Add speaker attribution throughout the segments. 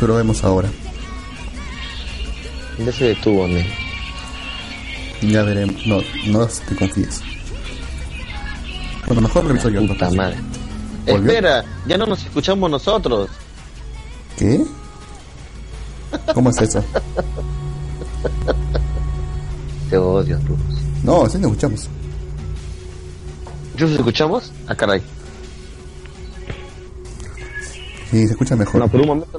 Speaker 1: Pero vemos ahora.
Speaker 2: Ya se detuvo, ¿no?
Speaker 1: Ya veremos. No, no te confíes. Bueno, mejor reviso yo.
Speaker 2: Puta madre.
Speaker 1: ¿Volvió?
Speaker 2: Espera, ya no nos escuchamos nosotros.
Speaker 1: ¿Qué? ¿Cómo es eso?
Speaker 2: Te odio, Rufus.
Speaker 1: No, sí nos escuchamos.
Speaker 2: ¿Nos escuchamos? Ah, caray.
Speaker 1: Sí, se escucha mejor.
Speaker 2: No, por un momento.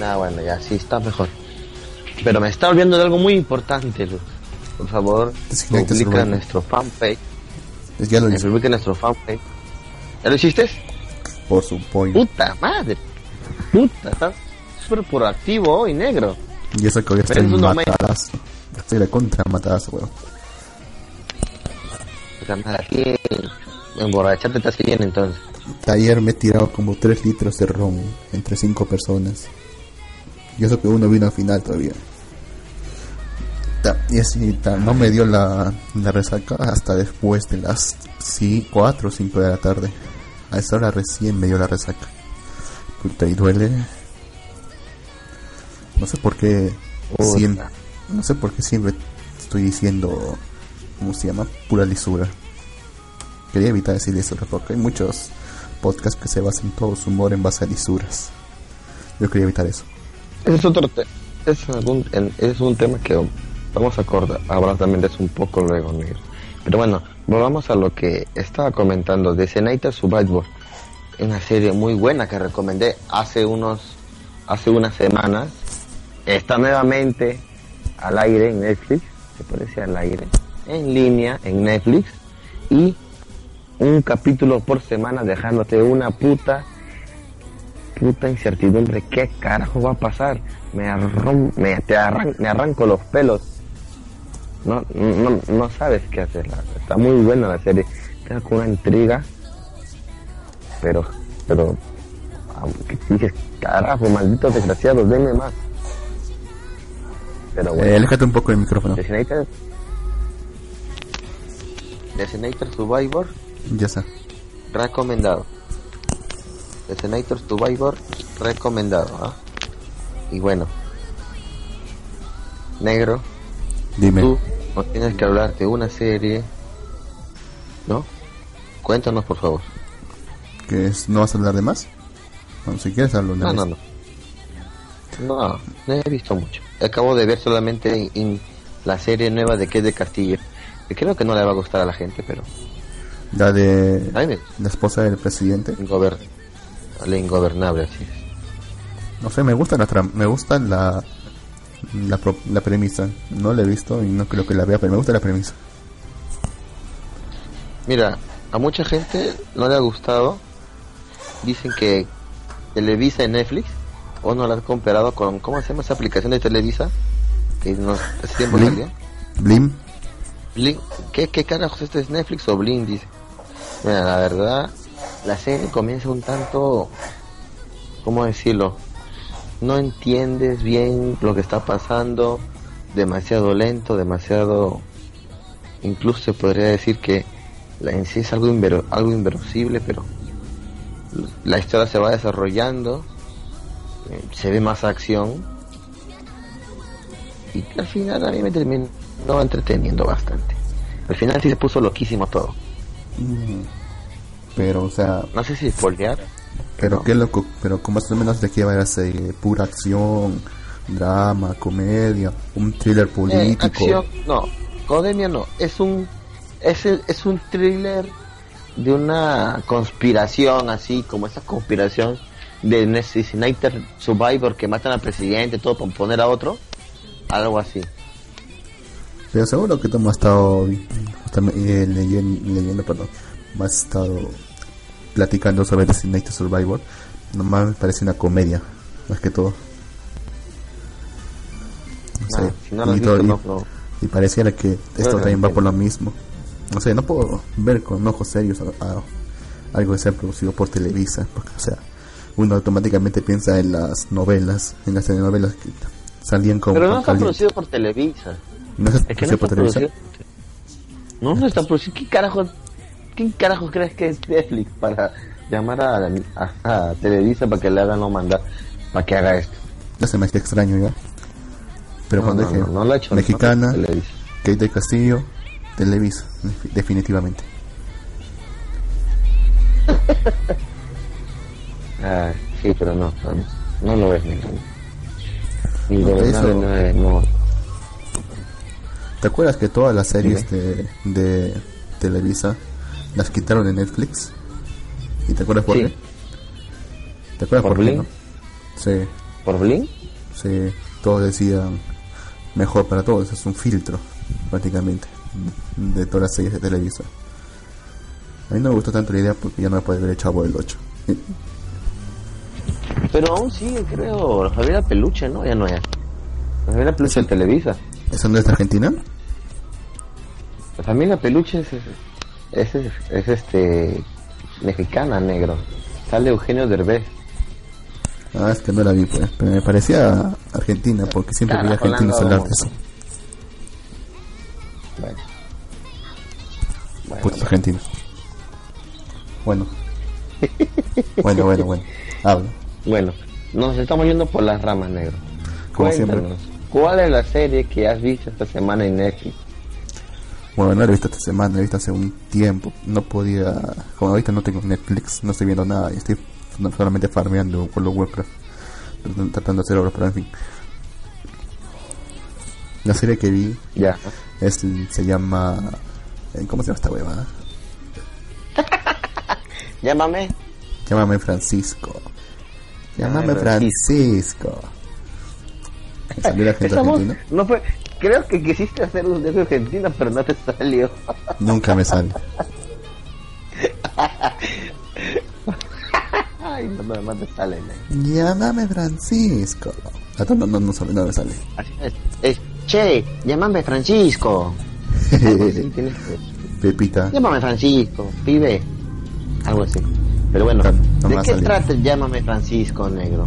Speaker 2: Nah, bueno, ya sí está mejor. Pero me está olvidando de algo muy importante, Luz. Por favor, publica nuestro fanpage.
Speaker 1: Ya lo hice.
Speaker 2: Publica nuestro fanpage. ¿Ya lo hiciste?
Speaker 1: Por su pollo.
Speaker 2: Puta madre. Puta, estás súper proactivo hoy, negro.
Speaker 1: Y eso que hoy estoy matadazo. Estoy de contra matadazo, weón.
Speaker 2: Aquí emborracharte te hace bien entonces.
Speaker 1: Ayer me he tirado como 3 litros de ron entre 5 personas. Y eso que uno vino al final todavía. Y así no me dio la, la resaca hasta después de las 4 o 5 de la tarde. A esa hora recién me dio la resaca. Puta, y duele. No sé por qué. Siempre- no sé por qué siempre estoy diciendo. ¿Cómo se llama? Pura lisura. Quería evitar decir lisura porque hay muchos podcasts que se basan todo su humor en base a lisuras. Yo quería evitar eso.
Speaker 2: Ese es otro es, algún- es un tema que vamos a acordar, hablar también de eso un poco luego, negro. Pero bueno, volvamos a lo que estaba comentando de Senator Survivor. Una serie muy buena que recomendé hace unos, hace unas semanas. Está nuevamente al aire en Netflix, se parece al aire, en línea en Netflix. Y un capítulo por semana dejándote una puta puta incertidumbre, ¿qué carajo va a pasar? Me, arrom- me, te arran- me arranco los pelos. No, no, no sabes qué hacer. Está muy buena la serie. Con una intriga. Pero, pero, dices, carajo, malditos desgraciados, denme más. Pero
Speaker 1: Eh,
Speaker 2: bueno,
Speaker 1: aléjate un poco del micrófono.
Speaker 2: Designated, Designated Survivor
Speaker 1: Ya está.
Speaker 2: recomendado. The Senator Survivor recomendado. ¿ah? Y bueno, negro,
Speaker 1: Dime.
Speaker 2: tú tienes que hablar de una serie, ¿no? Cuéntanos por favor.
Speaker 1: ¿Que es, ¿No vas a hablar de más? Bueno, si quieres hablo de
Speaker 2: No,
Speaker 1: más.
Speaker 2: no, no. No, no he visto mucho. Acabo de ver solamente en, la serie nueva de que es de Castillo. Que creo que no le va a gustar a la gente, pero
Speaker 1: La de la esposa del presidente.
Speaker 2: ingober- la ingobernable, así es.
Speaker 1: No sé, me gusta la tram- me gusta la la, pro- la premisa. No la he visto y no creo que la vea, pero me gusta la premisa.
Speaker 2: Mira, a mucha gente no le ha gustado. Dicen que Televisa en Netflix, o no la han comparado con, ¿cómo se llama esa aplicación de Televisa? Que nos, tiempo
Speaker 1: Blim. Blim,
Speaker 2: Blim. ¿Qué, ¿Qué carajos este es Netflix o Blim? Dice. Mira, la verdad, la serie comienza un tanto, ¿cómo decirlo? No entiendes bien lo que está pasando, demasiado lento, demasiado, incluso se podría decir que la en sí es algo, invero- algo inverosible, pero la historia se va desarrollando, eh, se ve más acción y al final a mí me terminó entreteniendo bastante. Al final sí se puso loquísimo todo.
Speaker 1: Pero o sea,
Speaker 2: No sé si spoilear.
Speaker 1: pero
Speaker 2: No.
Speaker 1: qué loco, pero como más o menos de qué va la serie, pura acción, drama, comedia, un thriller
Speaker 2: Eh,
Speaker 1: político.
Speaker 2: acción, no, Codemia no, es un es, es un thriller de una conspiración así como esa conspiración de Necessinator Survivor que matan al presidente todo para poner a otro, algo así.
Speaker 1: Pero seguro que tú me has estado eh, leyen- leyendo, perdón, me has estado platicando sobre Designated Survivor. Nomás me parece una comedia, más que todo. No sé,
Speaker 2: Ah, si no
Speaker 1: y, todo-
Speaker 2: visto,
Speaker 1: y-
Speaker 2: no, no.
Speaker 1: y pareciera que esto también va por lo mismo. No sé, no puedo ver con ojos serios a, a algo que sea producido por Televisa, porque, o sea, uno automáticamente piensa en las novelas, en las telenovelas que salían con
Speaker 2: Pero no está
Speaker 1: caliente.
Speaker 2: producido por Televisa.
Speaker 1: ¿No es
Speaker 2: Es que no
Speaker 1: producido
Speaker 2: está
Speaker 1: por Televisa?
Speaker 2: producido. No, no está producido. ¿Qué carajo, ¿Quién carajo crees que es Netflix para llamar a, a, Televisa para que le hagan no mandar, para que haga esto.
Speaker 1: Ya se me hace extraño ya. Pero cuando dije
Speaker 2: no, lo ha hecho,
Speaker 1: mexicana, Kate del Castillo, Televisa, definitivamente.
Speaker 2: ah, sí, pero no, no, lo ves, ni de no,
Speaker 1: ¿Te acuerdas que todas las series de, de Televisa las quitaron de Netflix? ¿Y te acuerdas por qué? ¿Te acuerdas por, qué? Sí.
Speaker 2: ¿Por Blink?
Speaker 1: Sí, todos decían mejor para todos, es un filtro prácticamente de todas las series de Televisa. A mí no me gustó tanto la idea porque ya no me puede ver el chavo del 8.
Speaker 2: Pero aún sigue, creo, la Peluche, ¿no? Ya no es. La Peluche de Televisa.
Speaker 1: ¿Esa no es de Argentina?
Speaker 2: La familia Peluche es, es, este mexicana, negro. Sale Eugenio Derbez.
Speaker 1: Ah, es que no la vi, pues. Pero me parecía argentina, porque siempre vi argentinos hablar de eso. Bueno. bueno Putos argentinos. Bueno. bueno, bueno, bueno. Habla.
Speaker 2: Bueno, nos estamos yendo por las ramas, negro. Como Cuéntanos, ¿cuál es la serie que has visto esta semana en Netflix?
Speaker 1: Bueno, no la he visto esta semana, la he visto hace un tiempo. No podía, como ahorita no tengo Netflix, no estoy viendo nada y estoy solamente farmeando con los Warcraft, tratando de hacer obras, pero en fin. La serie que vi
Speaker 2: ya
Speaker 1: es, se llama. Eh, ¿Cómo se llama esta hueva?
Speaker 2: Llámame.
Speaker 1: Llámame Francisco. Llámame Francisco.
Speaker 2: Francisco. No fue, creo que quisiste hacer un de Argentina, pero no te salió.
Speaker 1: Nunca me sale.
Speaker 2: Ay, no, no, no me sale. ¿no?
Speaker 1: Llámame Francisco. Ah, no, no, no, no, no me sale.
Speaker 2: Así es. es che, llámame Francisco.
Speaker 1: Pepita.
Speaker 2: Llámame Francisco, pibe. Algo así. Pero bueno, ¿de qué trata Llámame Francisco, negro?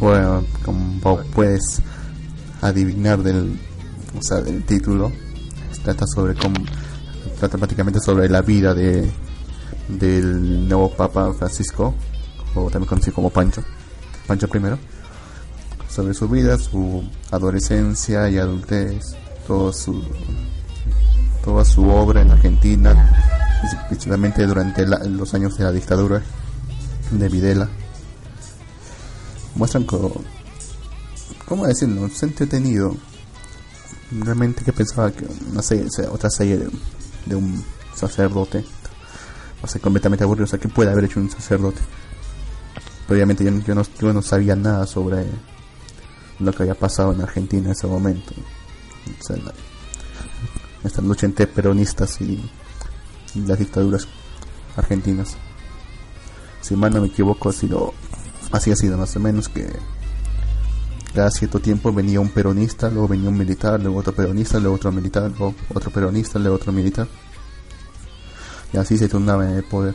Speaker 1: Bueno, como puedes adivinar del, o sea, del título, trata sobre cómo, trata prácticamente sobre la vida de del nuevo Papa Francisco, o también conocido como Pancho, Pancho I, sobre su vida, su adolescencia y adultez, todo su, toda su obra en Argentina, principalmente durante los años de la dictadura de Videla. Muestran ¿cómo decirlo? Se entretenido. Realmente que pensaba que una serie, otra serie de, un sacerdote o sea, completamente aburrido. O sea, que puede haber hecho un sacerdote? Pero obviamente yo, yo, no, yo no sabía nada sobre lo que había pasado en Argentina en ese momento. O sea, esta lucha entre peronistas y, las dictaduras argentinas. Si mal no me equivoco, así, lo, así ha sido más o menos que cada cierto tiempo venía un peronista, luego venía un militar, luego otro peronista, luego otro militar, luego otro peronista, luego otro militar. Y así se turnaba en el poder.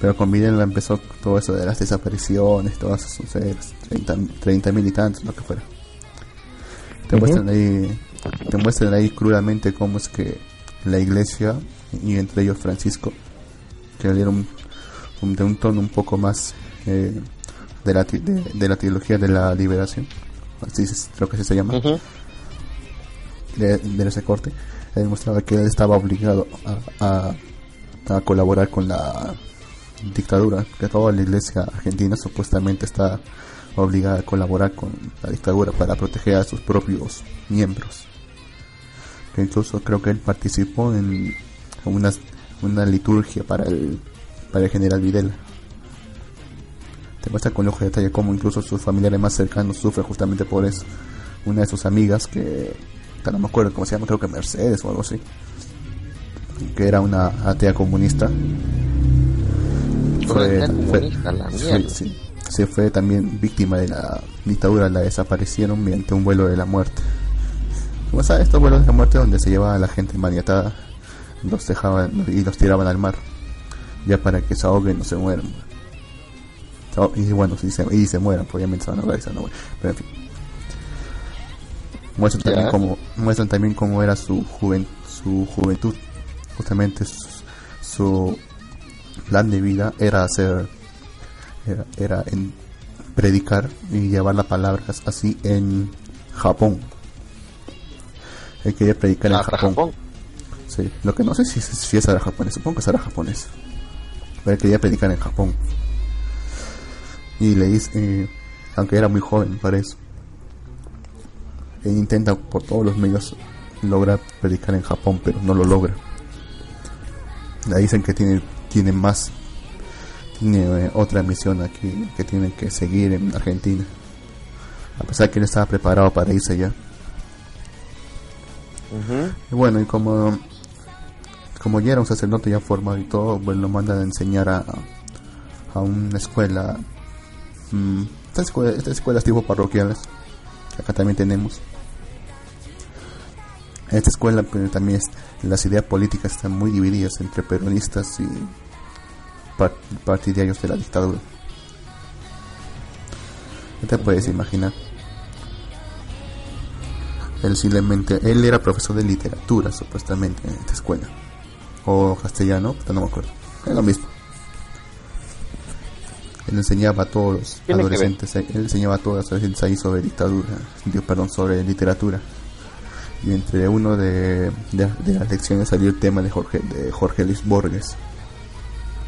Speaker 1: Pero con Videla empezó todo eso de las desapariciones, todas esas 30, 30 militantes, lo que fuera. Te, muestran ahí, te muestran ahí crudamente cómo es que la iglesia, y entre ellos Francisco, que le dieron un, de un tono un poco más eh, de, la, de, la teología de la liberación, así creo que así se llama, de, de ese corte demostraba que él estaba obligado a, a, colaborar con la dictadura, que toda la iglesia argentina supuestamente está obligada a colaborar con la dictadura para proteger a sus propios miembros. Que incluso creo que él participó en una, una liturgia para el, para el general Videla. Te muestra con ojo de detalle cómo incluso sus familiares más cercanos sufren justamente por eso. Una de sus amigas que no me acuerdo cómo se llama, creo que Mercedes o algo así, que era una atea comunista.
Speaker 2: Fue, comunista, la
Speaker 1: sí, se fue también víctima de la dictadura, la desaparecieron mediante un vuelo de la muerte. Como sabes, estos vuelos de la muerte donde se llevaba a la gente maniatada, los dejaban y los tiraban al mar, ya para que se ahoguen no se mueran. Y bueno, si se, y se mueran, pues obviamente se van a ahogar no Pero en fin. Muestran también, cómo, muestran también cómo era su, juven, su juventud, justamente su plan de vida era hacer, era, era en predicar y llevar las palabras así en Japón. Él quería predicar en
Speaker 2: Ah,
Speaker 1: Japón.
Speaker 2: Japón.
Speaker 1: Sí, lo que no sé si, si es era japonés, supongo que será japonés. Pero él quería predicar en Japón. Y le dice, eh, aunque era muy joven para eso, él intenta por todos los medios lograr predicar en Japón, pero no lo logra. Le dicen que tiene, tiene más, tiene eh, otra misión aquí que tiene que seguir en Argentina. A pesar que él estaba preparado para irse allá. Y bueno, y como, como ya era un sacerdote ya formado y todo, pues lo mandan a enseñar a, a una escuela, mm, estas escuelas, estas escuelas tipo parroquiales, que acá también tenemos. En esta escuela pues, también es- las ideas políticas están muy divididas entre peronistas y par- partidarios de la dictadura. ¿Qué te puedes imaginar? Él simplemente, él era profesor de literatura supuestamente en esta escuela. O castellano, pero no me acuerdo. Es lo mismo. Él enseñaba a todos los adolescentes, él enseñaba a todos los adolescentes ahí sobre dictadura, digo, perdón, sobre literatura. Y entre uno de, de, de las lecciones salió el tema de Jorge, de Jorge Luis Borges.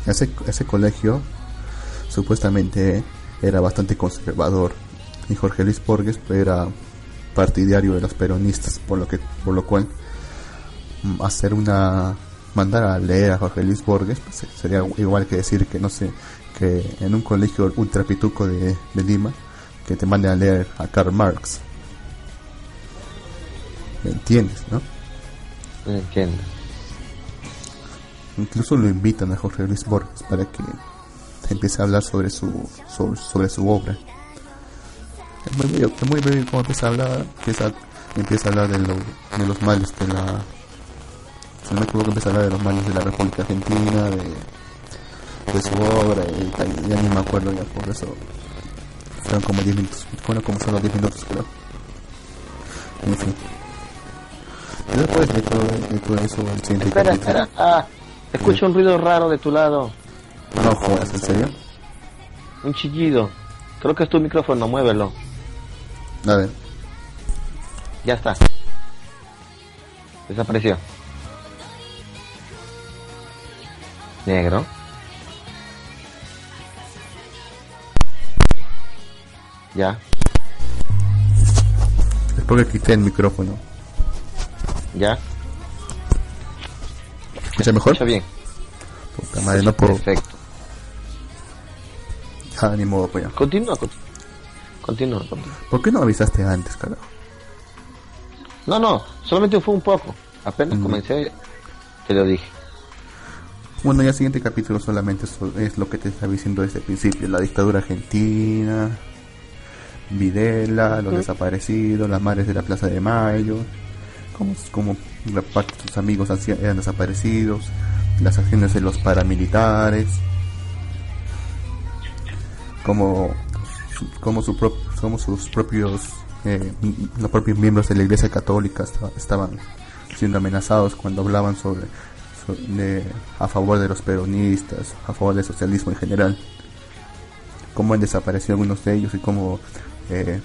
Speaker 1: Ese, ese colegio supuestamente era bastante conservador y Jorge Luis Borges era partidario de los peronistas por lo que por lo cual mm, hacer una mandar a leer a Jorge Luis Borges pues, sería igual que decir que no sé que en un colegio ultrapituco de, de Lima que te manden a leer a Karl Marx ¿me entiendes? no?
Speaker 2: Entiendo.
Speaker 1: incluso lo invitan a Jorge Luis Borges para que empiece a hablar sobre su sobre, sobre su obra es muy bello, es muy bello cuando empieza a hablar empieza, empieza a hablar de, lo- de los males de la si no me equivoco empieza a hablar de los males de la República Argentina de, de su obra y tal, ya ni me acuerdo ya por eso fueron como 10 minutos bueno como son los 10 minutos creo en fin y después de todo, de todo eso el siguiente
Speaker 2: Espera,
Speaker 1: capítulo-
Speaker 2: espera. Ah, escucho un ruido raro de tu lado.
Speaker 1: no jodas, ¿en serio?
Speaker 2: Un chillido. Creo que es tu micrófono, muévelo.
Speaker 1: A ver,
Speaker 2: Ya está. Desapareció. Negro. Ya,
Speaker 1: es porque quité el micrófono.
Speaker 2: ya.
Speaker 1: ¿Escucha mejor?
Speaker 2: Escucha bien.
Speaker 1: Puta madre, no puedo.
Speaker 2: Perfecto.
Speaker 1: Ah, ni modo, pues ya.
Speaker 2: Continúa, continúa. Continúa, continúa.
Speaker 1: ¿Por qué no avisaste antes, carajo?
Speaker 2: No, no, solamente fue un poco. Apenas
Speaker 1: Mm.
Speaker 2: comencé, te lo dije.
Speaker 1: Bueno, ya el siguiente capítulo solamente so- es lo que te estaba diciendo desde el principio. La dictadura argentina, Videla, los desaparecidos, las madres de la Plaza de Mayo, como, como la parte de sus amigos eran desaparecidos, las acciones de los paramilitares, como, su- como, su prop- como sus propios eh, los propios miembros de la Iglesia Católica esta- estaban siendo amenazados cuando hablaban sobre, a favor de los peronistas, a favor del socialismo en general, cómo han desaparecido algunos de ellos y cómo eh,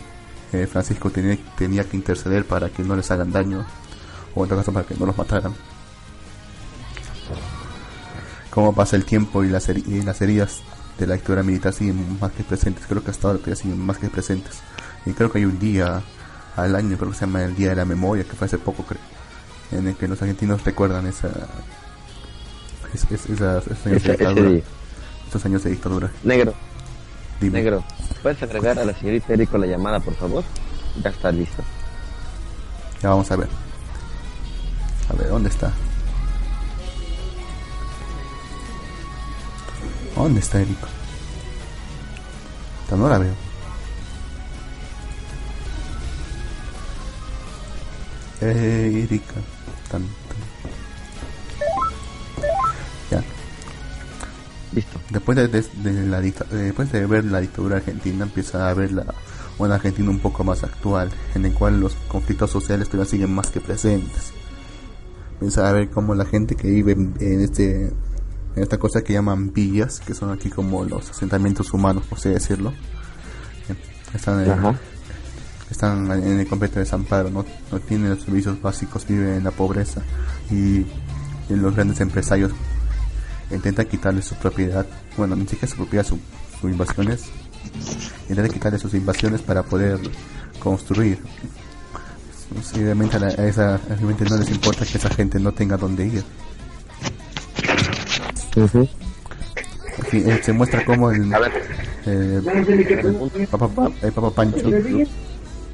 Speaker 1: eh, Francisco tenía, tenía que interceder para que no les hagan daño o en todo caso para que no los mataran. Cómo pasa el tiempo y las, heri- y las heridas de la dictadura militar siguen más que presentes, creo que hasta ahora todavía siguen más que presentes. Y creo que hay un día al año, creo que se llama el Día de la Memoria, que fue hace poco, creo, en el que los argentinos recuerdan esa, es- es- esas- esos años
Speaker 2: Ese,
Speaker 1: de
Speaker 2: ese
Speaker 1: dictadura.
Speaker 2: día.
Speaker 1: Esos años de dictadura.
Speaker 2: Negro,
Speaker 1: Dime.
Speaker 2: negro. ¿Puedes agregar a la señorita Erico la llamada, por favor? Ya está listo.
Speaker 1: Ya vamos a ver. A ver, ¿dónde está? ¿Dónde está? Hasta no la veo. Eh, Erika. Tan, Después de, de- de la eh, después de ver la dictadura argentina empieza a ver la una Argentina un poco más actual, en el cual los conflictos sociales todavía siguen más que presentes. Empieza a ver cómo la gente que vive en, en este en esta cosa que llaman villas, que son aquí como los asentamientos humanos, por así decirlo. Están en, están en el completo desamparo, no, no tienen los servicios básicos, viven en la pobreza y, los grandes empresarios intentan quitarles su propiedad, bueno, ni siquiera su propiedad, sus invasiones, intentan quitarles sus invasiones para poder construir. obviamente, a, esa, no les importa que esa gente no tenga dónde ir. Eh, se muestra como el, eh, el, Papa, el Papa Pancho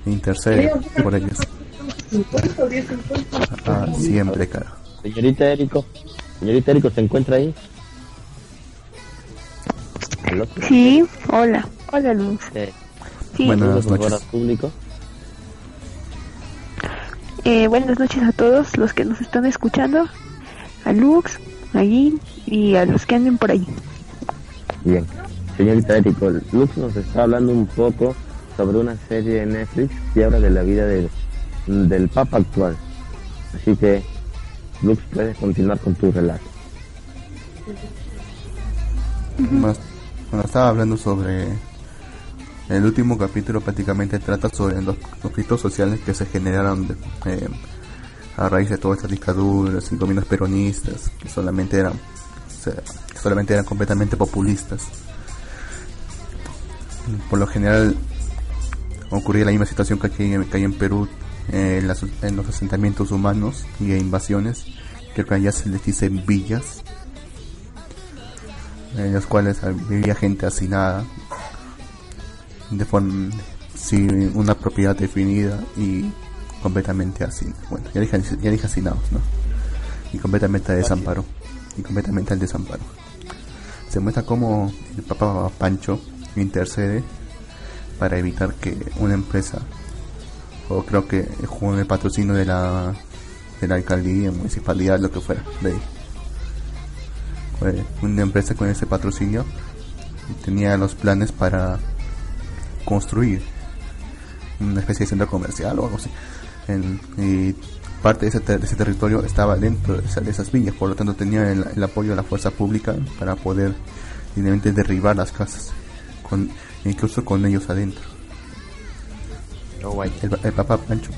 Speaker 1: intercede por ellos. Ah, siempre, cara.
Speaker 2: Señorita Érico, señorita Érico, ¿se encuentra ahí?
Speaker 3: Sí, hola, hola Luz.
Speaker 1: Sí. Buenas noches.
Speaker 2: público.
Speaker 3: Eh, buenas noches a todos los que nos están escuchando, a Lux, a Gin y a los que anden por ahí.
Speaker 2: Bien, señorita Érico, Lux nos está hablando un poco sobre una serie de Netflix que habla de la vida del, del Papa actual. Así que, Lux, puedes continuar con tu relato.
Speaker 1: Cuando estaba hablando sobre el último capítulo prácticamente trata sobre los conflictos sociales que se generaron eh, a raíz de todas estas dictaduras y gobiernos peronistas que solamente eran solamente eran completamente populistas por lo general ocurría la misma situación que aquí, en Perú eh, en, los asentamientos humanos y invasiones que allá se les dice villas en las cuales vivía gente hacinada de forma sin una propiedad definida y completamente así bueno ya dije, ya dije hacinados no y completamente al desamparo y completamente al desamparo. Se muestra como el Papa Pancho intercede para evitar que una empresa o creo que con el patrocinio de la de la alcaldía, municipalidad, lo que fuera, de una empresa con ese patrocinio tenía los planes para construir una especie de centro comercial o algo así. y parte de ese, territorio estaba dentro de, esas villas, por lo tanto tenía el, apoyo de la fuerza pública para poder finalmente derribar las casas, con, incluso con ellos adentro. El, el, Papa Pancho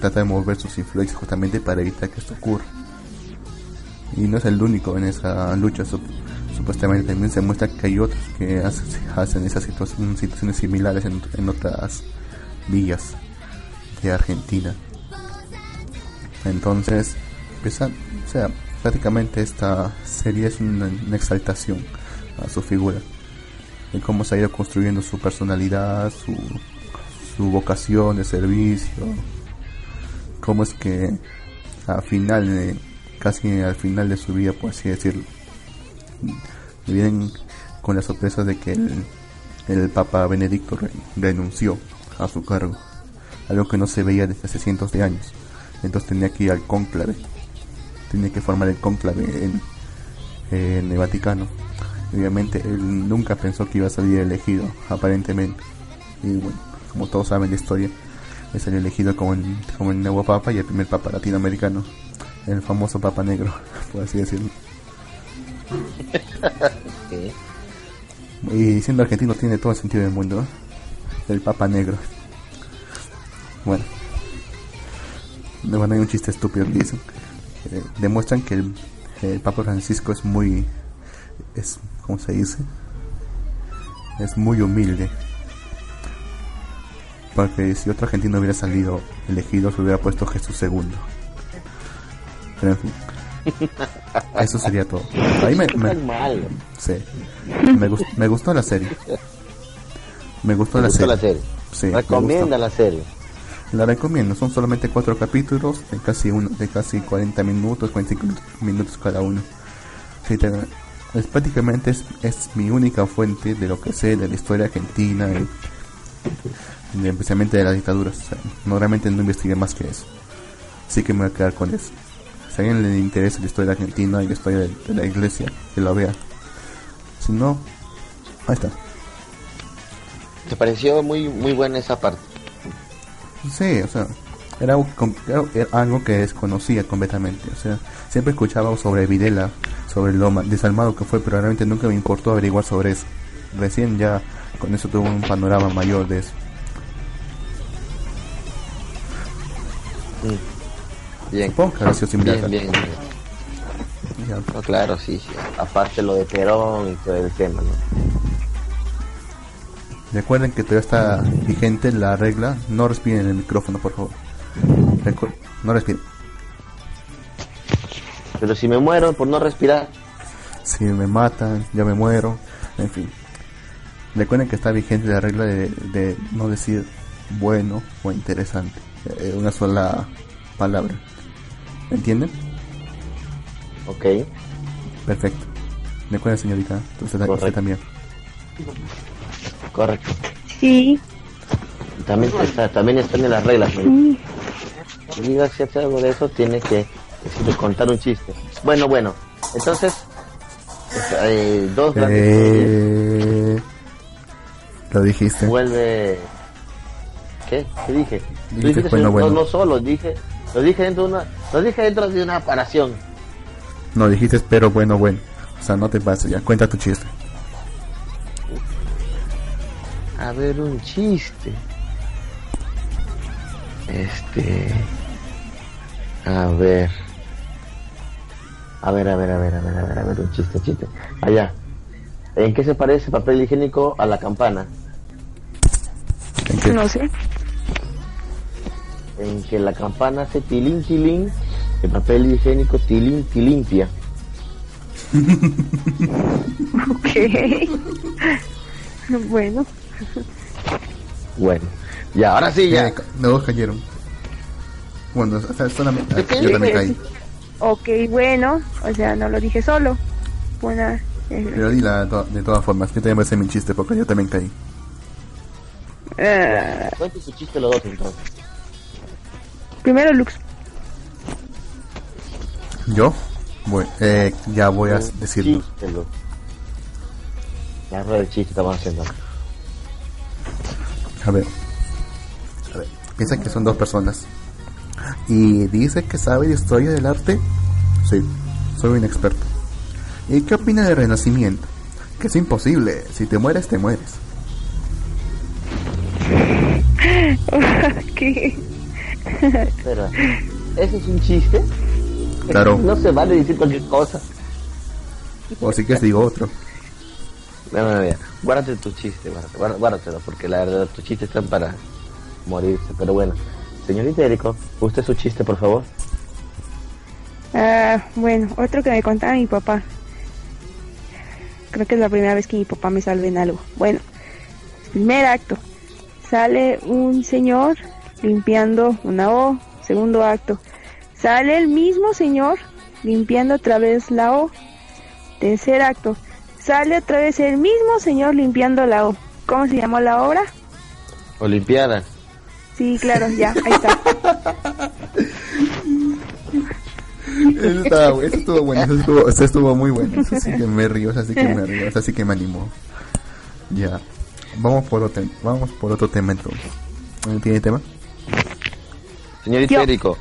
Speaker 1: trata de mover sus influencias justamente para evitar que esto ocurra. Y no es el único en esa lucha, supuestamente también se muestra que hay otros que hacen esas situaciones similares en, otras villas de Argentina. Entonces, o sea, prácticamente esta serie es una, exaltación a su figura, de cómo se ha ido construyendo su personalidad, su, su vocación de servicio, cómo es que al final, casi al final de su vida, por así decirlo, vienen con la sorpresa de que el, el Papa Benedicto renunció a su cargo, algo que no se veía desde hace cientos de años. Entonces tenía que ir al cónclave, tenía que formar el cónclave en, el Vaticano. Obviamente él nunca pensó que iba a salir elegido, aparentemente. Y bueno, como todos saben la historia, es el elegido como el, como el nuevo papa y el primer papa latinoamericano, el famoso papa negro, por así decirlo. Y siendo argentino tiene todo el sentido del mundo, el papa negro. Bueno, bueno, hay un chiste estúpido que dicen. Eh, demuestran que el, Papa Francisco es muy, es, ¿cómo se dice? Es muy humilde. Porque si otro argentino hubiera salido elegido, se hubiera puesto Jesús segundo. Pero en fin. Eso sería todo. A mí me, me, sí. me, gustó, me gustó la serie. Me gustó, la, serie?
Speaker 2: la serie.
Speaker 1: Sí,
Speaker 2: Recomienda la serie.
Speaker 1: La recomiendo, son solamente cuatro capítulos de casi uno, de casi 40 minutos, 45 minutos cada uno. es, prácticamente es, es, mi única fuente de lo que sé de la historia argentina y, especialmente de las dictaduras. no realmente no investigué más que eso. Así que me voy a quedar con eso. Si a alguien le interesa la historia argentina y la historia de, de la iglesia, que lo vea. Si no, ahí está.
Speaker 2: ¿Te pareció muy muy buena esa parte?
Speaker 1: Sí, o sea, Era algo, que, era algo que desconocía completamente. O sea, siempre escuchaba sobre Videla, sobre lo desalmado que fue, pero realmente nunca me importó averiguar sobre eso. Recién ya con eso tuve un panorama mayor de eso.
Speaker 2: Mm. Bien.
Speaker 1: Ha sido similar.
Speaker 2: Bien, bien, bien. No, claro, sí, sí. Aparte lo de Perón y todo el tema, ¿no?
Speaker 1: Recuerden que todavía está vigente la regla. No respiren en el micrófono, por favor. no respiren.
Speaker 2: Pero si me muero por no respirar.
Speaker 1: Si me matan, ya me muero. En fin. Recuerden que está vigente la regla de, de no decir bueno o interesante. Eh, una sola palabra. ¿Entienden?
Speaker 2: Ok.
Speaker 1: Perfecto. Recuerden, señorita. Usted, usted también.
Speaker 2: Correcto.
Speaker 3: Sí.
Speaker 2: También está, también están en las reglas. Sí. Diga si hace algo de eso, tiene que contar un chiste. Bueno, bueno. Entonces, eh, dos
Speaker 1: eh... Lo dijiste.
Speaker 2: Vuelve. ¿Qué? ¿Qué dije? Dijiste bueno, bueno. No, no, solo, dije. Lo dije dentro de una. Lo dije dentro de una paración.
Speaker 1: No, dijiste pero bueno, bueno. O sea, no te pases ya. Cuenta tu chiste.
Speaker 2: A ver, un chiste. Este. A ver. A ver, a ver, a ver, a ver, a ver, a ver, un chiste, chiste. Allá. ¿En qué se parece papel higiénico a la campana?
Speaker 3: No sé.
Speaker 2: En que la campana hace tilín, tilín, el papel higiénico tilín, limpia
Speaker 3: ok. bueno.
Speaker 2: Bueno. Y ahora sí, ya. Eh,
Speaker 1: no, cayeron. Bueno, solamente, yo también caí.
Speaker 3: Ok, bueno. O sea, no lo dije solo. Buena.
Speaker 1: Eh, Pero di la, de todas formas. Yo también voy a hacer mi chiste porque yo también caí.
Speaker 2: Uh, su chiste los dos entonces.
Speaker 3: Primero Lux.
Speaker 1: ¿Yo? Bueno, eh, ya voy a decirlo.
Speaker 2: La rueda de chiste estamos haciendo.
Speaker 1: A ver. A ver. Piensa que son dos personas. Y dice que sabe de historia del arte. Sí, soy un experto. ¿Y qué opina del renacimiento? Que es imposible. Si te mueres, te mueres.
Speaker 3: ¿Qué?
Speaker 2: Espera, ¿eso es un chiste?
Speaker 1: Claro.
Speaker 2: No se vale decir cualquier cosa.
Speaker 1: O si quieres digo otro.
Speaker 2: No, no, no, guárdate tu chiste, guárdatelo, guárdatelo, porque la verdad tus chistes están para morirse. Pero bueno, señorita Erico, usted su chiste, por favor.
Speaker 3: Ah, bueno, otro que me contaba mi papá. Creo que es la primera vez que mi papá me salve en algo. Bueno, primer acto. Sale un señor limpiando una O. Segundo acto. Sale el mismo señor limpiando otra vez la O. Tercer acto sale otra vez el mismo señor limpiando la O. ¿Cómo se llamó la obra?
Speaker 2: Olimpiada.
Speaker 3: Sí, claro, ya, ahí está.
Speaker 1: eso, estuvo bueno, eso estuvo, eso estuvo muy bueno. Eso sí que me río, eso sí que me río, eso sí que me animó. Ya. Vamos por otro, vamos por otro tema entonces. ¿Tiene tema?
Speaker 2: Señorita Erico,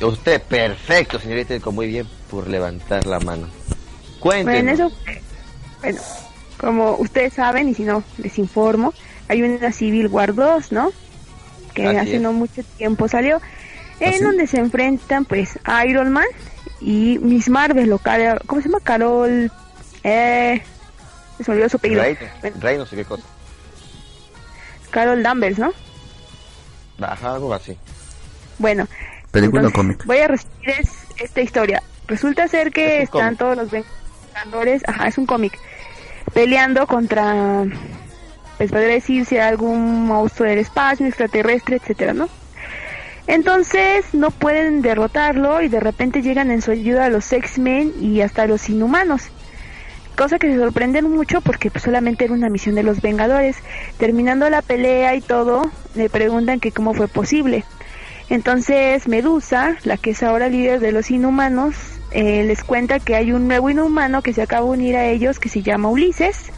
Speaker 2: usted perfecto, señorita Erico, muy bien por levantar la mano. Cuéntenos.
Speaker 3: Bueno, eso bueno, como ustedes saben, y si no, les informo, hay una Civil War 2, ¿no? Que hace no mucho tiempo salió, en ¿Ah, donde se enfrentan, pues, Iron Man y Miss Marvel, o ¿cómo se llama? Carol, eh, se me olvidó su apellido.
Speaker 2: Rey, no sé qué cosa.
Speaker 3: Carol Danvers, ¿no?
Speaker 2: Ajá, algo así.
Speaker 3: Bueno,
Speaker 1: película cómic.
Speaker 3: Voy a resumir esta historia. Resulta ser que están todos los Vengadores, ajá, es un cómic peleando contra, pues podría decirse algún monstruo del espacio, extraterrestre, etcétera, ¿no? Entonces no pueden derrotarlo y de repente llegan en su ayuda a los X-Men y hasta los Inhumanos. Cosa que se sorprenden mucho porque pues, solamente era una misión de los Vengadores. Terminando la pelea y todo, le preguntan que cómo fue posible. Entonces Medusa, la que es ahora líder de los Inhumanos, eh, les cuenta que hay un nuevo inhumano que se acaba de unir a ellos que se llama Ulises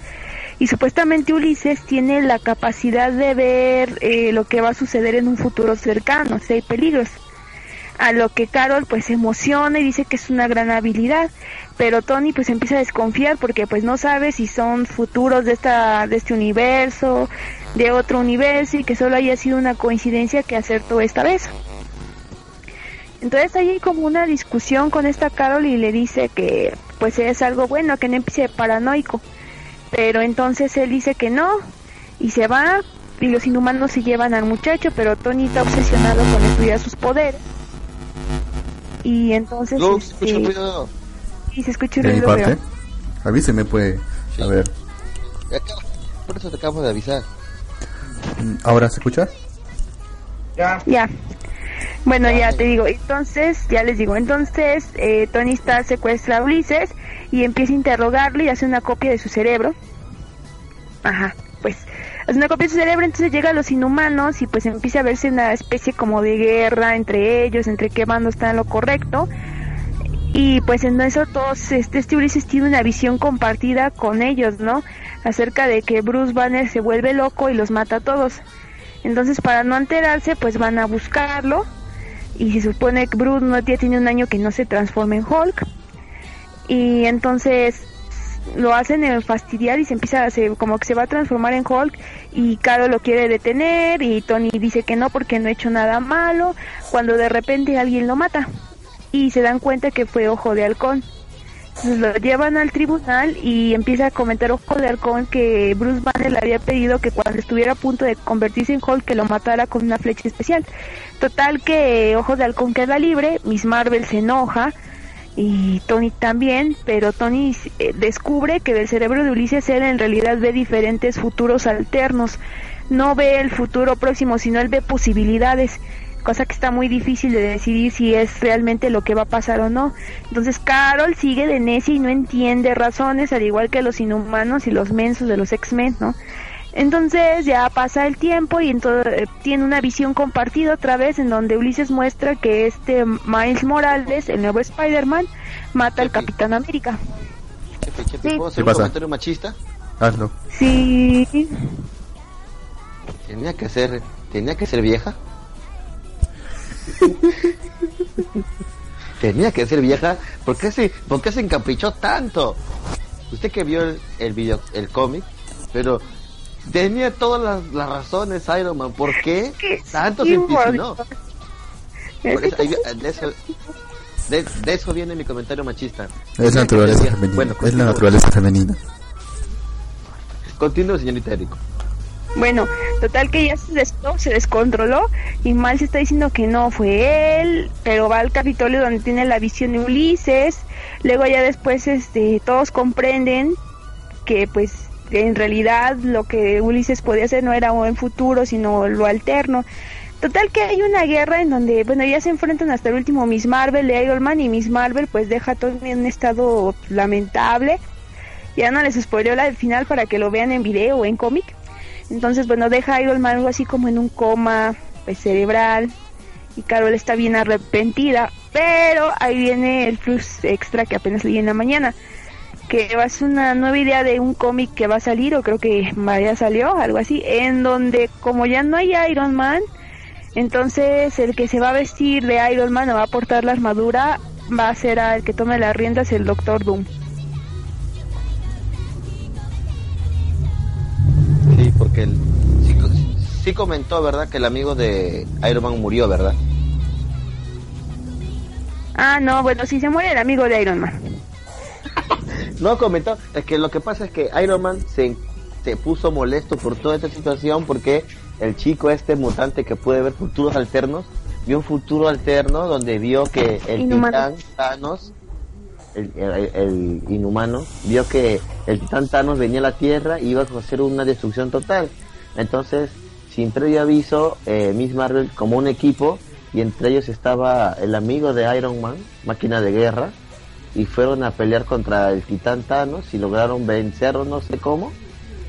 Speaker 3: y supuestamente Ulises tiene la capacidad de ver eh, lo que va a suceder en un futuro cercano, si hay peligros. A lo que Carol pues se emociona y dice que es una gran habilidad, pero Tony pues empieza a desconfiar porque pues no sabe si son futuros de esta de este universo, de otro universo y que solo haya sido una coincidencia que acertó esta vez. Entonces hay como una discusión con esta Carol y le dice que pues es algo bueno, que no empiece paranoico. Pero entonces él dice que no y se va y los inhumanos se llevan al muchacho, pero Tony está obsesionado con estudiar sus poderes. Y entonces...
Speaker 2: No,
Speaker 3: este,
Speaker 2: se escucha ruido.
Speaker 3: y se escucha un
Speaker 1: De mi
Speaker 3: ruido
Speaker 1: parte,
Speaker 3: feo.
Speaker 1: avíseme pues.
Speaker 2: Sí.
Speaker 1: A ver,
Speaker 2: Por eso te acabo de avisar.
Speaker 1: mm, ¿ahora se escucha?
Speaker 3: Ya. Bueno, ya te digo, entonces, ya les digo, entonces eh, Tony Stark secuestra a Ulises y empieza a interrogarlo y hace una copia de su cerebro. Ajá, pues de su cerebro, entonces llega a los inhumanos y pues empieza a verse una especie como de guerra entre ellos, entre qué bando está en lo correcto. Y pues en eso todos, este, este Ulises tiene una visión compartida con ellos, ¿no? Acerca de que Bruce Banner se vuelve loco y los mata a todos. Entonces, para no enterarse, pues van a buscarlo. Y se supone que Bruce no tiene un año que no se transforma en Hulk. Y entonces lo hacen en fastidiar y se empieza a hacer como que se va a transformar en Hulk y Caro lo quiere detener y Tony dice que no porque no ha hecho nada malo cuando de repente alguien lo mata y se dan cuenta que fue Ojo de Halcón. Entonces lo llevan al tribunal y empieza a comentar Ojo de Halcón que Bruce Banner le había pedido que cuando estuviera a punto de convertirse en Hulk que lo matara con una flecha especial. Total que Ojo de Halcón queda libre, Miss Marvel se enoja y Tony también, pero Tony eh, descubre que del cerebro de Ulises él en realidad ve diferentes futuros alternos. No ve el futuro próximo, sino él ve posibilidades cosa que está muy difícil de decidir si es realmente lo que va a pasar o no. Entonces Carol sigue de necia y no entiende razones, al igual que los inhumanos y los mensos de los X-Men, ¿no? Entonces ya pasa el tiempo y entonces tiene una visión compartida otra vez en donde Ulises muestra que este Miles Morales, el nuevo Spider-Man, mata al Capitán América. Sí.
Speaker 2: ¿puedo hacer
Speaker 1: ¿Qué
Speaker 2: un
Speaker 1: pasa?
Speaker 2: comentario machista?
Speaker 1: Hazlo.
Speaker 3: Sí,
Speaker 2: Tenía que ser, tenía que ser vieja. tenía que ser vieja. ¿Por qué se, por qué se encaprichó tanto? Usted que vio el, el video, el cómic, pero tenía todas las, las razones Iron Man. ¿Por qué
Speaker 3: que
Speaker 2: tanto se.
Speaker 3: Por
Speaker 2: eso- ahí de, eso, de, de eso viene mi comentario machista.
Speaker 1: Es la naturaleza femenina.
Speaker 2: Bueno,
Speaker 1: es la naturaleza femenina.
Speaker 2: Continúe, señorita Erico.
Speaker 3: Bueno, total que ya se, des- se descontroló y Mal se está diciendo que no fue él, pero va al Capitolio donde tiene la visión de Ulises. Luego ya después este, todos comprenden que pues en realidad lo que Ulises podía hacer no era un futuro, sino lo alterno. Total que hay una guerra en donde, bueno, ya se enfrentan hasta el último Miss Marvel Iron Man y Miss Marvel pues deja a Tony en un estado lamentable. Ya no les spoileo la del final para que lo vean en video o en cómic. Entonces, bueno, deja Iron Man algo así como en un coma pues, cerebral. Y Carol está bien arrepentida. Pero ahí viene el plus extra que apenas leí en la mañana. Que va a ser una nueva idea de un cómic que va a salir, o creo que ya salió, algo así. En donde, como ya no hay Iron Man, entonces el que se va a vestir de Iron Man o va a portar la armadura va a ser el que tome las riendas el Doctor Doom.
Speaker 2: Sí, porque el, sí, sí comentó, ¿verdad? Que el amigo de Iron Man murió, ¿verdad?
Speaker 3: Ah, no, bueno, si se muere el amigo de Iron Man.
Speaker 2: No comentó, es que lo que pasa es que Iron Man se, se puso molesto por toda esta situación porque el chico este mutante que puede ver futuros alternos, vio un futuro alterno donde vio que el
Speaker 3: Inhumano.
Speaker 2: titán Thanos, el, el- el inhumano, vio que el titán Thanos venía a la Tierra y iba a hacer una destrucción total. Entonces, sin previo aviso, eh, Miss Marvel como un equipo y entre ellos estaba el amigo de Iron Man, máquina de guerra, y fueron a pelear contra el titán Thanos y lograron vencerlo no sé cómo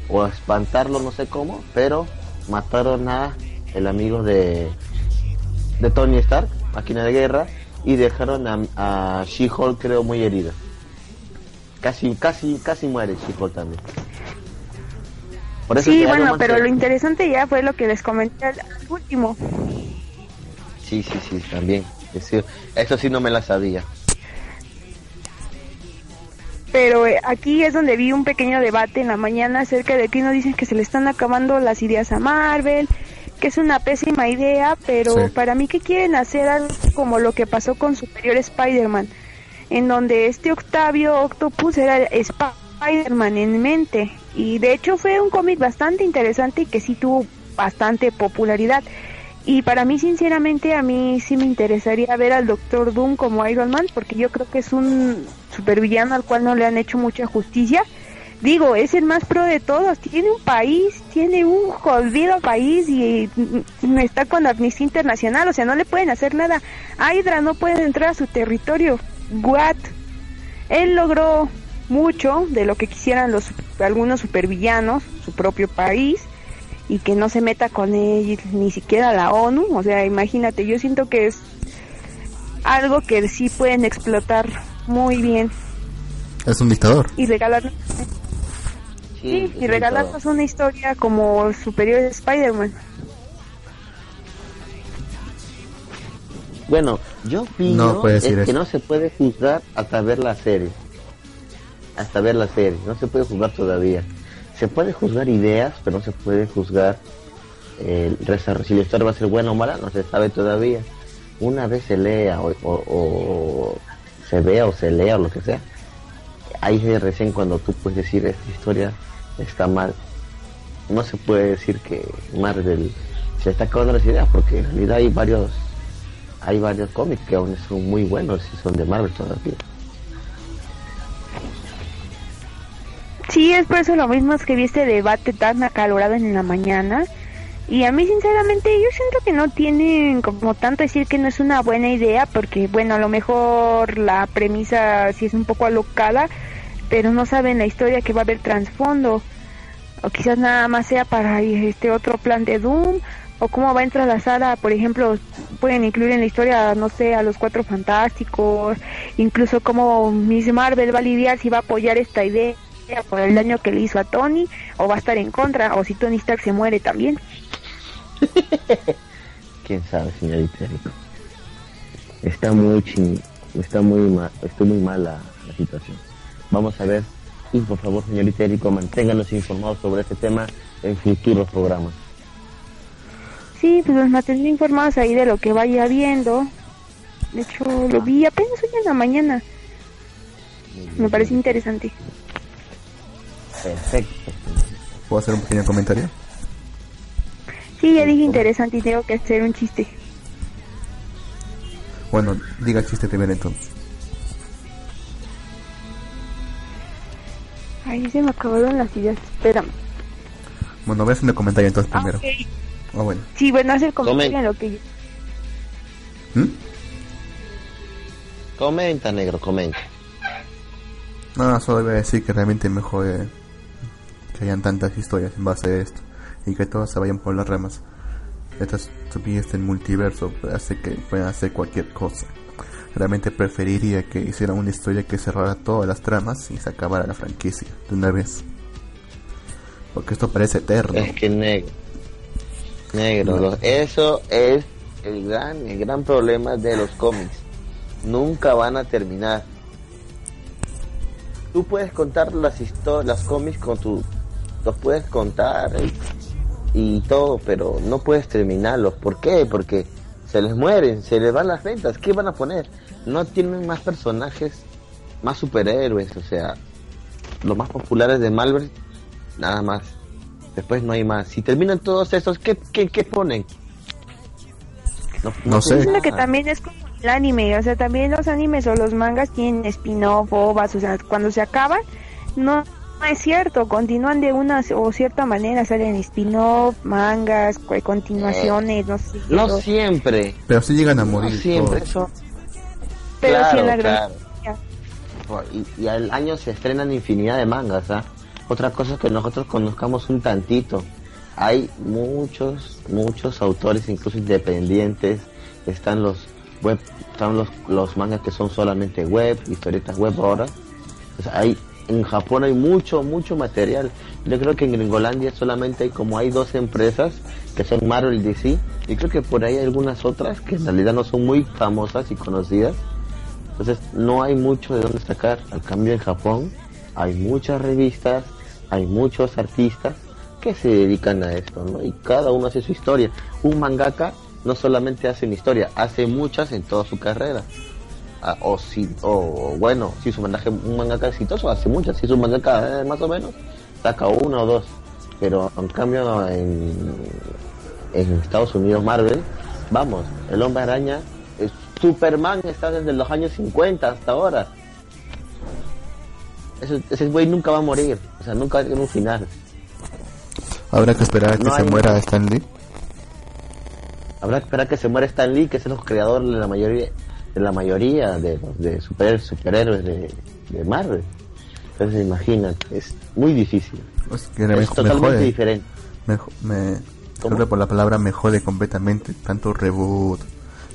Speaker 2: o espantarlo no sé cómo pero mataron a el amigo de de Tony Stark máquina de guerra y dejaron a, a She-Hulk creo muy herida casi casi casi muere She-Hulk también
Speaker 3: sí, bueno, pero lo interesante ya fue lo que les comenté al, último.
Speaker 2: Sí, sí, sí, también. Eso sí no me la sabía.
Speaker 3: Pero eh, aquí es donde vi un pequeño debate en la mañana acerca de que uno dicen que se le están acabando las ideas a Marvel, que es una pésima idea, pero para mí que quieren hacer algo como lo que pasó con Superior Spider-Man, en donde este Octavio Octopus era Spider-Man en mente. Y de hecho fue un cómic bastante interesante y que sí tuvo bastante popularidad. Y para mí, sinceramente, a mí sí me interesaría ver al Doctor Doom como Iron Man, porque yo creo que es un supervillano al cual no le han hecho mucha justicia. Digo, es el más pro de todos. Tiene un país, tiene un jodido país y está con Amnistía Internacional, o sea, no le pueden hacer nada. Hydra no puede entrar a su territorio. What? Él logró mucho de lo que quisieran los algunos supervillanos, su propio país y que no se meta con él ni siquiera la ONU, o sea, imagínate, yo siento que es algo que sí pueden explotar muy bien.
Speaker 1: Es un dictador.
Speaker 3: Y regalarnos sí, y regalarnos una historia como superior de Spider-Man.
Speaker 2: Bueno, yo opino que no se puede juzgar hasta ver la serie hasta ver la serie. No se puede juzgar todavía. Se puede juzgar ideas, pero no se puede juzgar el Si la historia va a ser buena o mala, no se sabe todavía. Una vez se lea o, se vea o se lea o lo que sea, ahí es recién cuando tú puedes decir esta historia está mal. No se puede decir que Marvel se está acabando las ideas porque en realidad hay varios hay varios cómics que aún son muy buenos y son de Marvel todavía.
Speaker 3: Sí, es por eso lo mismo es que vi este debate tan acalorado en la mañana. Y a mí sinceramente yo siento que no tienen como tanto decir que no es una buena idea porque bueno, a lo mejor la premisa sí es un poco alocada, pero no saben la historia que va a haber trasfondo. O quizás nada más sea para este otro plan de Doom o cómo va a la sala, por ejemplo, pueden incluir en la historia, no sé, a los cuatro fantásticos, incluso cómo Miss Marvel va a lidiar si va a apoyar esta idea por el daño que le hizo a Tony o va a estar en contra o si Tony Stark se muere también.
Speaker 2: Quién sabe, señorita. Está muy está muy mal, está muy mala la situación. Vamos a ver y por favor, señorita Erico, manténganos informados sobre este tema en futuros programas.
Speaker 3: Sí, pues nos mantendré informados ahí de lo que vaya viendo. De hecho, lo vi apenas hoy en la mañana. Me parece interesante.
Speaker 2: Perfecto.
Speaker 1: ¿Puedo hacer un pequeño comentario?
Speaker 3: Sí, ya dije interesante y tengo que hacer un chiste.
Speaker 1: Bueno, diga el chiste primero entonces.
Speaker 3: Ay, se me acabaron las ideas. Espérame.
Speaker 1: Bueno, voy a hacer un comentario entonces ah, primero.
Speaker 3: Ah, bueno. Sí, bueno, hacer comentario en lo que yo...
Speaker 2: ¿Mm? Comenta, negro, comenta.
Speaker 1: No, solo voy a decir que realmente mejor eh, que hayan tantas historias en base a esto y que todas se vayan por las ramas. Estas estupidez del multiverso hace que puedan hacer cualquier cosa. Realmente preferiría que hicieran una historia que cerrara todas las tramas y se acabara la franquicia de una vez. Porque esto parece eterno.
Speaker 2: Es que negro. Negro, eso es el gran, el gran problema de los cómics. Nunca van a terminar. Tú puedes contar las historias, las cómics con tu los puedes contar y, todo, pero no puedes terminarlos. ¿Por qué? Porque se les mueren, se les van las ventas. ¿Qué van a poner? No tienen más personajes, más superhéroes, o sea, los más populares de Marvel, nada más. Después no hay más. Si terminan todos esos, ¿qué, qué, qué ponen?
Speaker 1: No, sé.
Speaker 3: que también es como el anime, o sea, también los animes o los mangas tienen spin-off, o sea, cuando se acaban, no no es cierto, continúan de una o cierta manera, salen spin-off, mangas, continuaciones, no sé.
Speaker 2: No siempre.
Speaker 1: Pero sí llegan a morir.
Speaker 2: siempre, eso.
Speaker 3: Pero sí en la gran
Speaker 2: y, al año se estrenan infinidad de mangas, ¿ah? Otra cosa es que nosotros conozcamos un tantito. Hay muchos, muchos autores, incluso independientes. Están los web, están los, los mangas que son solamente web, historietas web ahora. hay en Japón hay mucho, mucho material. Yo creo que en Gringolandia solamente hay como hay dos empresas que son Marvel DC. Y creo que por ahí hay algunas otras que en realidad no son muy famosas y conocidas. Entonces no hay mucho de dónde sacar. Al cambio en Japón hay muchas revistas, hay muchos artistas que se dedican a esto, ¿no? Y cada uno hace su historia. Un mangaka no solamente hace una historia, hace muchas en toda su carrera. Ah, o si, o bueno, si su mangaka, un mangaka exitoso hace muchas, si su mangaka eh, más o menos saca uno o dos. Pero en cambio en, en Estados Unidos Marvel, vamos, el hombre araña, Superman está desde los años 50 hasta ahora. Ese, ese güey nunca va a morir, o sea, nunca va a tener un final.
Speaker 1: Habrá que esperar a que
Speaker 2: No
Speaker 1: se
Speaker 2: hay-
Speaker 1: muera Stan Lee.
Speaker 2: Habrá que esperar que se muera Stan Lee, que es el creador de la mayoría la mayoría de, de super- superhéroes de, de Marvel. Entonces imagínate, es muy difícil.
Speaker 1: Pues que
Speaker 2: Es
Speaker 1: me, me
Speaker 2: totalmente
Speaker 1: jode.
Speaker 2: diferente.
Speaker 1: Me, me que por la palabra me jode completamente. Tanto reboot,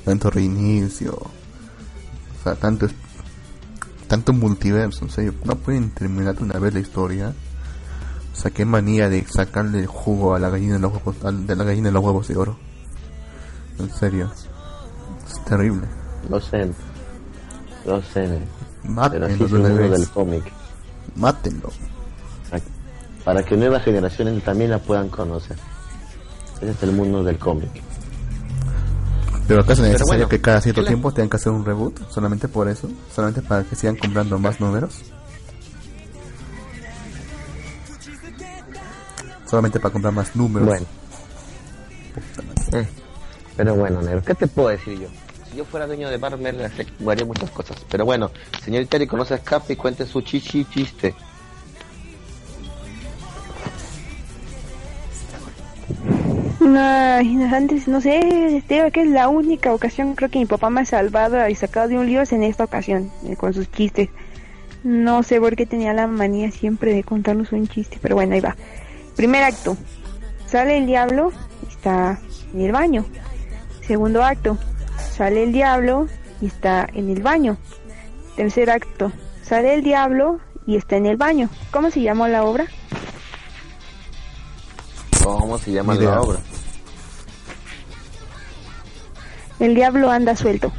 Speaker 1: tanto reinicio. O sea, tanto tanto multiverso. En serio, no pueden terminar de una vez la historia. O sea, qué manía de sacarle el jugo a la gallina de los huevos, de la gallina de los huevos de oro. En serio. Es terrible.
Speaker 2: Lo sé, lo sé, pero
Speaker 1: Mátenlo
Speaker 2: así
Speaker 1: de
Speaker 2: es el del cómic.
Speaker 1: Mátenlo.
Speaker 2: Para- que nuevas generaciones también la puedan conocer. Ese es el mundo del cómic.
Speaker 1: Pero acaso es
Speaker 2: Pero
Speaker 1: necesario
Speaker 2: bueno,
Speaker 1: que cada cierto
Speaker 2: ¿qué le-
Speaker 1: tiempo tengan que hacer un reboot, solamente por eso, solamente para que sigan comprando más números. Solamente para comprar más números.
Speaker 2: Bueno. Eh, Pero bueno, negro, ¿qué te puedo decir yo? Si yo fuera dueño de Barmer, haría muchas cosas. Pero bueno, señorita Eri, conoce a Escape y cuente su chichi chiste.
Speaker 3: Ay, antes, no sé, este, que es la única ocasión creo que mi papá me ha salvado y sacado de un lío es en esta ocasión, eh, con sus chistes. No sé por qué tenía la manía siempre de contarnos un chiste, pero bueno, ahí va. Primer acto, sale el diablo está en el baño. Segundo acto, sale el diablo y está en el baño. Tercer acto, sale el diablo y está en el baño. ¿Cómo se llamó la obra?
Speaker 2: ¿Cómo se llama la obra?
Speaker 3: El diablo anda suelto.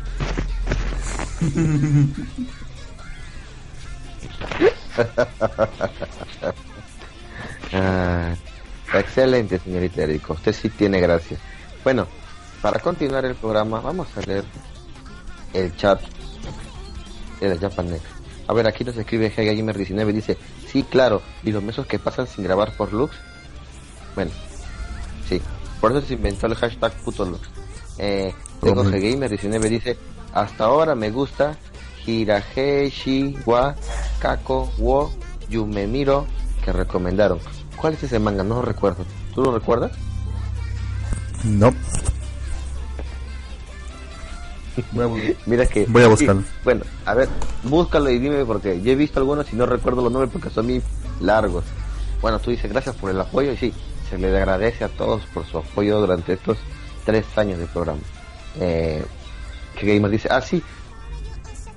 Speaker 2: Ah, excelente, señorita Erika. Usted sí tiene gracia. Bueno, para continuar el programa, vamos a leer el chat de la Japanex. A ver, aquí nos escribe Gamer19. Dice: Sí, claro. ¿Y los meses que pasan sin grabar por Lux? Bueno, sí. Por eso se inventó el hashtag puto Lux. Eh, tengo
Speaker 1: Hombre.
Speaker 2: Gamer19. Dice: Hasta ahora me gusta Hiraheshi wa Kako wo Yumemiro que recomendaron. ¿Cuál es ese manga? No lo recuerdo. ¿Tú lo recuerdas?
Speaker 1: No. Voy a
Speaker 2: Mira que...
Speaker 1: Voy a buscarlo.
Speaker 2: Bueno, a ver, búscalo y dime porque yo he visto algunos y no recuerdo los nombres porque son muy largos. Bueno, tú dices gracias por el apoyo y sí, se le agradece a todos por su apoyo durante estos tres años de programa. Eh, que Gamer dice, ah sí,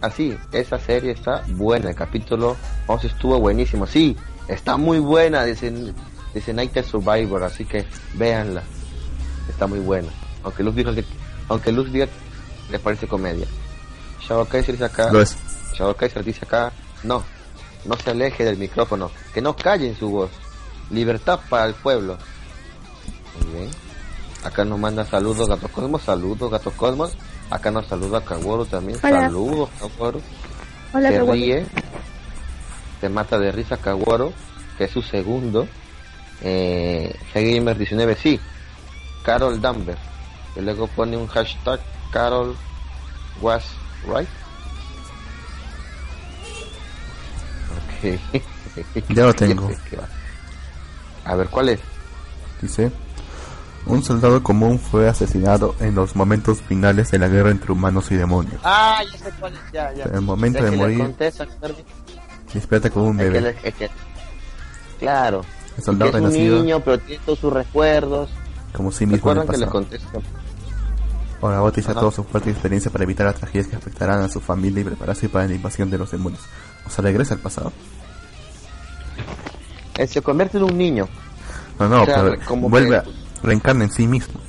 Speaker 2: así, esa serie está buena, el capítulo 11 estuvo buenísimo, sí, está muy buena, dice, dice Night Survivor, así que véanla, está muy buena, aunque Luz diga que, aunque Luz diga que le parece comedia. Shadow Kaiser dice acá,
Speaker 1: Lo es.
Speaker 2: Shadow Kaiser dice acá, no, no se aleje del micrófono, que no callen su voz, libertad para el pueblo. Muy bien. Acá nos manda saludos Gato Cosmos, saludos Gato Cosmos. Acá nos saluda Kaworu también,
Speaker 3: Hola.
Speaker 2: saludos Kaworu.
Speaker 3: Hola,
Speaker 2: se ríe, se mata de risa Kaworu, que es su segundo. Eh, Gamer 19, sí, Carol Danvers. Y luego pone un hashtag Carol was right. Ok.
Speaker 1: Ya lo tengo.
Speaker 2: A ver, ¿cuál es?
Speaker 1: Dice, un soldado común fue asesinado en los momentos finales de la guerra entre humanos y demonios.
Speaker 2: Ah, ya sé cuál es, ya, ya.
Speaker 1: En el momento de
Speaker 2: le
Speaker 1: morir,
Speaker 2: contesta, Kirby.
Speaker 1: despierta como un
Speaker 2: Es que
Speaker 1: bebé.
Speaker 2: le- es que- Claro.
Speaker 1: El soldado
Speaker 2: es un
Speaker 1: renacido,
Speaker 2: niño, pero tiene todos sus recuerdos.
Speaker 1: como sí mismo
Speaker 2: ¿Recuerdan que le
Speaker 1: pasado.
Speaker 2: Contesta?
Speaker 1: Ahora va a utilizar
Speaker 2: Ajá.
Speaker 1: toda su fuerte experiencia para evitar las tragedias que afectarán a su familia y prepararse para la invasión de los demonios. O sea, regresa al pasado.
Speaker 2: Él se convierte en un niño.
Speaker 1: No, no, pero como vuelve, a, reencarna en sí mismo.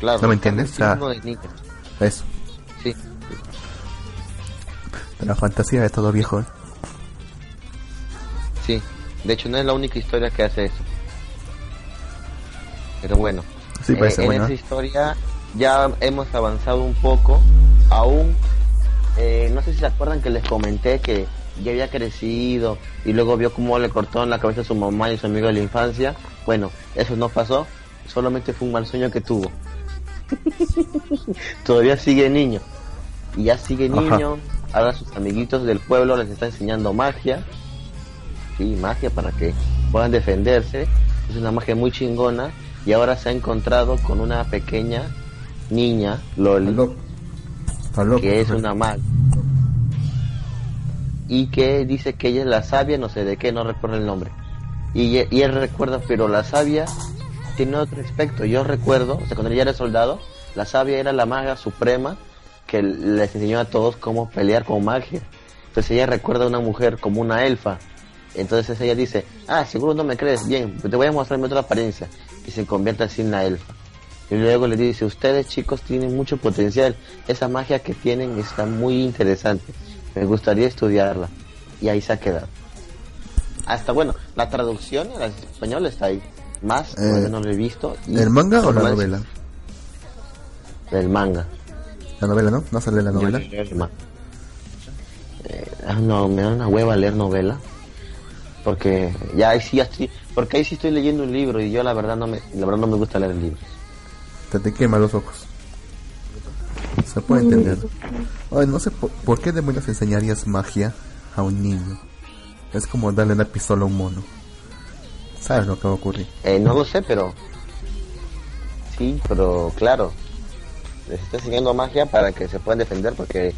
Speaker 2: Claro.
Speaker 1: ¿No me entiendes? eso.
Speaker 2: Sí.
Speaker 1: La fantasía de todo viejo. ¿eh?
Speaker 2: Sí. De hecho, no es la única historia que hace eso. Pero bueno.
Speaker 1: Sí,
Speaker 2: eh, en esa historia ya hemos avanzado un poco. Aún, eh, no sé si se acuerdan que les comenté que ya había crecido y luego vio cómo le cortó en la cabeza a su mamá y su amigo de la infancia. Bueno, eso no pasó, solamente fue un mal sueño que tuvo. Todavía sigue niño. Y ya sigue niño, ahora sus amiguitos del pueblo les está enseñando magia. Sí, magia para que puedan defenderse. Es una magia muy chingona. Y ahora se ha encontrado con una pequeña niña, Loli, que es una maga y que dice que ella es la sabia, no sé de qué, no recuerdo el nombre. Y, él recuerda, pero la sabia tiene otro aspecto. Yo recuerdo, o sea, cuando ella era soldado, la sabia era la maga suprema que les enseñó a todos cómo pelear con magia. Entonces ella recuerda a una mujer como una elfa. Entonces ella dice, ah, seguro no me crees, bien, te voy a mostrar mi otra apariencia. Y se convierte así en la elfa. Y luego le dice, ustedes chicos tienen mucho potencial, esa magia que tienen está muy interesante me gustaría estudiarla. Y ahí se ha quedado. Hasta bueno, la traducción en español está ahí. Más, eh, no lo he visto.
Speaker 1: ¿El manga o la novela?
Speaker 2: El manga.
Speaker 1: La novela, ¿no? ¿No sale la novela?
Speaker 2: Eh, ah, no, me da una hueva leer novela. Porque ya ahí sí estoy, porque ahí sí estoy leyendo un libro y yo la verdad no me, la verdad no me gusta leer libros.
Speaker 1: Te te quema los ojos. Se puede entender. no sé por, qué demonios enseñarías magia a un niño. Es como darle una pistola a un mono. ¿Sabes lo que va a ocurrir?
Speaker 2: Eh, no lo sé, pero. Sí, pero claro. Les está enseñando magia para que se puedan defender porque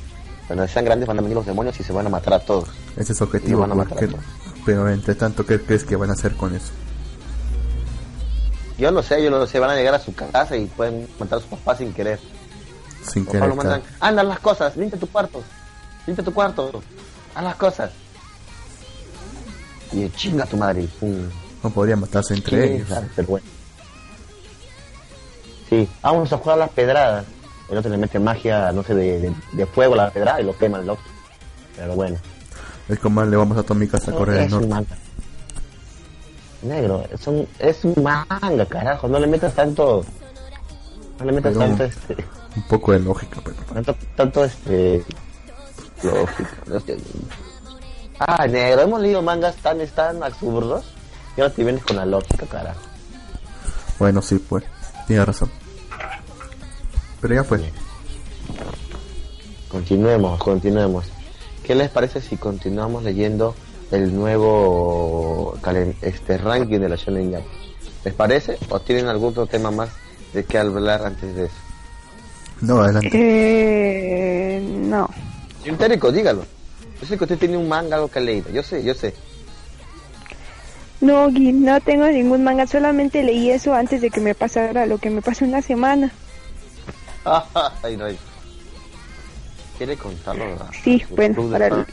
Speaker 2: cuando sean grandes van a venir los demonios y se van a matar a todos.
Speaker 1: Ese es objetivo. Pero entre tanto, ¿qué crees que van a hacer con eso?
Speaker 2: Yo no sé, yo no sé. Van a llegar a su casa y pueden matar a su papá sin querer.
Speaker 1: Sin querer.
Speaker 2: anda las cosas, limpia tu cuarto, limpia tu cuarto, haz las cosas. Y chinga tu madre.
Speaker 1: No podrían matarse entre ellos.
Speaker 2: Pero bueno. Sí, vamos a jugar las pedradas. El otro le mete magia, no sé, de, de, fuego a la pedrada y lo quema el otro. Pero bueno.
Speaker 1: Es como le vamos a casa a correr el norte.
Speaker 2: Negro, es un, es un manga, carajo. No le metas tanto. No le metas tanto este
Speaker 1: un poco de lógica, pero.
Speaker 2: Tanto, tanto este. Lógica. Ah, negro, hemos leído mangas tan, tan absurdos y ahora te vienes con la lógica, cara.
Speaker 1: Bueno, sí, pues. Tienes razón. Pero ya fue.
Speaker 2: Continuemos, continuemos. ¿Qué les parece si continuamos leyendo el nuevo este ranking de la Shonen Jump? ¿Les parece? ¿O tienen algún otro tema más de qué hablar antes de eso?
Speaker 1: No, adelante.
Speaker 3: Eh, no.
Speaker 2: Señor dígalo. Yo sé que usted tiene un manga, algo que ha leído. Yo sé, yo sé.
Speaker 3: No, Gui, no tengo ningún manga. Solamente leí eso antes de que me pasara lo que me pasó una semana.
Speaker 2: Ay, no. ¿Quiere contarlo?
Speaker 3: Sí, bueno, para...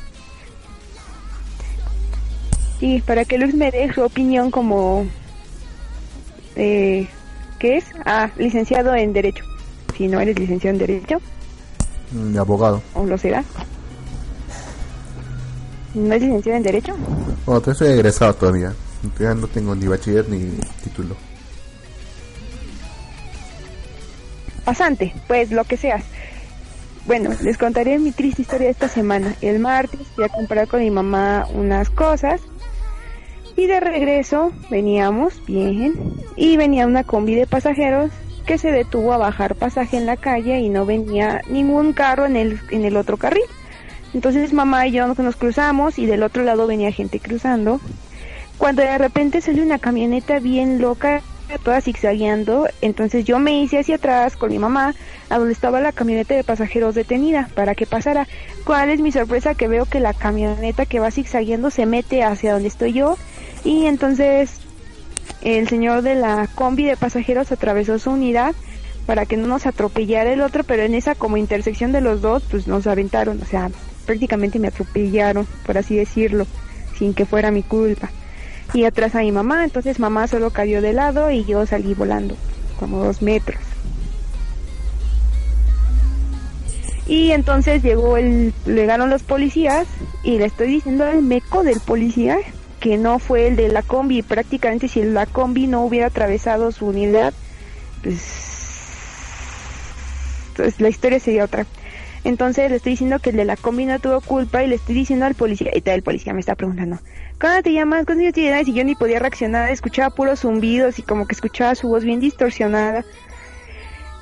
Speaker 3: Sí, para que Luz me dé su opinión como... Eh, ¿Qué es? Ah, licenciado en Derecho si no eres licenciado en Derecho.
Speaker 1: De abogado.
Speaker 3: ¿O lo será? ¿No es licenciado en Derecho?
Speaker 1: No, estoy egresado todavía. Todavía no tengo ni bachiller ni título.
Speaker 3: Pasante, pues lo que seas. Bueno, les contaré mi triste historia de esta semana. El martes fui a comprar con mi mamá unas cosas y de regreso veníamos bien y venía una combi de pasajeros que se detuvo a bajar pasaje en la calle y no venía ningún carro en el, en el otro carril. Entonces mamá y yo nos cruzamos y del otro lado venía gente cruzando. Cuando de repente salió una camioneta bien loca, toda zigzagueando, entonces yo me hice hacia atrás con mi mamá a donde estaba la camioneta de pasajeros detenida para que pasara. ¿Cuál es mi sorpresa? Que veo que la camioneta que va zigzagueando se mete hacia donde estoy yo y entonces el señor de la combi de pasajeros atravesó su unidad para que no nos atropellara el otro, pero en esa como intersección de los dos, pues nos aventaron, o sea, prácticamente me atropellaron, por así decirlo. sin que fuera mi culpa. Y atrás a mi mamá, entonces mamá solo cayó de lado y yo salí volando, como dos metros. Y entonces llegó el, llegaron los policías y le estoy diciendo al meco del policía que no fue el de la combi. Prácticamente si la combi no hubiera atravesado su unidad, pues, pues la historia sería otra. Entonces le estoy diciendo que el de la combi no tuvo culpa y le estoy diciendo al policía, y el policía me está preguntando, ¿cómo te llamas? ¿Cuántos tienes? Y yo ni podía reaccionar, escuchaba puros zumbidos y como que escuchaba su voz bien distorsionada.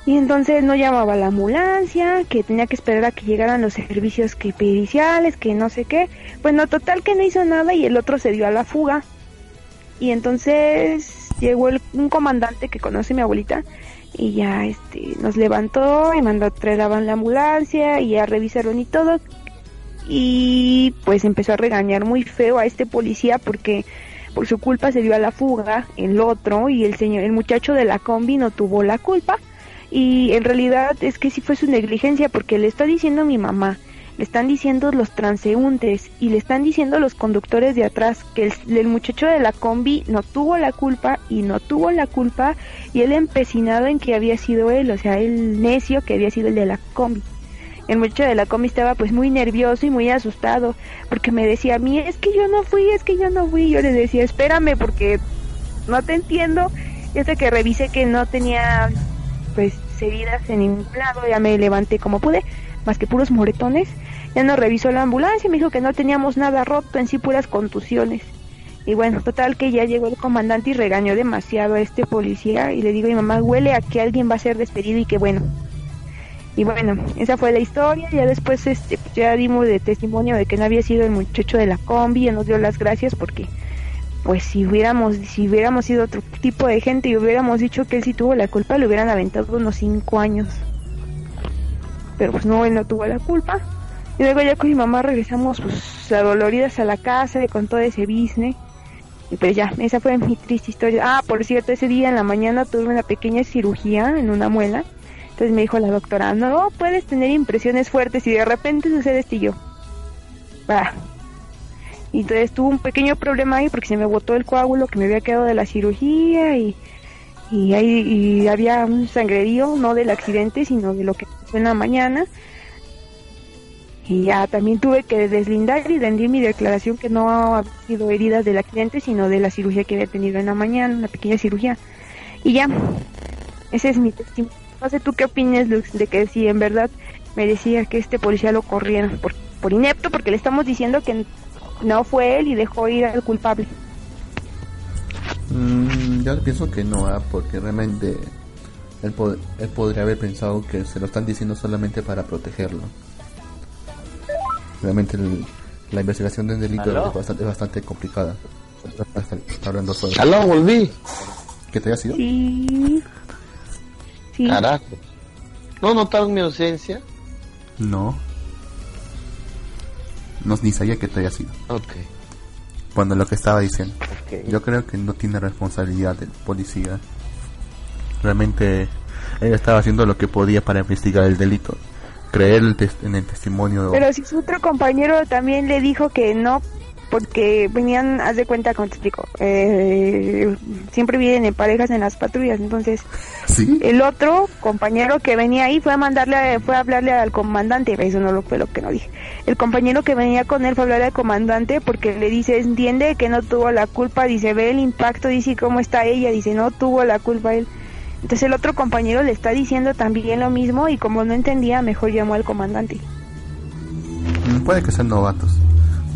Speaker 3: Y entonces no llamaba a la ambulancia, que tenía que esperar a que llegaran los servicios que periciales, que no sé qué. Bueno, total que no hizo nada y el otro se dio a la fuga. Y entonces llegó el, un comandante que conoce mi abuelita y ya este nos levantó y mandó a la ambulancia y ya revisaron y todo. Y pues empezó a regañar muy feo a este policía porque por su culpa se dio a la fuga el otro y el señor el muchacho de la combi no tuvo la culpa. Y en realidad es que sí fue su negligencia porque le está diciendo a mi mamá le están diciendo los transeúntes y le están diciendo los conductores de atrás que el, muchacho de la combi no tuvo la culpa y no tuvo la culpa y él empecinado en que había sido él, o sea, el necio que había sido el de la combi. El muchacho de la combi estaba pues muy nervioso y muy asustado porque me decía a mí, es que yo no fui, es que yo no fui. Yo le decía, espérame porque no te entiendo. Y hasta que revisé que no tenía pues heridas en ningún lado, ya me levanté como pude, más que puros moretones ya nos revisó la ambulancia, me dijo que no teníamos nada roto, en sí puras contusiones. Y bueno, total que ya llegó el comandante y regañó demasiado a este policía y le digo a mi mamá, huele a que alguien va a ser despedido y que bueno. Y bueno, esa fue la historia, ya después este, pues ya dimos de testimonio de que no había sido el muchacho de la combi, y nos dio las gracias porque pues si hubiéramos, si hubiéramos sido otro tipo de gente y hubiéramos dicho que él sí tuvo la culpa, le hubieran aventado unos cinco años. Pero pues no, él no tuvo la culpa y luego ya con mi mamá regresamos pues adoloridas a la casa con todo ese business. Y pues ya, esa fue mi triste historia. Ah, por cierto, ese día en la mañana tuve una pequeña cirugía en una muela. Entonces me dijo la doctora, no, puedes tener impresiones fuertes y de repente sucede esto y yo. Y entonces tuve un pequeño problema ahí porque se me botó el coágulo que me había quedado de la cirugía y, y, ahí, y había un sangrerío, no del accidente, sino de lo que pasó en la mañana y ya también tuve que deslindar y rendir mi declaración que no ha sido heridas del accidente, sino de la cirugía que había tenido en la mañana, una pequeña cirugía. Y ya, ese es mi testimonio. No sé tú qué opinas, Lux, de que si en verdad merecía que este policía lo corriera por, por inepto, porque le estamos diciendo que no fue él y dejó ir al culpable.
Speaker 1: Mm, yo pienso que no, ¿ah? porque realmente él, él podría haber pensado que se lo están diciendo solamente para protegerlo realmente la investigación de un delito es bastante, bastante complicada. hablando sobre.
Speaker 2: ¡Aló, volví!
Speaker 1: ¿Qué te ha sido?
Speaker 3: Sí.
Speaker 2: Carajo. ¿No notaron mi ausencia?
Speaker 1: No. No, ni sabía que te haya sido.
Speaker 2: Ok.
Speaker 1: Cuando lo que estaba diciendo. Yo creo que no tiene responsabilidad del policía. Realmente él estaba haciendo lo que podía para investigar el delito creer en el testimonio.
Speaker 3: Pero si su otro compañero también le dijo que no, porque venían, haz de cuenta, como te explico, eh, siempre vienen en parejas en las patrullas, entonces el otro compañero que venía ahí fue a mandarle, fue a hablarle al comandante, eso no lo fue lo que no dije. El compañero que venía con él fue a hablarle al comandante porque le dice, entiende que no tuvo la culpa, dice, ve el impacto, dice cómo está ella, dice, no tuvo la culpa él. Entonces el otro compañero le está diciendo también lo mismo y como no entendía, mejor llamó al comandante.
Speaker 1: Puede que sean novatos.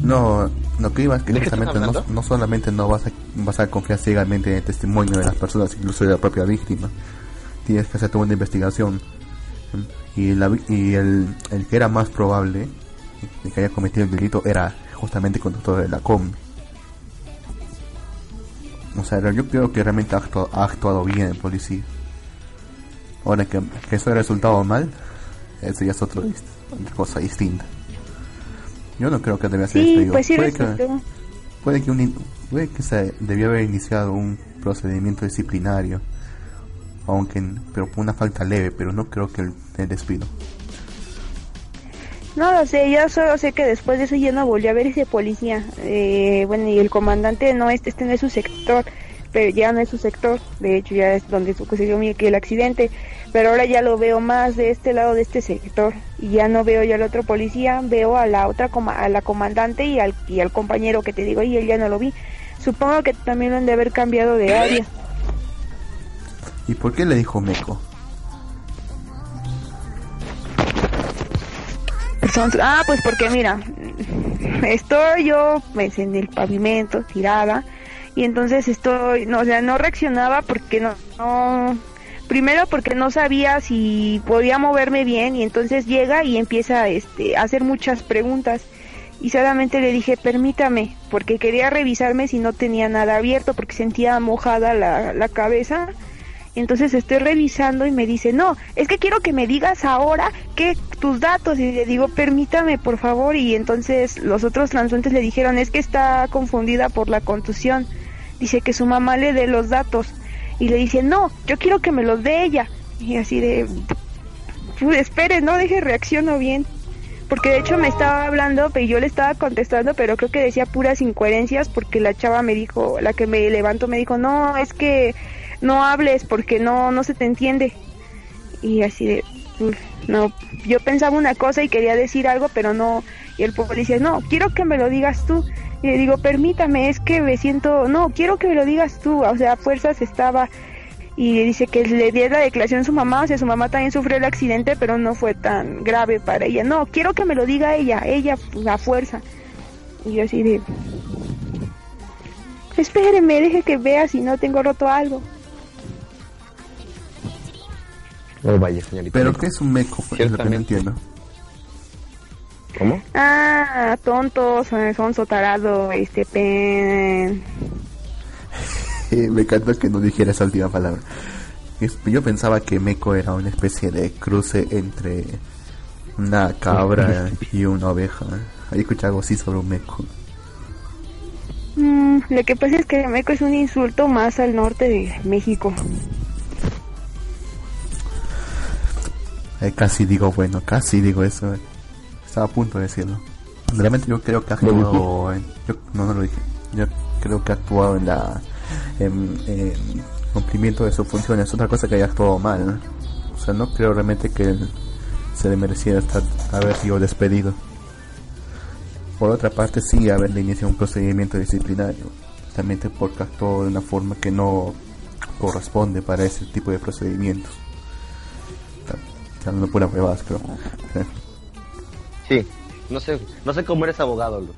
Speaker 1: No, lo que iba es que justamente no, no, solamente no vas a, vas a confiar ciegamente en el testimonio de las personas, incluso de la propia víctima. Tienes que hacer toda una investigación. Y, la, y el, el que era más probable de que haya cometido el delito era justamente el conductor de la com O sea, yo creo que realmente ha actuado bien el policía. Ahora que, que eso haya resultado mal, eso ya es otro, otra cosa distinta. Yo no creo que debía ser
Speaker 3: sí, pues
Speaker 1: puede, que, puede, que un, puede que se debió haber iniciado un procedimiento disciplinario, aunque pero por una falta leve, pero no creo que el, despido.
Speaker 3: No lo sé, yo solo sé que después de eso ya no volví a ver ese policía. Eh, bueno, y el comandante no, este, este no es su sector, pero ya no es su sector. De hecho, ya es donde sucedió el accidente. Pero ahora ya lo veo más de este lado de este sector. Y ya no veo ya al otro policía, veo a la otra, a la comandante y al, y al compañero que te digo, y él ya no lo vi. Supongo que también lo han de haber cambiado de área.
Speaker 1: ¿Y por qué le dijo Meco?
Speaker 3: ah, pues porque mira, estoy yo pues, en el pavimento tirada y entonces estoy, no, o sea, no reaccionaba porque no, no, primero porque no sabía si podía moverme bien y entonces llega y empieza este, a hacer muchas preguntas y solamente le dije permítame porque quería revisarme si no tenía nada abierto porque sentía mojada la, cabeza entonces estoy revisando y me dice, no, es que quiero que me digas ahora que tus datos. Y le digo, permítame, por favor. Y entonces los otros transuentes le dijeron, es que está confundida por la contusión. Dice que su mamá le dé los datos. Y le dice, no, yo quiero que me los dé ella. Y así de, pues, espere, no deje reacciono bien. Porque de hecho me estaba hablando, pero yo le estaba contestando, pero creo que decía puras incoherencias porque la chava me dijo, la que me levantó me dijo, no, es que no hables porque no, no se te entiende. Y así de, no, yo pensaba una cosa y quería decir algo, pero no, y el policía, no, quiero que me lo digas tú. Y le digo, permítame, es que me siento, no, quiero que me lo digas tú, o sea, a fuerzas estaba, y dice que le diera la declaración a su mamá, o sea, su mamá también sufrió el accidente, pero no fue tan grave para ella. No, quiero que me lo diga ella, ella pues, a fuerza. Y yo así de, espéreme, deje que vea si no tengo roto algo.
Speaker 2: No vaya, señorita.
Speaker 1: ¿Pero qué es un meco? Pues, lo que no entiendo.
Speaker 2: ¿Cómo?
Speaker 3: Ah, tontos, son sotarado, este pen.
Speaker 1: Me encanta que no dijera esa última palabra. Yo pensaba que meco era una especie de cruce entre una cabra y una oveja. Ahí escuché algo así sobre un meco.
Speaker 3: Mm, lo que pasa es que meco es un insulto más al norte de México.
Speaker 1: Eh, casi digo, bueno, casi digo eso. Estaba a punto de decirlo. Realmente yo creo que ha actuado en, no, no lo dije. Yo creo que ha actuado en la en, cumplimiento de sus funciones. Otra cosa que haya actuado mal. O sea, no creo realmente que se le mereciera estar, haber sido despedido. Por otra parte, sí haberle iniciado un procedimiento disciplinario. También porque actuó de una forma que no corresponde para ese tipo de procedimientos no pura huevadas, creo.
Speaker 2: Sí, no sé, no sé cómo eres abogado, Luz.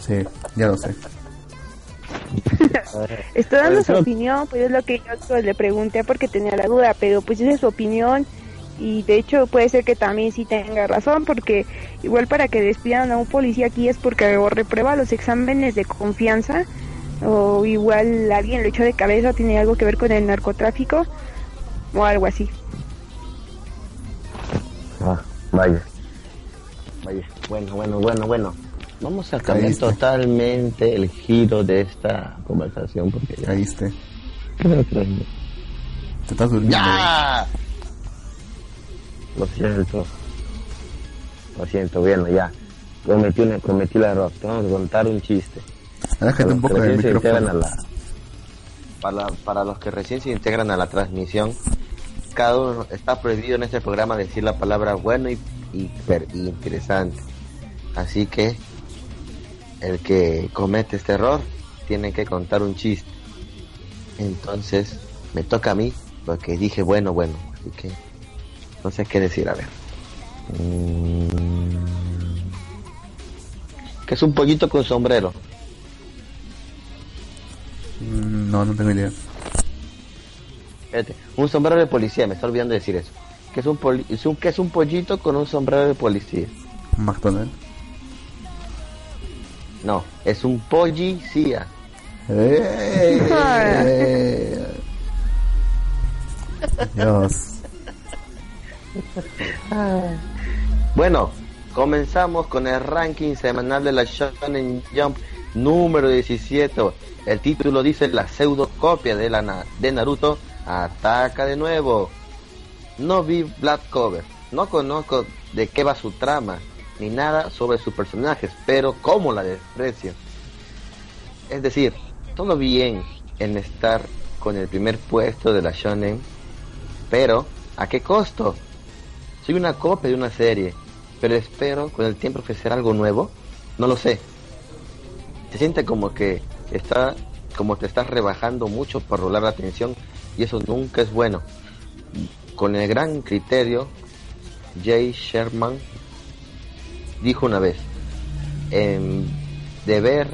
Speaker 1: Sí, ya lo sé.
Speaker 3: Estoy dando su opinión, pues es lo que yo le pregunté porque tenía la duda, pero pues esa es su opinión y de hecho puede ser que también sí tenga razón porque igual para que despidan a un policía aquí es porque o reprueba los exámenes de confianza o igual alguien lo echó de cabeza, tiene algo que ver con el narcotráfico o algo así.
Speaker 2: Ah, vaya. Bueno, bueno, bueno, bueno. Vamos a cambiar totalmente el giro de esta conversación porque
Speaker 1: ya. Caíste.
Speaker 2: Te
Speaker 1: estás durmiendo.
Speaker 2: ¡Ya! Lo siento. Lo siento, bueno, ya. Cometí, una, cometí el error. Tengo que contar un chiste.
Speaker 1: Aléjate un poco del micrófono.
Speaker 2: la, para, para los que recién se integran a la transmisión, cada está prohibido en este programa decir la palabra bueno y, interesante. Así que el que comete este error tiene que contar un chiste. Entonces me toca a mí porque dije bueno, bueno. Así que no sé qué decir. A ver. Mm. ¿Qué es un pollito con sombrero?
Speaker 1: Mm, no, no tengo idea
Speaker 2: un sombrero de policía, me está olvidando de decir eso. ¿Qué es un, es un, es un pollito con un sombrero de policía?
Speaker 1: McDonald's.
Speaker 2: No, es un policía.
Speaker 1: Eh. Dios.
Speaker 2: bueno, comenzamos con el ranking semanal de la Shonen Jump número 17. El título dice la pseudocopia de, la, de Naruto Ataca de nuevo. No vi Black Cover. No conozco de qué va su trama. ni nada sobre sus personajes, pero cómo la desprecio. Es decir, todo bien en estar con el primer puesto de la shonen, pero ¿a qué costo? Soy una copia de una serie, pero espero con el tiempo ofrecer algo nuevo. No lo sé. Se siente como que está como te estás rebajando mucho por rolar la atención y eso nunca es bueno. Con el gran criterio, Jay Sherman dijo una vez, en, de ver,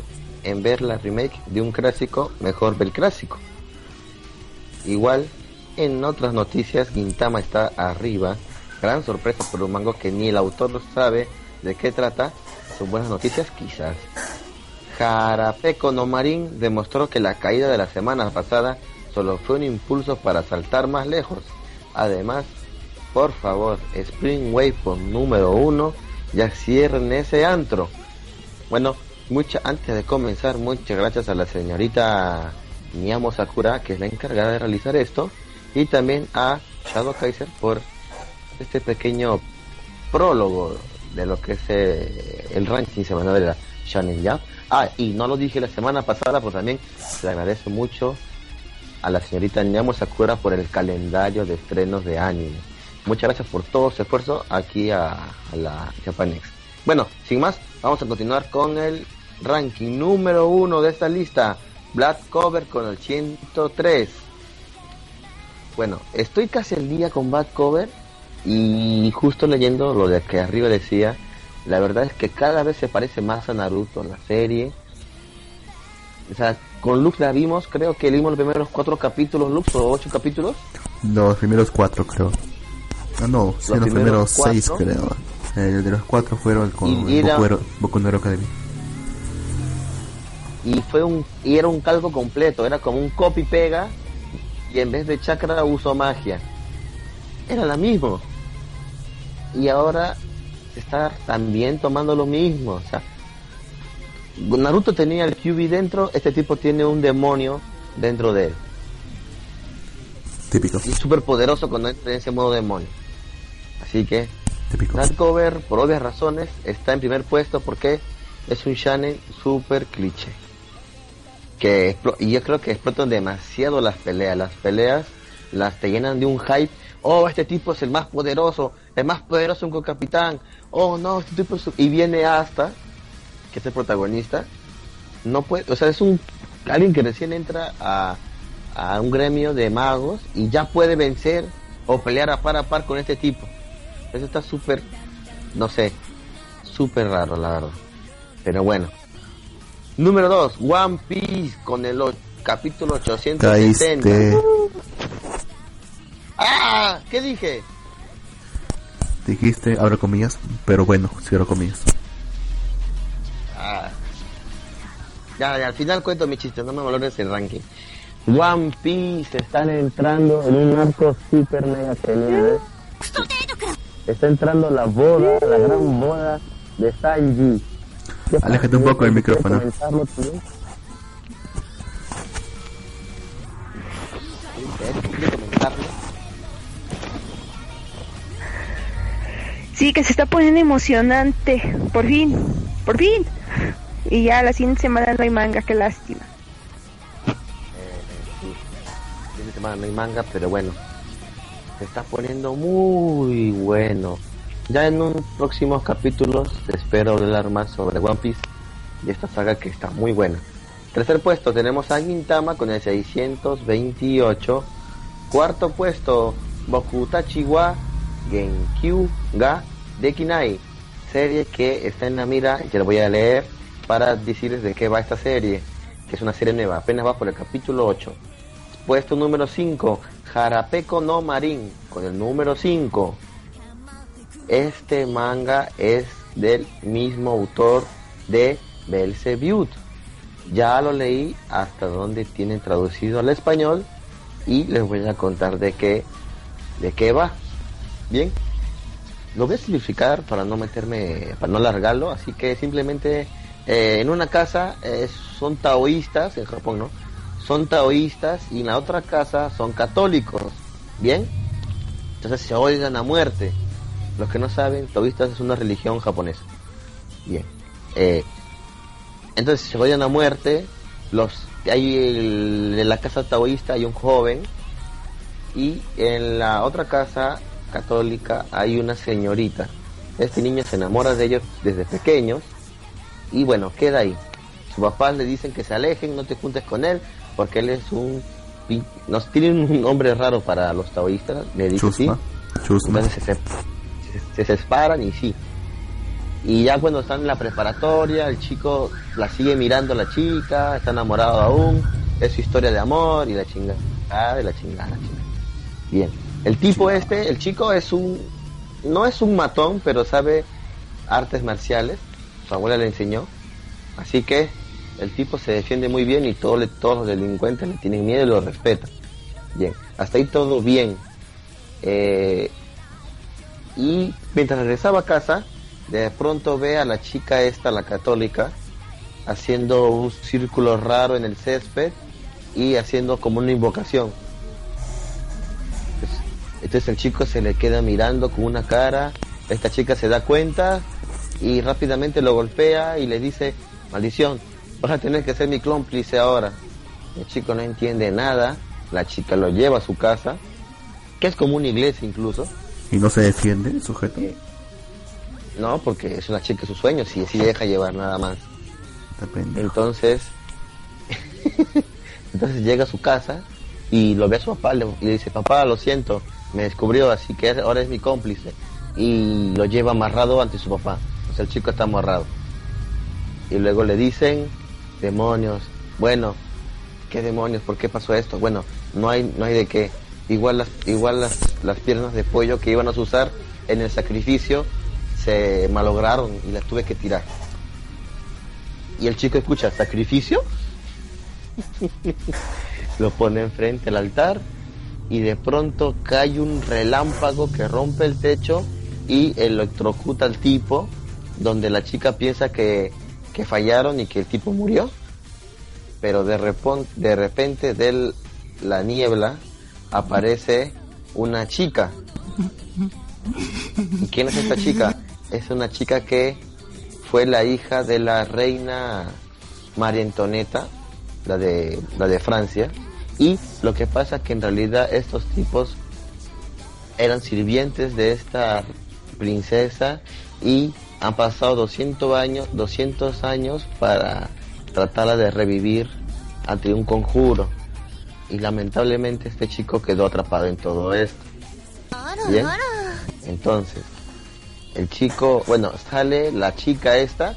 Speaker 2: en ver la remake de un clásico, mejor ver el clásico. Igual, en otras noticias, Gintama está arriba. Gran sorpresa por un mango que ni el autor sabe de qué trata. Son buenas noticias, quizás. Jarapeco no Marín demostró que la caída de la semana pasada solo fue un impulso para saltar más lejos. Además, por favor, Spring por número uno, ya cierren ese antro. Bueno, mucha, antes de comenzar, muchas gracias a la señorita Miyamo Sakura, que es la encargada de realizar esto, y también a Shadow Kaiser por este pequeño prólogo de lo que es eh, el ranking semanal de la Shonen Jump. Ah, y no lo dije la semana pasada, pero también le agradezco mucho a la señorita Nyamo Sakura por el calendario de estrenos de anime. Muchas gracias por todo su esfuerzo aquí a, la Japanex. Bueno, sin más, vamos a continuar con el ranking número uno de esta lista. Black Cover con el 103. Bueno, estoy casi al día con Black Cover y justo leyendo lo de que arriba decía la verdad es que cada vez se parece más a Naruto la serie. O sea, con Lux la vimos, creo que vimos los primeros cuatro capítulos, Lux, o ocho capítulos.
Speaker 1: Los primeros cuatro, creo. Ah, no, sí, los, primeros, seis, creo. Eh, de los cuatro fueron con Boku, no Academy.
Speaker 2: Y fue un y era un calco completo, era como un copy pega y en vez de chakra usó magia. Era la misma. Y ahora estar también tomando lo mismo. O sea, Naruto tenía el QB dentro, este tipo tiene un demonio dentro de él.
Speaker 1: Típico.
Speaker 2: Y súper poderoso cuando entra en ese modo demonio. Así que, Dark Cover, por obvias razones, está en primer puesto porque es un shonen super cliché. Que, y yo creo que explotan demasiado las peleas. Las peleas las te llenan de un hype oh, este tipo es el más poderoso, el más poderoso un capitán, oh no, este tipo es... y viene hasta, que es el protagonista, no puede, o sea, es un alguien que recién entra a, a un gremio de magos y ya puede vencer o pelear a par a par con este tipo. Eso está súper, no sé, súper raro, la verdad. Pero bueno. Número 2, One Piece con el capítulo 870. ¡Ah! ¿Qué dije?
Speaker 1: Dijiste, abro comillas, pero bueno, cierro comillas.
Speaker 2: Ya, ya, al final cuento mi chiste, no me valores el ranking. One Piece están entrando en un arco super mega genial. Está entrando la boda, la gran boda de Sanji.
Speaker 1: Aléjate un poco del micrófono.
Speaker 3: Sí, que se está poniendo emocionante. Por fin, por fin. Y ya la siguiente semana no hay manga, qué lástima.
Speaker 2: Eh, sí. La siguiente semana no hay manga, pero bueno. Se está poniendo muy bueno. Ya en un próximos capítulos espero hablar más sobre One Piece y esta saga que está muy buena. Tercer puesto tenemos a Gintama con el 628. Cuarto puesto Bokutachi wa Genkyu ga Dekinai, serie que está en la mira y que la voy a leer para decirles de qué va esta serie, que es una serie nueva, apenas va por el capítulo 8. Puesto número 5, Jarapeco no Marín, con el número 5. Este manga es del mismo autor de Belzebut. Ya lo leí hasta donde tienen traducido al español y les voy a contar de qué, de qué va. Bien, lo voy a simplificar para no meterme, para no alargarlo, así que simplemente eh, en una casa eh, son taoístas, en Japón, ¿no? Son taoístas y en la otra casa son católicos, ¿bien? Entonces se oigan a muerte. Los que no saben, taoístas es una religión japonesa. Bien. Eh, entonces se vayan a muerte. Los, hay en la casa taoísta hay un joven y en la otra casa católica hay una señorita. Este niño se enamora de ellos desde pequeños y bueno, queda ahí. Sus papás le dicen que se alejen, no te juntes con él, porque él es un... Nos tiene un nombre raro para los taoístas, le dice sí. Entonces se, se, separan y sí. Y ya cuando están en la preparatoria, el chico la sigue mirando a la chica, está enamorado aún, es su historia de amor y la chingada, de la chingada, Bien. El tipo este, el chico es un, no es un matón, pero sabe artes marciales. Su abuela le enseñó. Así que el tipo se defiende muy bien y todos los delincuentes le tienen miedo y lo respetan. Bien, hasta ahí todo bien. Eh, y mientras regresaba a casa, de pronto ve a la chica esta, la católica, haciendo un círculo raro en el césped y haciendo como una invocación. Entonces el chico se le queda mirando con una cara, esta chica se da cuenta y rápidamente lo golpea y le dice, maldición, vas a tener que ser mi cómplice ahora. El chico no entiende nada, la chica lo lleva a su casa, que es como una iglesia incluso.
Speaker 1: ¿Y no se defiende el sujeto?
Speaker 2: No, porque es una chica de sus sueños y así deja llevar nada más. Entonces, entonces llega a su casa y lo ve a su papá le, le dice, papá, lo siento, me descubrió, así que ahora es mi cómplice. Y lo lleva amarrado ante su papá. Sea, el chico está amarrado. Y luego le dicen, demonios, bueno, ¿qué demonios? ¿Por qué pasó esto? Bueno, no hay, no hay de qué. Igual las, igual las, las piernas de pollo que iban a usar en el sacrificio se malograron y las tuve que tirar. Y el chico escucha, ¿sacrificio? lo pone enfrente al altar y de pronto cae un relámpago que rompe el techo y electrocuta al tipo, donde la chica piensa que, que fallaron y que el tipo murió, pero de, de repente de la niebla aparece una chica. ¿Y quién es esta chica? Es una chica que fue la hija de la reina María Antonieta, la de, la de Francia, y lo que pasa es que en realidad estos tipos eran sirvientes de esta princesa y han pasado 200 años, 200 años para tratarla de revivir ante un conjuro. Y lamentablemente este chico quedó atrapado en todo esto. Bien. Entonces, el chico, bueno, sale la chica esta,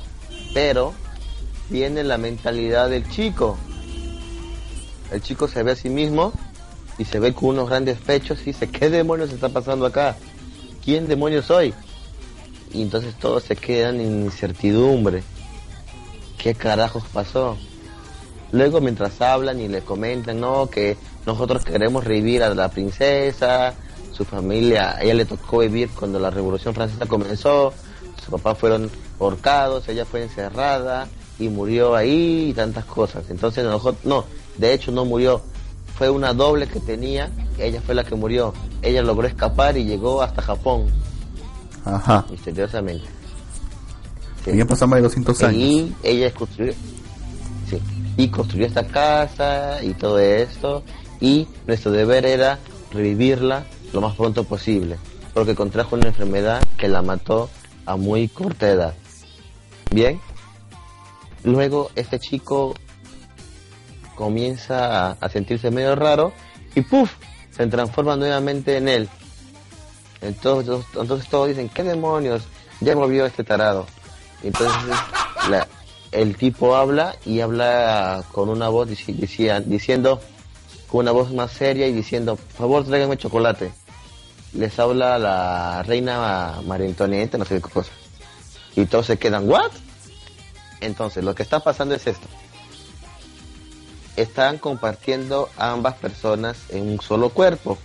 Speaker 2: pero tiene la mentalidad del chico el chico se ve a sí mismo y se ve con unos grandes pechos y dice, ¿qué demonios está pasando acá? ¿Quién demonios soy? Y entonces todos se quedan en incertidumbre. ¿Qué carajos pasó? Luego mientras hablan y le comentan, no, que nosotros queremos revivir a la princesa, su familia, a ella le tocó vivir cuando la Revolución Francesa comenzó, sus papás fueron ahorcados, ella fue encerrada y murió ahí y tantas cosas. Entonces nosotros, no, de hecho, no murió. Fue una doble que tenía. Ella fue la que murió. Ella logró escapar y llegó hasta Japón.
Speaker 1: Ajá.
Speaker 2: Misteriosamente.
Speaker 1: Sí. Ya más de 200 años.
Speaker 2: Y ella construyó, sí, y construyó esta casa y todo esto. Y nuestro deber era revivirla lo más pronto posible. Porque contrajo una enfermedad que la mató a muy corta edad. Bien. Luego este chico comienza a, sentirse medio raro y ¡puf! se transforma nuevamente en él. Entonces, entonces todos dicen, ¿qué demonios? Ya volvió este tarado. Entonces el tipo habla y habla con una voz diciendo, con una voz más seria y diciendo, por favor tráiganme chocolate. Les habla la reina María Antonieta, no sé qué cosa. Y todos se quedan, ¿what? Entonces, lo que está pasando es esto están compartiendo ambas personas en un solo cuerpo,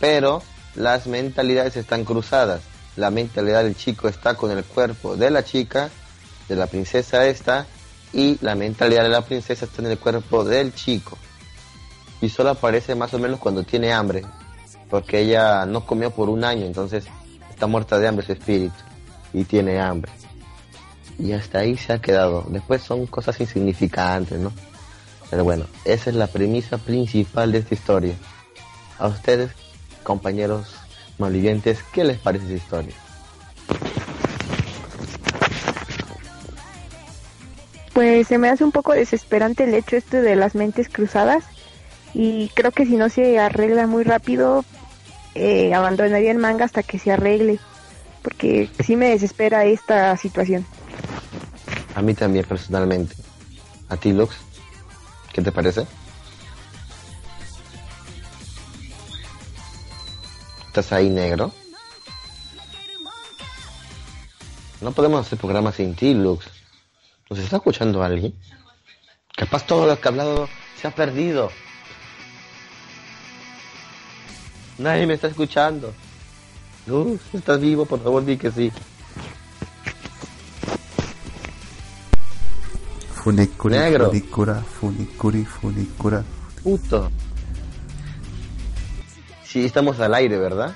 Speaker 2: pero las mentalidades están cruzadas. La mentalidad del chico está con el cuerpo de la chica, de la princesa esta, y la mentalidad de la princesa está en el cuerpo del chico. Y solo aparece más o menos cuando tiene hambre, porque ella no comió por un año, entonces está muerta de hambre su espíritu y tiene hambre. y hasta ahí se ha quedado. Después son cosas insignificantes, ¿no? Pero bueno, esa es la premisa principal de esta historia. A ustedes, compañeros malvivientes, ¿qué les parece esa historia?
Speaker 3: Pues se me hace un poco desesperante el hecho este de las mentes cruzadas y creo que si no se arregla muy rápido eh, abandonaría el manga hasta que se arregle porque sí me desespera esta situación.
Speaker 2: A mí también personalmente. ¿A ti, Lux? ¿Qué te parece? ¿Estás ahí, negro? No podemos hacer programas sin ti, Lux. ¿Nos está escuchando alguien? Capaz todo lo que ha hablado se ha perdido. Nadie me está escuchando. Lux, ¿estás vivo? Por favor, di que sí.
Speaker 1: Funicuri,
Speaker 2: Negro.
Speaker 1: funicura, funicuri, funicura.
Speaker 2: Puto. Sí, estamos al aire, ¿verdad?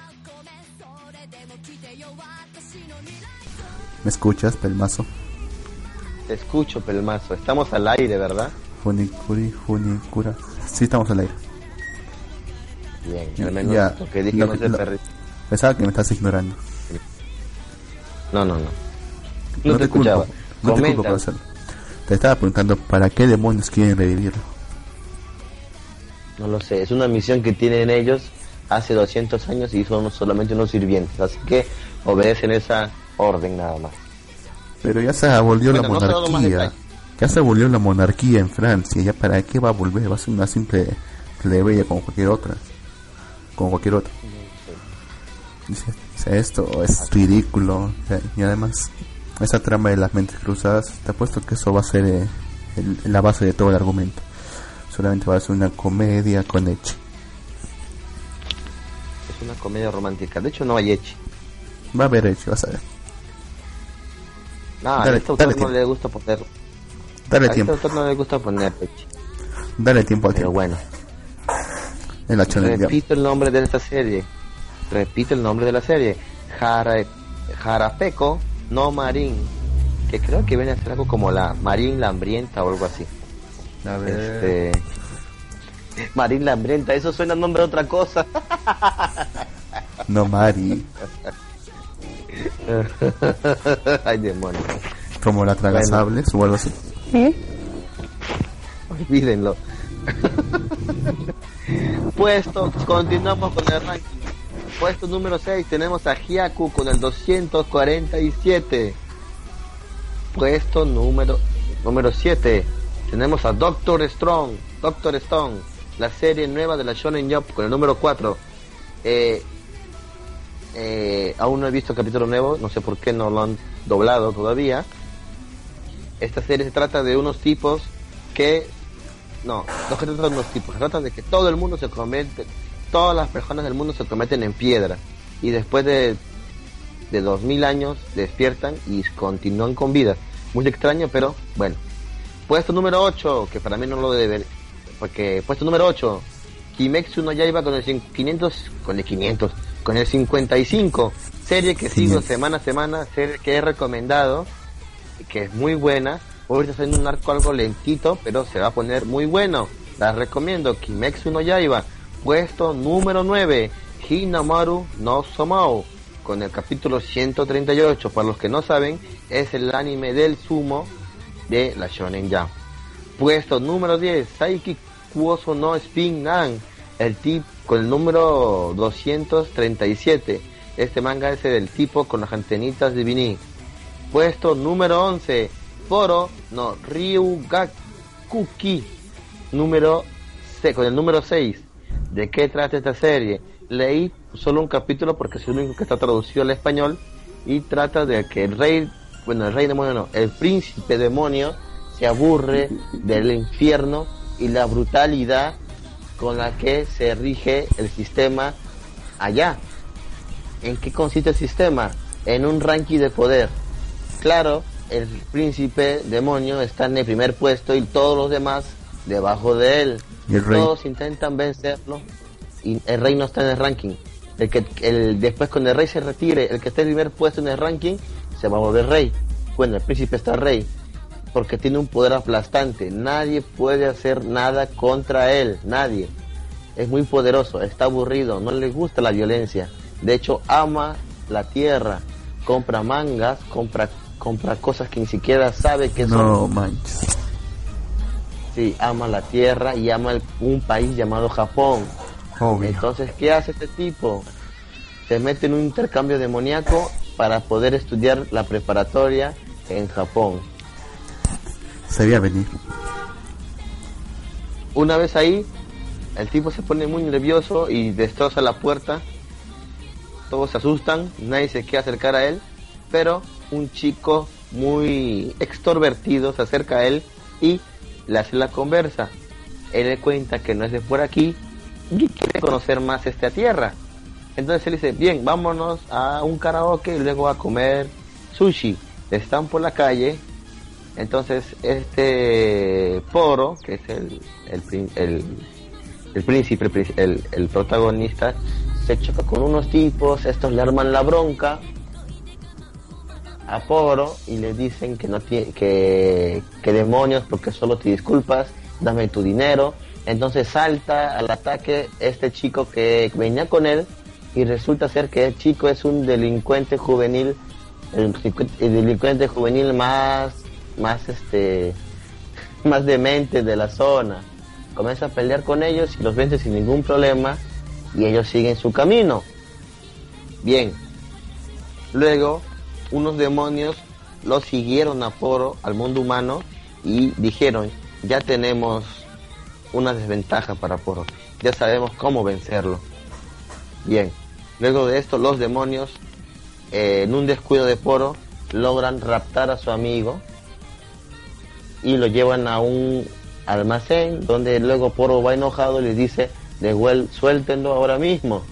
Speaker 1: ¿Me escuchas, pelmazo?
Speaker 2: Te escucho, pelmazo. Estamos al aire, ¿verdad?
Speaker 1: Funicuri, funicura. Sí, estamos al aire.
Speaker 2: Bien,
Speaker 1: Ya,
Speaker 2: al menos
Speaker 1: ya.
Speaker 2: lo que dijo
Speaker 1: Lo
Speaker 2: no se
Speaker 1: lo- Pensaba que me estás ignorando.
Speaker 2: No, no, no. No, te, escuchaba.
Speaker 1: culpo, no te culpo
Speaker 2: Comenta.
Speaker 1: por hacerlo. Te estaba preguntando para qué demonios quieren revivirlo.
Speaker 2: No lo sé. Es una misión que tienen ellos hace 200 años y son solamente unos sirvientes. Así que obedecen esa orden nada más.
Speaker 1: Pero ya se abolió
Speaker 2: Bueno,
Speaker 1: la
Speaker 2: no
Speaker 1: monarquía. ya se abolió la monarquía en Francia. ¿Ya para qué va a volver? Va a ser una simple plebeya como cualquier otra. Como cualquier otra. Dice, esto es ridículo. Y además, esa trama de las mentes cruzadas, te apuesto que eso va a ser eh, el- la base de todo el argumento. Solamente va a ser una comedia con Echi.
Speaker 2: Es una comedia romántica. De hecho, no hay Echi.
Speaker 1: Va a haber Echi, vas a ver.
Speaker 2: No, a
Speaker 1: Dale,
Speaker 2: este autor
Speaker 1: dale
Speaker 2: no
Speaker 1: tiempo.
Speaker 2: le gusta poner.
Speaker 1: Dale
Speaker 2: a este
Speaker 1: tiempo,
Speaker 2: autor no le gusta poner Echi.
Speaker 1: dale tiempo al
Speaker 2: Pero
Speaker 1: tiempo.
Speaker 2: bueno.
Speaker 1: En la Shonen Jump.
Speaker 2: Repito el nombre de esta serie. Repito el nombre de la serie. Jara, Jarapeco no Marín. Que creo que viene a ser algo como la Marín la hambrienta o algo así.
Speaker 1: A
Speaker 2: Este... Marín la hambrienta, eso suena a nombre de otra cosa.
Speaker 1: No, Mari.
Speaker 2: Ay, demonio.
Speaker 1: Como la tragasables o algo así.
Speaker 3: ¿Eh?
Speaker 2: Olvídenlo. Puesto, continuamos con el ranking. Puesto número 6 tenemos a Hyaku con el 247. Puesto número número 7 tenemos a Doctor Strong, Doctor Stone, la serie nueva de la Shonen Jump con el número 4. Eh, eh, aún no he visto el capítulo nuevo, no sé por qué no lo han doblado todavía. Esta serie se trata de unos tipos que no, no se trata de unos tipos, se trata de que todo el mundo se comete, todas las personas del mundo se cometen en piedra y después de de dos mil años despiertan y continúan con vida. Muy extraño, pero bueno. Puesto número 8, que para mí no lo debe, porque puesto número 8, Kimetsu no Yaiba con el cin- 500, con el 500, con el 55, serie que sigo
Speaker 1: 500.
Speaker 2: semana a semana, serie que he recomendado, que es muy buena. Ahorita está en un arco algo lentito, pero se va a poner muy bueno. La recomiendo, Kimetsu no Yaiba. Puesto número 9, Hinamaru no Somao, con el capítulo 138. Para los que no saben, es el anime del sumo de la Shonen Jump. Puesto número 10, Saiki No Spin Nan, el tip con el número 237. Este manga es del tipo con las antenitas de. Puesto número 11, Foro no Ryugakuki, número con el número 6. ¿De qué trata esta serie? Leí solo un capítulo porque es el único que está traducido al español y trata de que el rey, bueno, el rey demonio no, el príncipe demonio se aburre del infierno y la brutalidad con la que se rige el sistema allá. ¿En qué consiste el sistema? En un ranking de poder. Claro, el príncipe demonio está en el primer puesto y todos los demás debajo de él.
Speaker 1: ¿Y el rey?
Speaker 2: Todos intentan vencerlo y el rey no está en el ranking. El que el, después cuando el rey se retire, el que esté en el primer puesto en el ranking se va a volver rey. bueno, el príncipe está rey, porque tiene un poder aplastante. Nadie puede hacer nada contra él, nadie. Es muy poderoso, está aburrido, no le gusta la violencia. De hecho, ama la tierra, compra mangas, compra compra cosas que ni siquiera sabe que son.
Speaker 1: No manches.
Speaker 2: Sí, ama la tierra y ama un país llamado Japón. Entonces, ¿qué hace este tipo? Se mete en un intercambio demoníaco para poder estudiar la preparatoria en Japón.
Speaker 1: Se venir.
Speaker 2: Una vez ahí, el tipo se pone muy nervioso y destroza la puerta. Todos se asustan, nadie se quiere acercar a él, pero un chico muy extrovertido se acerca a él y le hace la conversa. Él le cuenta que no es de por aquí y quiere conocer más esta tierra. Entonces él dice, bien, vámonos a un karaoke y luego a comer sushi. Están por la calle. Entonces este Poro, que es el, el, el, príncipe, el, el protagonista, se choca con unos tipos, estos le arman la bronca a Poro y le dicen que no tiene que, que demonios porque solo te disculpas, dame tu dinero. Entonces salta al ataque este chico que venía con él y resulta ser que el chico es un delincuente juvenil, el, delincuente juvenil más, más este, más demente de la zona. Comienza a pelear con ellos y los vence sin ningún problema y ellos siguen su camino. Bien. Luego unos demonios lo siguieron a Poro, al mundo humano, y dijeron, ya tenemos una desventaja para Poro, ya sabemos cómo vencerlo. Bien, luego de esto los demonios, eh, en un descuido de Poro, logran raptar a su amigo y lo llevan a un almacén donde luego Poro va enojado y le dice, de suéltenlo ahora mismo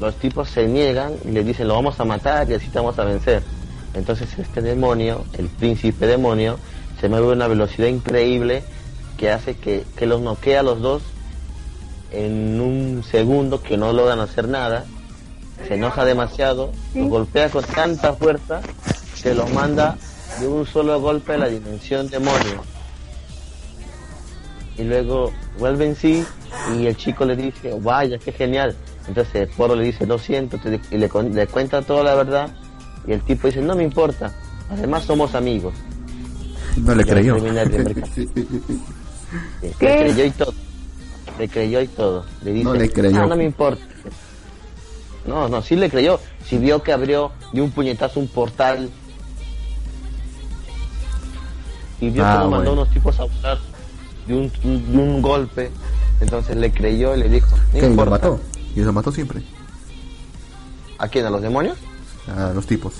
Speaker 2: los tipos se niegan y le dicen lo vamos a matar y así te vamos a vencer. Entonces este demonio, el príncipe demonio, se mueve a una velocidad increíble que hace que, los noquee a los dos en un segundo que no logran hacer nada. Se enoja demasiado, los golpea con tanta fuerza que los manda de un solo golpe a la dimensión demonio. Y luego vuelve en sí y el chico le dice, vaya, qué genial, entonces Poro le dice, lo siento, y le, cuenta toda la verdad. Y el tipo dice, no me importa, además somos amigos.
Speaker 1: No le creyó.
Speaker 2: le creyó y todo. Le creyó y todo. Le dice,
Speaker 1: no le creyó.
Speaker 2: Ah, no me importa. No, no, sí le creyó. Si vio que abrió de un puñetazo un portal. Y vio ah, que mandó unos tipos a buscar de un, de un golpe. Entonces le creyó y le dijo,
Speaker 1: no ¿Qué, ¿Lo mató? Y lo mató siempre.
Speaker 2: ¿A quién? ¿A los demonios?
Speaker 1: A los tipos.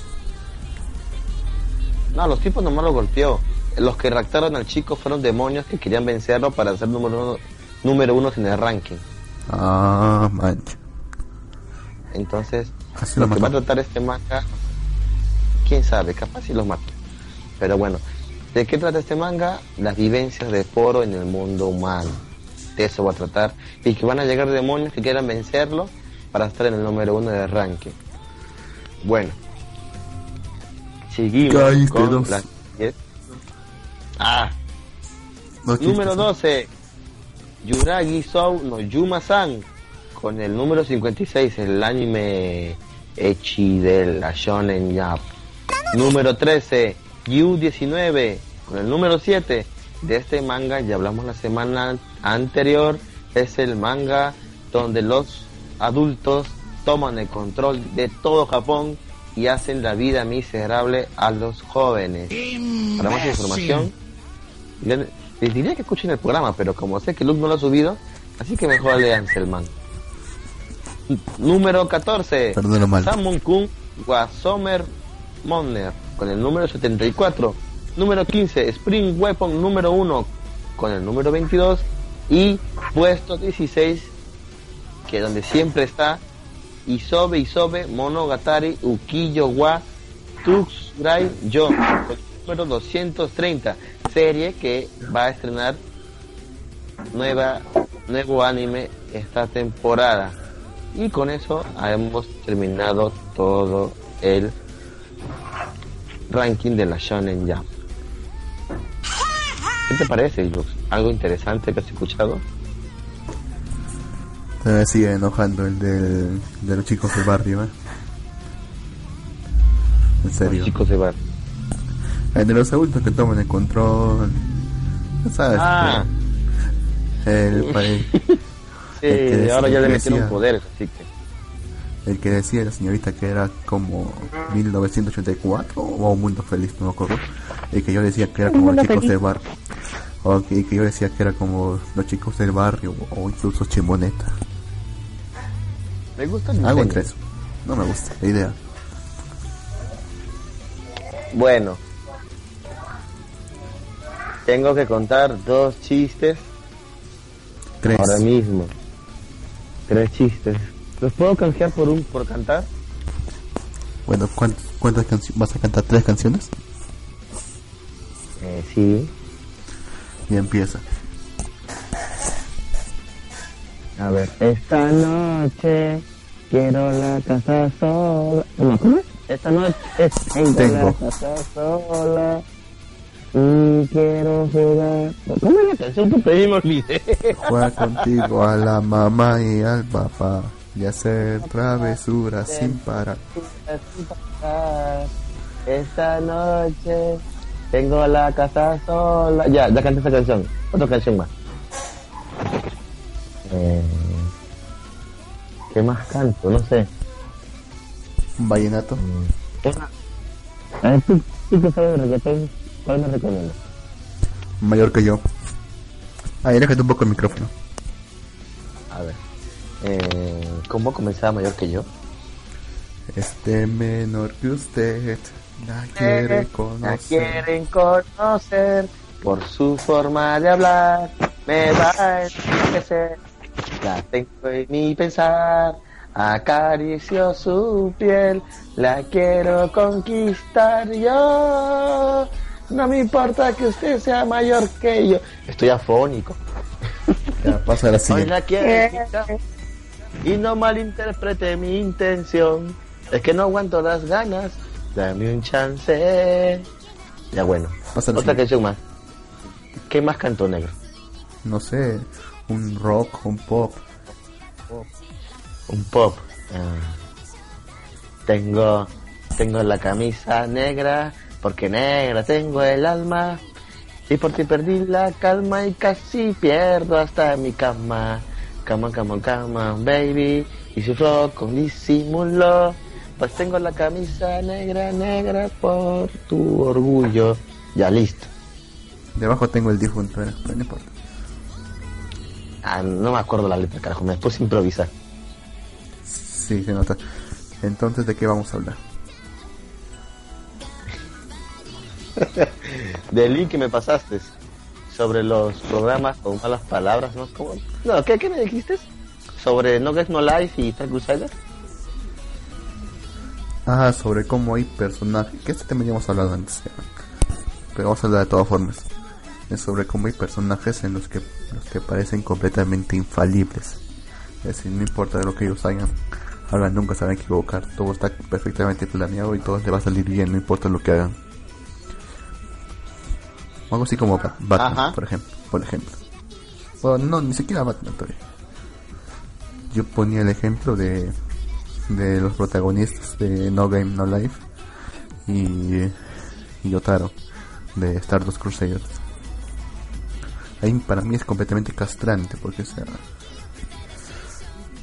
Speaker 2: No, los tipos nomás lo golpeó. Los que raptaron al chico fueron demonios que querían vencerlo para ser número uno, número uno en el ranking.
Speaker 1: Ah, mancha.
Speaker 2: Entonces, lo, que va a tratar este manga, quién sabe, capaz si los mata. Pero bueno, ¿de qué trata este manga? Las vivencias de Poro en el mundo humano. Eso va a tratar, y que van a llegar demonios que quieran vencerlo para estar en el número uno del ranking. Bueno, seguimos con la... Ah, número 12, Yuragi Sou no Yuma-san, con el número 56, el anime Echi de la Shonen Yap. Número 13, Yu-19, con el número 7, de este manga ya hablamos la semana anterior. Es el manga donde los adultos toman el control de todo Japón y hacen la vida miserable a los jóvenes. Para más información, les, diría que escuchen el programa, pero como sé que Luke no lo ha subido, así que mejor leanse el manga. Número 14. Samun Kun Wasomer Monner con el número 74 número 15, Spring Weapon número 1 con el número 22 y puesto 16, que donde siempre está Isobe Isobe Monogatari Ukiyo wa Tuxrai Yo, número 230, serie que va a estrenar nueva nuevo anime esta temporada. Y con eso hemos terminado todo el ranking de la Shonen Jump. ¿Qué te parece, Jux? ¿Algo interesante que has escuchado?
Speaker 1: Se sigue enojando el del, de los chicos del barrio, ¿eh? En serio.
Speaker 2: Los chicos de bar.
Speaker 1: El de los adultos que toman el control. ¿Sabes?
Speaker 2: Ah,
Speaker 1: El, pa- el,
Speaker 2: sí,
Speaker 1: el
Speaker 2: ahora ya le metieron poderes, así que.
Speaker 1: El que decía la señorita que era como 1984 o un mundo feliz, no me acuerdo. Y que yo decía que era como los chicos
Speaker 3: feliz.
Speaker 1: del barrio. O que, que yo decía que era como los chicos del barrio o incluso chimoneta.
Speaker 2: Me gusta el
Speaker 1: Algo entre eso. No me gusta la idea.
Speaker 2: Bueno. Tengo que contar dos chistes
Speaker 1: Tres.
Speaker 2: ahora mismo. Tres chistes. ¿Los puedo canjear por un por cantar?
Speaker 1: Bueno, ¿cuántas, cuántas canciones? ¿Vas a cantar tres canciones?
Speaker 2: Eh, sí.
Speaker 1: Y empieza.
Speaker 2: A ver. Esta noche quiero la casa sola. ¿No, ¿Cómo es? Esta noche tengo,
Speaker 1: Tengo.
Speaker 2: la casa sola. Y quiero jugar. ¿Cómo es la canción que pedí? Me olvidé.
Speaker 1: Juega contigo a la mamá y al papá. Y hacer travesuras sin parar.
Speaker 2: Esta noche tengo la casa sola. Ya, ya canté esa canción. Otra canción más. Eh, ¿Qué más canto? No sé.
Speaker 1: Un vallenato.
Speaker 2: Ver, tú, tú que sabes de reggaetón, ¿cuál me recomiendas?
Speaker 1: Mayor que yo. Ah, aléjate un poco el micrófono.
Speaker 2: A ver. Eh, ¿Cómo comenzaba mayor que yo?
Speaker 1: Este menor que usted la quiere
Speaker 2: La
Speaker 1: conocer.
Speaker 2: quieren conocer por su forma de hablar. Me va a enriquecer. La tengo en mi pensar. Acaricio su piel. La quiero conquistar yo. No me importa que usted sea mayor que yo. Estoy afónico.
Speaker 1: Ya, pasa la
Speaker 2: Hoy
Speaker 1: siguiente.
Speaker 2: la quiero
Speaker 3: Eh.
Speaker 2: Y no malinterprete mi intención. Es que no aguanto las ganas. Dame un chance. Ya bueno.
Speaker 1: La
Speaker 2: Otra canción más. ¿Qué más cantó negro?
Speaker 1: No sé, un rock, un pop.
Speaker 2: Un pop. Ah. Tengo, tengo la camisa negra, porque negra tengo el alma. Y por ti perdí la calma y casi pierdo hasta mi cama. Cama, cama, cama, baby. Y sufro con disimulo. Pues tengo la camisa negra, negra por tu orgullo. Ya listo.
Speaker 1: Debajo tengo el difunto, pero no importa.
Speaker 2: Ah, no me acuerdo la letra, carajo. Me puse a improvisar.
Speaker 1: Sí, se nota. Entonces, ¿de qué vamos a hablar?
Speaker 2: del link que me pasaste sobre los programas con malas palabras, ¿no? ¿Cómo? No, ¿qué, ¿qué me dijiste? Sobre No Get No Life y Star Crusader.
Speaker 1: Ah, sobre cómo hay personajes. Que este tema ya hemos hablado antes. ya. Pero vamos a hablar de todas formas. Es sobre cómo hay personajes en los que, los que parecen completamente infalibles. Es decir, no importa de lo que ellos hagan, hagan nunca se van a equivocar. Todo está perfectamente planeado y todo les va a salir bien, no importa lo que hagan. O algo así como Bat- Batman,
Speaker 2: Ajá.
Speaker 1: por ejemplo. Por ejemplo. Bueno, no, ni siquiera Batman todavía. Yo ponía el ejemplo de de los protagonistas de No Game No Life y, y Yotaro de Stardust Crusaders. Ahí para mí es completamente castrante porque o sea,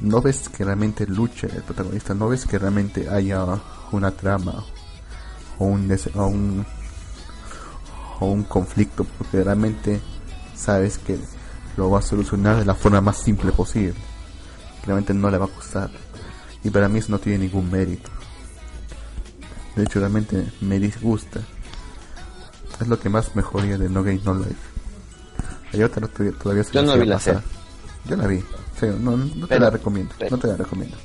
Speaker 1: no ves que realmente luche el protagonista, no ves que realmente haya una trama o un, o un o un conflicto porque realmente sabes que lo va a solucionar de la forma más simple posible. Realmente no le va a costar. Y para mí eso no tiene ningún mérito. De hecho, realmente me disgusta. Es lo que más mejoría de No Game No Life. Hay otra todavía, se
Speaker 2: Yo no vi la serie.
Speaker 1: Yo la vi. No, no te la recomiendo.
Speaker 2: pero-
Speaker 1: no te la recomiendo.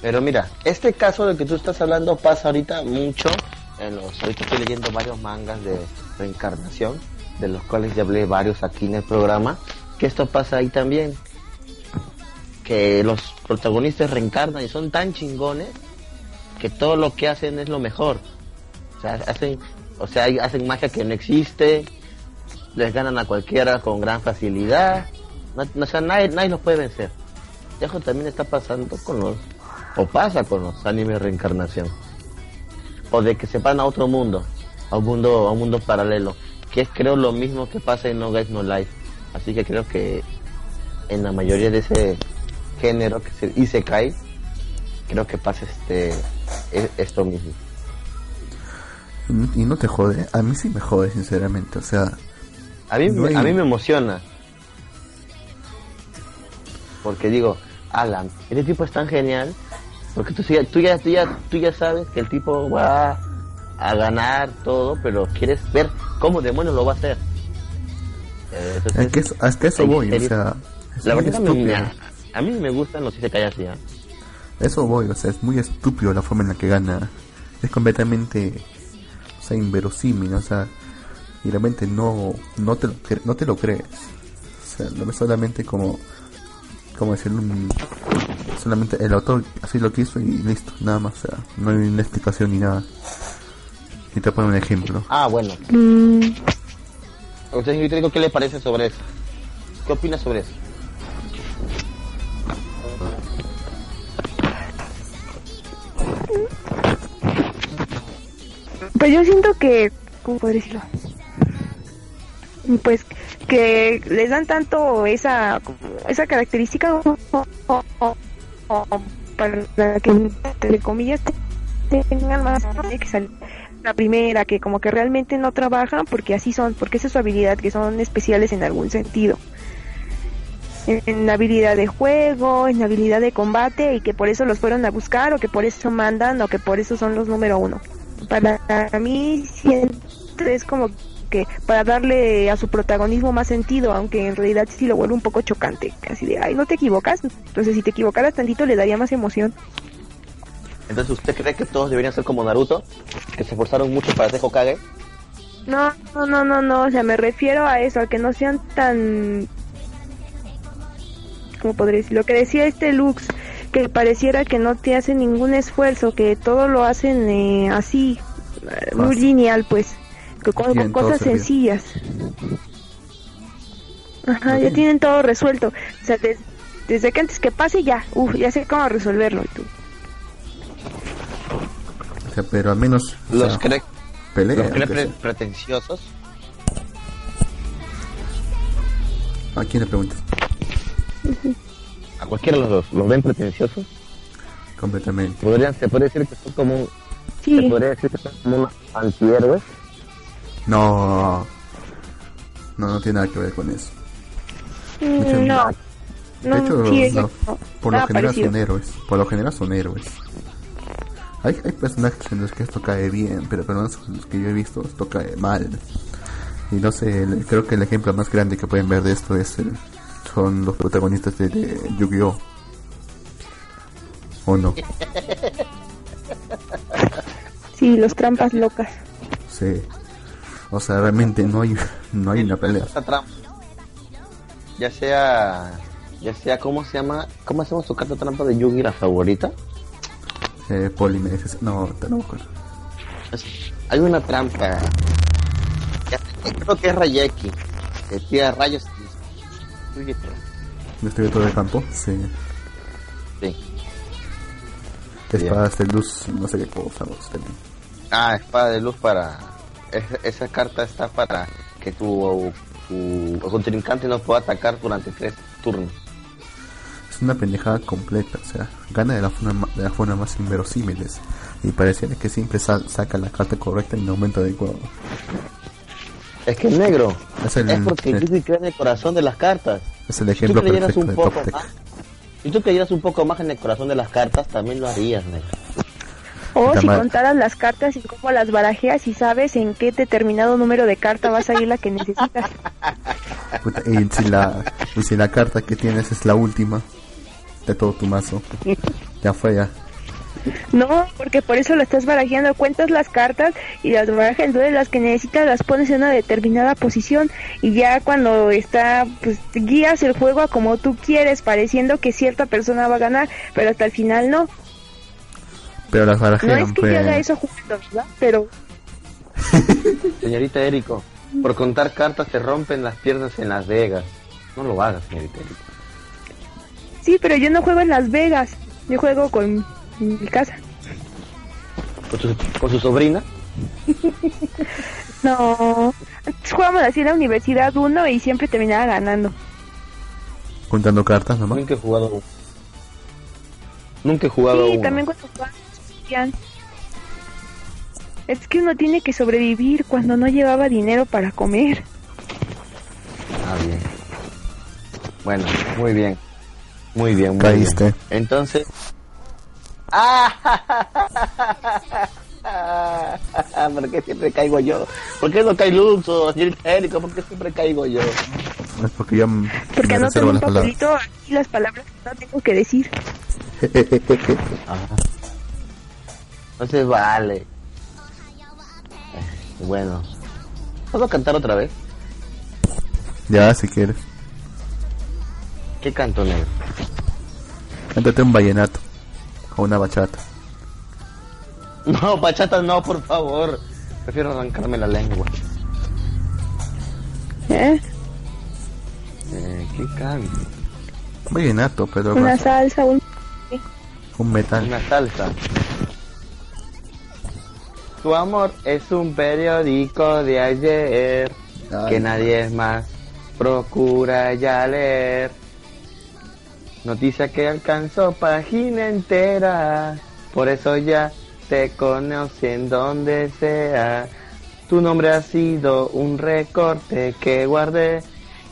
Speaker 2: Pero mira, este caso del que tú estás hablando pasa ahorita mucho en ahorita estoy leyendo varios mangas de reencarnación, de los cuales ya hablé varios aquí en el programa, que esto pasa ahí también. Que los protagonistas reencarnan y son tan chingones que todo lo que hacen es lo mejor. sea, hacen, o sea, hacen magia que no existe, les ganan a cualquiera con gran facilidad, no, o sea, nadie, nadie los puede vencer. Eso también está pasando con los, o pasa con los animes reencarnación. O de que se van a otro mundo, a un mundo, a un mundo paralelo, que es creo lo mismo que pasa en No Guys No Life. Así que creo que en la mayoría de ese género que se Isekai, creo que pasa este e, esto mismo.
Speaker 1: Y no te jode, a mí sí me jode sinceramente, o sea,
Speaker 2: a mí, a mí me emociona. Porque digo, Alan, este tipo es tan genial, porque tú, tú, ya, tú, ya, tú ya sabes que el tipo va a ganar todo, pero quieres ver cómo demonios lo va a hacer.
Speaker 1: es que eso, hasta eso voy, o sea,
Speaker 2: la verdad me, a, mí me gustan los si se cae así, ¿eh?
Speaker 1: Eso voy, o sea, es muy estúpido la forma en la que gana. Es completamente, o sea, inverosímil, o sea, y realmente no, no, te, lo, no te lo crees. O sea, lo ves solamente como, como decir, solamente el autor así lo quiso y listo, nada más, o sea, no hay una explicación ni nada. Y te pongo un ejemplo.
Speaker 2: Ah, bueno. Mm. O sea, yo te digo, ¿qué le parece sobre eso? ¿Qué opinas sobre eso?
Speaker 3: Pues yo siento que, ¿cómo puedo decirlo? Pues que les dan tanto esa esa característica para que entre comillas tengan más la primera que como que realmente no trabajan porque así son porque esa es su habilidad que son especiales en algún sentido en, habilidad de juego, en habilidad de combate y que por eso los fueron a buscar o que por eso mandan o que por eso son los número uno. Para mí siempre es como que para darle a su protagonismo más sentido, aunque en realidad sí lo vuelve un poco chocante, casi de, ay, no te equivocas, entonces si te equivocaras tantito le daría más emoción.
Speaker 2: Entonces, ¿usted cree que todos deberían ser como Naruto? Que se esforzaron mucho para ser Hokage.
Speaker 3: No, no, no, no, no, o sea, me refiero a eso, a que no sean tan como podría decir, lo que decía este Lux, que pareciera que no te hacen ningún esfuerzo, que todo lo hacen eh, así, eh, muy lineal, pues, que con, cosas sencillas. Ajá, ya tienen todo resuelto. O sea, desde que antes que pase ya, uff, ya sé cómo resolverlo. Tú.
Speaker 1: O sea, pero al menos...
Speaker 2: Los cree, pretenciosos.
Speaker 1: ¿A quién le preguntas?
Speaker 2: ¿A cualquiera de los dos los ven pretenciosos?
Speaker 1: Completamente.
Speaker 2: ¿Podrían, ¿Se puede decir que son como, ¿se podría decir que son como unos antihéroes?
Speaker 1: No, no, no tiene nada que ver con eso.
Speaker 3: Mm, no.
Speaker 1: De hecho, por lo general son héroes. Por lo general son héroes. Hay, hay personajes en los que esto cae bien, pero, pero los que yo he visto esto cae mal. Y no sé, creo que el ejemplo más grande que pueden ver de esto es el, son los protagonistas de, Yu-Gi-Oh! ¿O no?
Speaker 3: Sí, los trampas locas.
Speaker 1: Sí. O sea, realmente no hay, no hay una pelea.
Speaker 2: Ya sea, ya sea, ¿cómo se llama? ¿Cómo hacemos tu carta trampa de Yugi la favorita?
Speaker 1: Eh, no, no me acuerdo.
Speaker 2: Hay una trampa. Creo que es Rayeki. Que tira rayos
Speaker 1: ¿Destruye todo el campo? Sí.
Speaker 2: Sí.
Speaker 1: Espadas de luz, no sé qué cosa.
Speaker 2: Ah, espada de luz para... esa carta está para que tu, tu contrincante no pueda atacar durante tres turnos.
Speaker 1: Es una pendejada completa, o sea, gana de la forma, de la forma más inverosímiles y pareciera que siempre saca la carta correcta en el momento adecuado.
Speaker 2: Es que es negro. Es, el, es porque el, cree en el corazón de las cartas.
Speaker 1: Es el ejemplo si tú perfecto un poco
Speaker 2: más, Si tú creyeras un poco más en el corazón de las cartas, también lo harías, negro.
Speaker 3: O si contaras las cartas y cómo las barajeas y sabes en qué determinado número de carta vas a ir la que necesitas.
Speaker 1: y, si la, y si la carta que tienes es la última de todo tu mazo, ya fue ya.
Speaker 3: No, porque por eso lo estás barajeando, cuentas las cartas y las barajas, entonces las que necesitas las pones en una determinada posición y ya cuando está, pues guías el juego a como tú quieres, pareciendo que cierta persona va a ganar, pero hasta el final no.
Speaker 1: Pero las barajean,
Speaker 3: No es que yo haga eso jugando, ¿verdad? Pero...
Speaker 2: Señorita Érico, por contar cartas se rompen las piernas en Las Vegas. No lo hagas, señorita Érico.
Speaker 3: Sí, pero yo no juego en Las Vegas. Yo juego con mi casa.
Speaker 2: ¿Con su, sobrina?
Speaker 3: no. Jugamos así en la universidad uno y siempre terminaba ganando.
Speaker 1: Contando cartas nomás.
Speaker 2: Nunca he jugado. Nunca he jugado.
Speaker 3: Sí, también cuando jugaban. Es que uno tiene que sobrevivir cuando no llevaba dinero para comer.
Speaker 2: Ah, bien. Bueno, muy bien. Muy bien, muy
Speaker 1: Caíste.
Speaker 2: bien. Entonces. ¡Ah! ¿Por qué siempre caigo yo? ¿Por qué no cae Luxo, señor Érico? ¿Por qué siempre caigo yo?
Speaker 1: Es porque yo
Speaker 3: Porque no tengo un papelito aquí las palabras que no tengo que decir.
Speaker 2: Entonces vale. Bueno. ¿Puedo cantar otra vez?
Speaker 1: Ya, si quieres.
Speaker 2: ¿Qué canto, negro?
Speaker 1: Cántate un vallenato. O una bachata.
Speaker 2: No, bachata no, por favor. Prefiero arrancarme la lengua.
Speaker 3: ¿Eh?
Speaker 2: Eh, ¿Qué canto?
Speaker 1: Vallenato, pero...
Speaker 3: Una salsa, un...
Speaker 1: Un metal.
Speaker 2: Una salsa. Tu amor es un periódico de ayer que nadie más procura ya leer. Noticia que alcanzó página entera, por eso ya te conocen donde sea. Tu nombre ha sido un recorte que guardé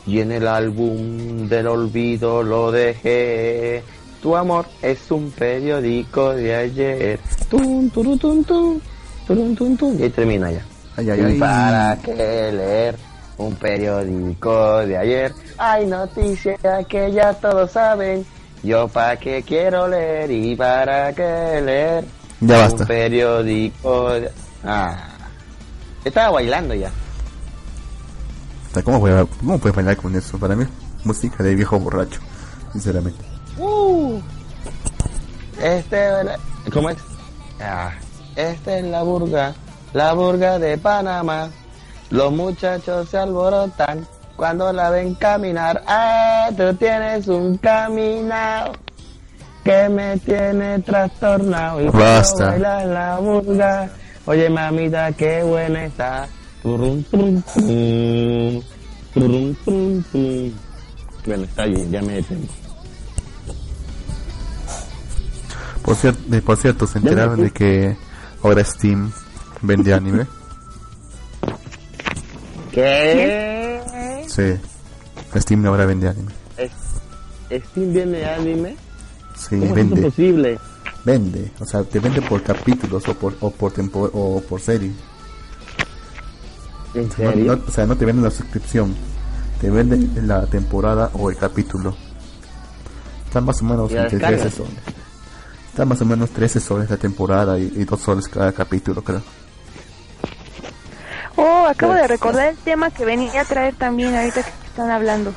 Speaker 2: y en el álbum del olvido lo dejé. Tu amor es un periódico de ayer. Tum, turu, tum, tum, tum, tum. Y ahí termina ya.
Speaker 1: Ay, ay, ay.
Speaker 2: ¿Para qué leer un periódico de ayer? Hay noticias que ya todos saben. Yo para qué quiero leer y para qué leer
Speaker 1: Ya
Speaker 2: un periódico. de- Ah, estaba bailando ya.
Speaker 1: ¿cómo, voy a- ¿Cómo puedes bailar con eso? Para mí, música de viejo borracho. Sinceramente.
Speaker 2: Uh. Este, ¿cómo es? Ah, esta es la burga, la burga de Panamá. Los muchachos se alborotan cuando la ven caminar. Ah, tú tienes un caminado que me tiene trastornado. Y
Speaker 1: Basta.
Speaker 2: bailas la burga, oye mamita, qué buena está. Turum, turum, turum, turum, turum, turum. Bueno, está bien, ya me detengo.
Speaker 1: Por cierto, de- por cierto ¿se enteraron de que ahora Steam vende anime?
Speaker 2: ¿Qué?
Speaker 1: Sí. Steam ahora vende anime.
Speaker 2: ¿Steam viene anime?
Speaker 1: Sí,
Speaker 2: ¿Cómo es
Speaker 1: vende.
Speaker 2: posible?
Speaker 1: Vende. O sea, te vende por capítulos o por, o por, tempo- o por serie.
Speaker 2: ¿En serio?
Speaker 1: no- o sea, no te venden la suscripción. Te venden la temporada o el capítulo. Está más o menos
Speaker 2: ¿Y la
Speaker 1: entre
Speaker 2: descargas?
Speaker 1: 13 soles. Está más o menos 13 soles la temporada y, y 2 soles cada capítulo, creo.
Speaker 3: Oh, acabo de recordar el tema que venía a traer también ahorita que están hablando.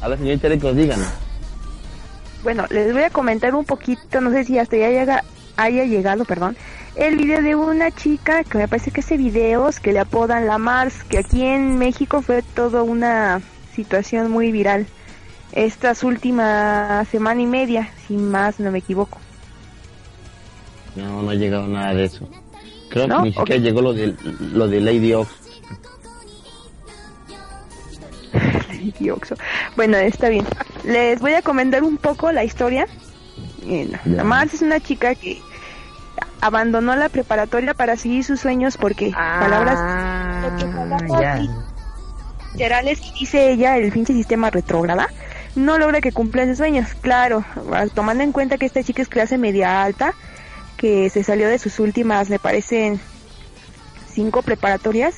Speaker 2: A ver, señorita Rico, díganos.
Speaker 3: Bueno, les voy a comentar un poquito, no sé si hasta ya llega, haya llegado, perdón, el video de una chica que me parece que de videos que le apodan la Mars, que aquí en México fue toda una situación muy viral. Estas últimas semana y media, sin más no me equivoco.
Speaker 2: No, no ha llegado nada de eso. Creo
Speaker 3: ¿No?
Speaker 2: que ni siquiera llegó lo de, lo de Lady Ox.
Speaker 3: Dioxo. Bueno, está bien. Les voy a comentar un poco la historia. Eh. La Mars es una chica que abandonó la preparatoria para seguir sus sueños porque palabras
Speaker 2: ya.
Speaker 3: literales dice ella, el pinche sistema retrógrada, no logra que cumpla sus sueños. Claro, tomando en cuenta que esta chica es clase media alta, que se salió de sus últimas, me parecen, cinco preparatorias,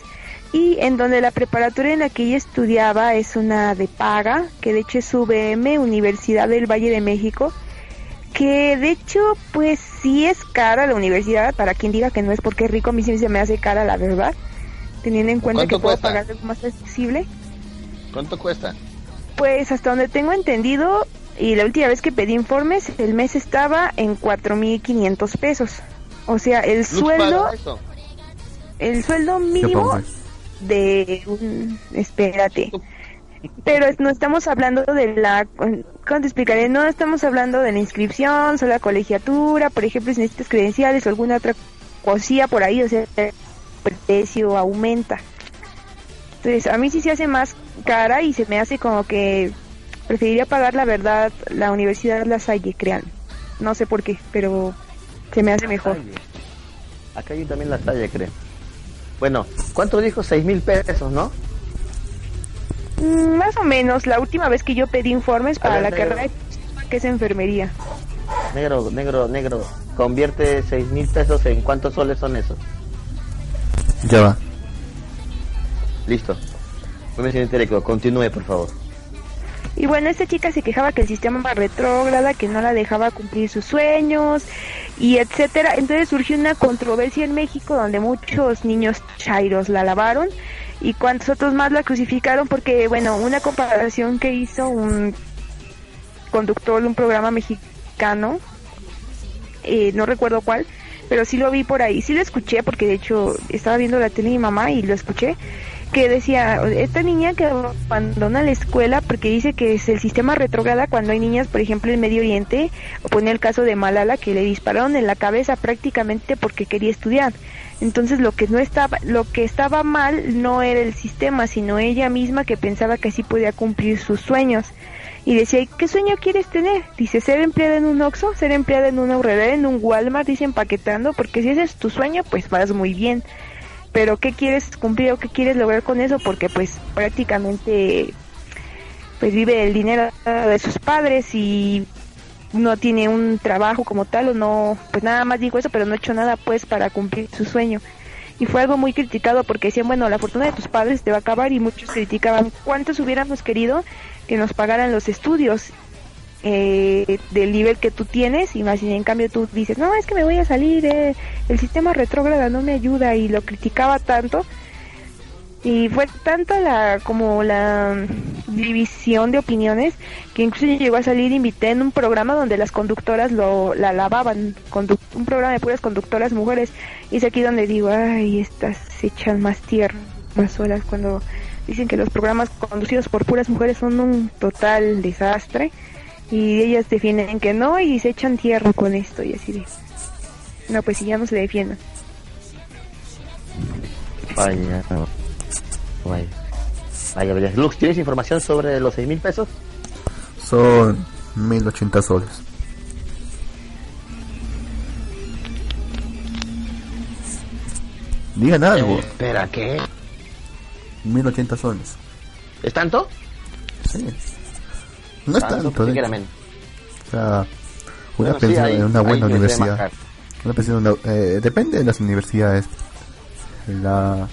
Speaker 3: y en donde la preparatoria en la que ella estudiaba es una de paga, que de hecho es UVM, Universidad del Valle de México, que de hecho pues sí es cara la universidad, para quien diga que no es porque es rico, a mí sí se me hace cara la verdad, teniendo en cuenta que
Speaker 2: ¿Cuánto
Speaker 3: puedo pagar algo más accesible.
Speaker 2: ¿Cuánto cuesta?
Speaker 3: Pues hasta donde tengo entendido, y la última vez que pedí informes, el mes estaba en 4.500 pesos. O sea, el
Speaker 2: ¿Luz
Speaker 3: sueldo, el sueldo mínimo de un... Espérate. Pero no estamos hablando de la... ¿Cómo te explicaré? No estamos hablando de la inscripción, solo la colegiatura, por ejemplo, si necesitas credenciales o alguna otra cosilla por ahí, o sea, el precio aumenta. Entonces, a mí sí se hace más cara y se me hace como que preferiría pagar la verdad la Universidad La Salle, crean. No sé por qué, pero se me hace mejor.
Speaker 2: Acá hay también La Salle, creo. Bueno, ¿cuánto dijo? Seis mil pesos, ¿no?
Speaker 3: Mm, más o menos. La última vez que yo pedí informes para la carrera que es enfermería.
Speaker 2: Negro, negro, negro. Convierte seis mil pesos en cuántos soles son esos.
Speaker 1: Ya va.
Speaker 2: Listo. No Continúe, por favor.
Speaker 3: Y bueno, esta chica se quejaba que el sistema era retrógrada, que no la dejaba cumplir sus sueños y etcétera. Entonces surgió una controversia en México donde muchos niños chairos la lavaron y cuantos otros más la crucificaron porque, bueno, una comparación que hizo un conductor de un programa mexicano, eh, no recuerdo cuál, pero sí lo vi por ahí, sí lo escuché porque de hecho estaba viendo la tele de mi mamá y lo escuché que decía, esta niña que abandona la escuela porque dice que es el sistema retrograda cuando hay niñas, por ejemplo, en Medio Oriente, o pone el caso de Malala que le dispararon en la cabeza prácticamente porque quería estudiar. Entonces lo que no estaba, lo que estaba mal no era el sistema, sino ella misma que pensaba que así podía cumplir sus sueños. Y decía, ¿qué sueño quieres tener? Dice, ser empleada en un Oxxo, ser empleada en una horrera, en un Walmart, dice empaquetando, porque si ese es tu sueño, pues vas muy bien pero ¿qué quieres cumplir o qué quieres lograr con eso? Porque pues prácticamente pues vive el dinero de sus padres y no tiene un trabajo como tal o no, pues nada más digo eso, pero no ha hecho nada pues para cumplir su sueño. Y fue algo muy criticado porque decían, bueno, la fortuna de tus padres te va a acabar y muchos criticaban cuántos hubiéramos querido que nos pagaran los estudios eh, del nivel que tú tienes y más y en cambio tú dices no es que me voy a salir eh, el sistema retrógrada no me ayuda y lo criticaba tanto. Y fue tanta la como la división de opiniones que incluso llegó a salir invité en un programa donde las conductoras lo la lavaban un programa de puras conductoras mujeres y es aquí donde digo ay estas echan más tierra más horas cuando dicen que los programas conducidos por puras mujeres son un total desastre y ellas defienden que no y se echan tierra con esto y así de no pues si ya no se defienden
Speaker 2: vaya vaya vaya, vaya. Lux ¿tienes información sobre los seis mil pesos?
Speaker 1: son mil ochenta soles digan algo
Speaker 2: eh, espera ¿qué?
Speaker 1: mil ochenta soles
Speaker 2: ¿es tanto?
Speaker 1: sí no es tanto. O sea, una pensión en una buena universidad. Una pensión eh, depende de las universidades. La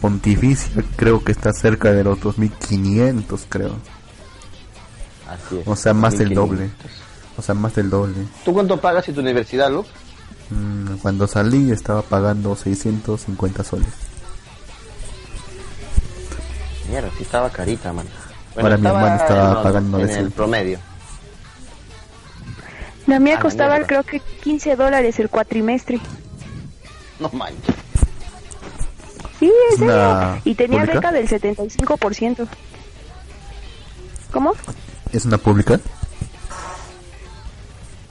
Speaker 1: pontificia creo que está cerca de los 2.500 creo.
Speaker 2: Así es,
Speaker 1: o sea, más del doble. O sea, más del doble.
Speaker 2: ¿Tú cuánto pagas en tu universidad, Luz?
Speaker 1: Mm, cuando salí estaba pagando 650 soles.
Speaker 2: Mierda, sí estaba carita, man.
Speaker 1: Para mi hermano estaba pagando
Speaker 2: en el promedio.
Speaker 3: La mía costaba creo que 15 dólares el cuatrimestre.
Speaker 2: No manches.
Speaker 3: Sí, es serio. Y tenía beca del 75%. ¿Cómo?
Speaker 1: ¿Es una pública?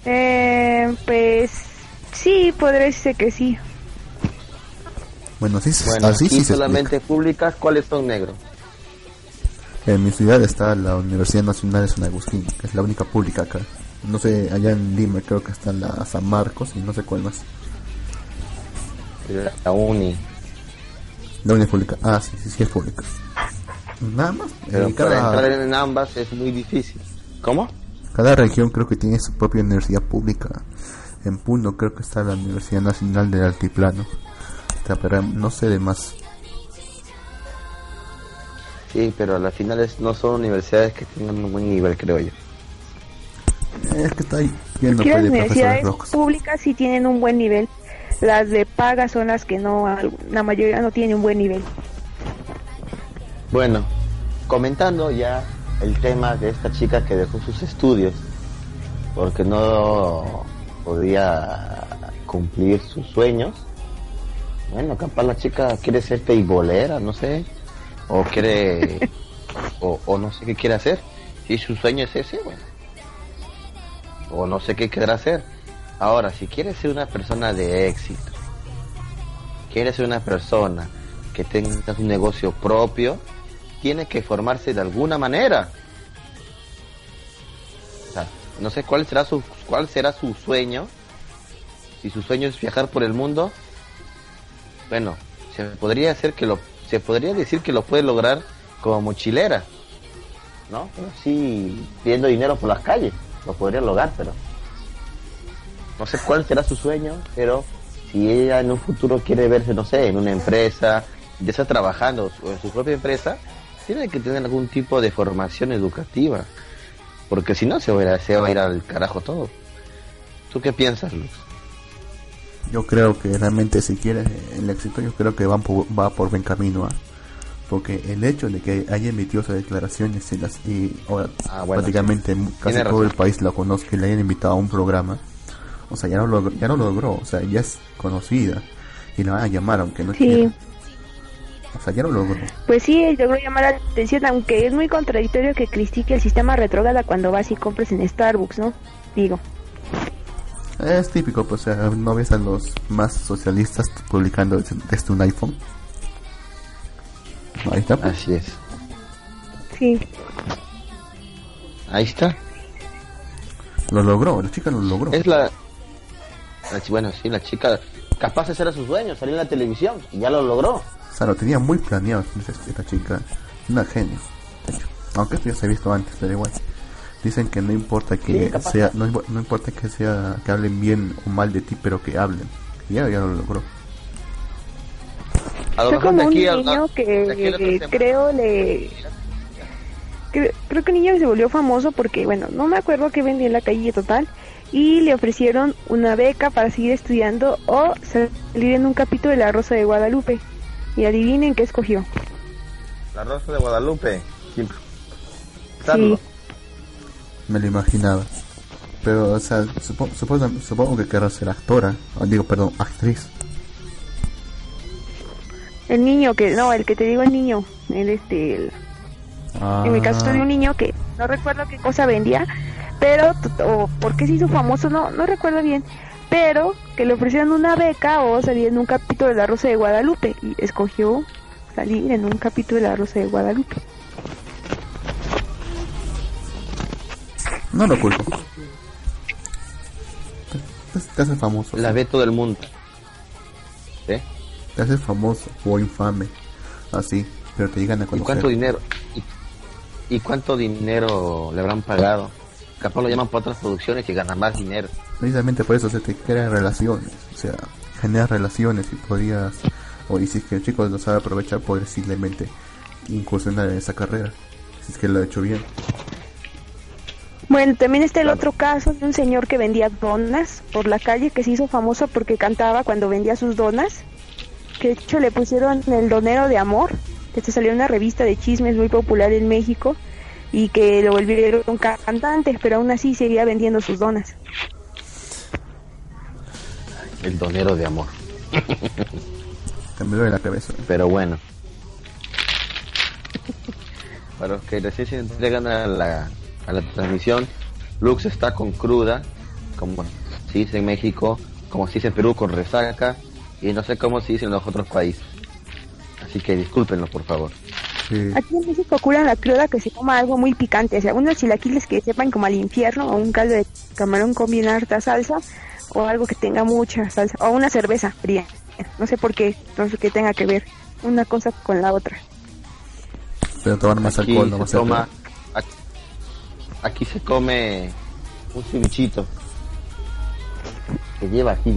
Speaker 3: Eh, pues sí, podría decir que sí.
Speaker 1: Bueno, sí,
Speaker 2: bueno, así sí solamente públicas, ¿cuáles son negros?
Speaker 1: En mi ciudad está la Universidad Nacional de San Agustín, que es la única pública acá. No sé, allá en Lima creo que está la San Marcos y no sé cuál más.
Speaker 2: La Uni.
Speaker 1: La Uni es pública. Ah, sí, sí, sí es pública. Nada más.
Speaker 2: Pero para entrar en ambas es muy difícil. ¿Cómo?
Speaker 1: Cada región creo que tiene su propia universidad pública. En Puno creo que está la Universidad Nacional del Altiplano. pero no sé de más.
Speaker 2: Sí, pero a las finales no son universidades que tengan un buen nivel, creo yo.
Speaker 1: Es que está ahí
Speaker 3: las universidades públicas sí tienen un buen nivel. Las de paga son las que no, la mayoría no tienen un buen nivel.
Speaker 2: Bueno, comentando ya el tema de esta chica que dejó sus estudios porque no podía cumplir sus sueños. Bueno, capaz la chica quiere ser teibolera, no sé. O quiere. o, o no sé qué quiere hacer. Si su sueño es ese, bueno. O no sé qué querrá hacer. Ahora, si quieres ser una persona de éxito, quieres ser una persona que tenga un negocio propio, tiene que formarse de alguna manera. No sé cuál será su cuál será su sueño. Si su sueño es viajar por el mundo, bueno, se podría hacer que lo se podría decir que lo puede lograr como mochilera. ¿No? Sí, pidiendo dinero por las calles, lo podría lograr, pero no sé cuál será su sueño, pero si ella en un futuro quiere verse, no sé, en una empresa, ya está trabajando en su propia empresa, tiene que tener algún tipo de formación educativa, porque si no se a se va a ir al carajo todo. ¿Tú qué piensas, Luz?
Speaker 1: Yo creo que realmente si quiere el éxito, yo creo que va por, va por buen camino. ¿ah? Porque el hecho de que haya emitido esas declaraciones y, las, y ahora ah, prácticamente casi todo el país lo conozca y le hayan invitado a un programa, o sea, ya no lo, ya no lo logró, o sea, ya es conocida y la van a llamar aunque no quiera. O sea, ya no lo logró.
Speaker 3: Pues sí, logró llamar la atención, aunque es muy contradictorio que critique el sistema retrógrada cuando vas y compras en Starbucks, ¿no? Digo.
Speaker 1: Es típico, pues, o sea, no ves a los más socialistas publicando desde, un iPhone. Ahí está.
Speaker 2: Pues. Así es.
Speaker 3: Sí.
Speaker 2: Ahí está.
Speaker 1: Lo logró, la chica lo logró.
Speaker 2: Es la, bueno, sí, la chica capaz de hacer a sus sueños, salir en la televisión, y ya lo logró.
Speaker 1: O sea, lo tenía muy planeado esta chica, una genio. Aunque esto ya se ha visto antes, pero igual. Dicen que no importa que sea, no, importa que sea, que hablen bien o mal de ti, pero que hablen. Y ya, ya lo logró.
Speaker 3: Fue como un niño que, creo le creo, creo que el niño se volvió famoso porque bueno no me acuerdo que vendía en la calle total y le ofrecieron una beca para seguir estudiando o salir en un capítulo de La Rosa de Guadalupe. Y adivinen qué escogió.
Speaker 2: La Rosa de Guadalupe.
Speaker 3: Sí.
Speaker 1: Me lo imaginaba. Pero, o sea, supongo, supongo, que querrá ser actora. Digo, perdón, actriz.
Speaker 3: El niño que, no, el que te digo el niño. El este, En mi caso de un niño que no recuerdo qué cosa vendía, pero o por qué se hizo famoso, no, no recuerdo bien, pero que le ofrecieron una beca o salir en un capítulo de La Rosa de Guadalupe y escogió salir en un capítulo de La Rosa de Guadalupe.
Speaker 1: No lo culpo. Te, hace famoso.
Speaker 2: La ve todo el mundo. ¿Eh?
Speaker 1: Te hace famoso o infame. Así, pero te llegan a conocer.
Speaker 2: ¿Y cuánto dinero? ¿Y, y cuánto dinero le habrán pagado? capaz lo llaman para otras producciones que ganan más dinero.
Speaker 1: Precisamente por eso se te crean relaciones, o sea, generas relaciones y podrías, o y si es que el chico lo sabe aprovechar, poder simplemente incursionar en esa carrera, si es que lo ha hecho bien.
Speaker 3: Bueno, también está el otro caso de un señor que vendía donas por la calle, que se hizo famoso porque cantaba cuando vendía sus donas, que de hecho le pusieron el donero de amor, que se salió en una revista de chismes muy popular en México, y que lo volvieron cantante, pero aún así seguía vendiendo sus donas.
Speaker 2: El donero de amor.
Speaker 1: Cambió de la cabeza.
Speaker 2: Pero bueno. Para los que recién se entregan a la, a la transmisión, Lux está con cruda, como se dice en México, como se dice en Perú con resaca, y no sé cómo se dice en los otros países. Así que discúlpenlo, por favor.
Speaker 3: Aquí en México curan la cruda que se coma algo muy picante, o sea, unos chilaquiles que sepan como al infierno, o un caldo de camarón con bien harta salsa, o algo que tenga mucha salsa, o una cerveza fría. No sé por qué, no sé qué tenga que ver una cosa con la otra.
Speaker 1: Pero tomar más alcohol, no
Speaker 2: se toma, aquí, se come un cevichito que lleva ají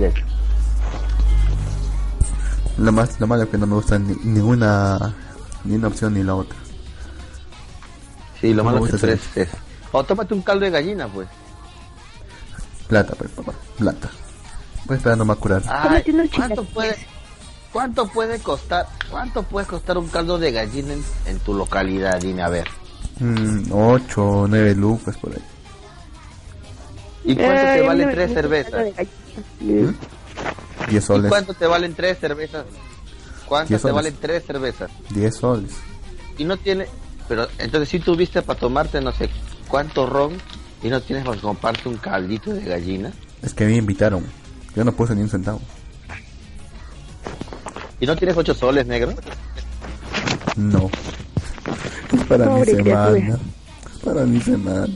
Speaker 1: Lo más lo malo es que no me gusta ninguna ni una opción ni la otra.
Speaker 2: Sí, lo malo es es O tómate un caldo de gallina, pues.
Speaker 1: Plata, pues, papá. Plata. Voy esperando más curar.
Speaker 2: ¿cuánto puede, ¿Cuánto puede costar? ¿Cuánto puede costar un caldo de gallina en, tu localidad? Dime a ver.
Speaker 1: 8 mm, o 9 lucas por ahí.
Speaker 2: ¿Y cuánto te vale tres cervezas?
Speaker 1: ¿Mm? 10 soles.
Speaker 2: ¿Y cuánto te valen tres cervezas? ¿Cuánto te valen tres cervezas?
Speaker 1: 10 soles.
Speaker 2: Y no tiene... Pero entonces si tuviste para tomarte no sé cuánto ron y no tienes para comprarte un caldito de gallina.
Speaker 1: Es que me invitaron. Yo no puse ni un centavo.
Speaker 2: ¿Y no tienes ocho soles, negro?
Speaker 1: No. Es para mi semana. Es para mi semana.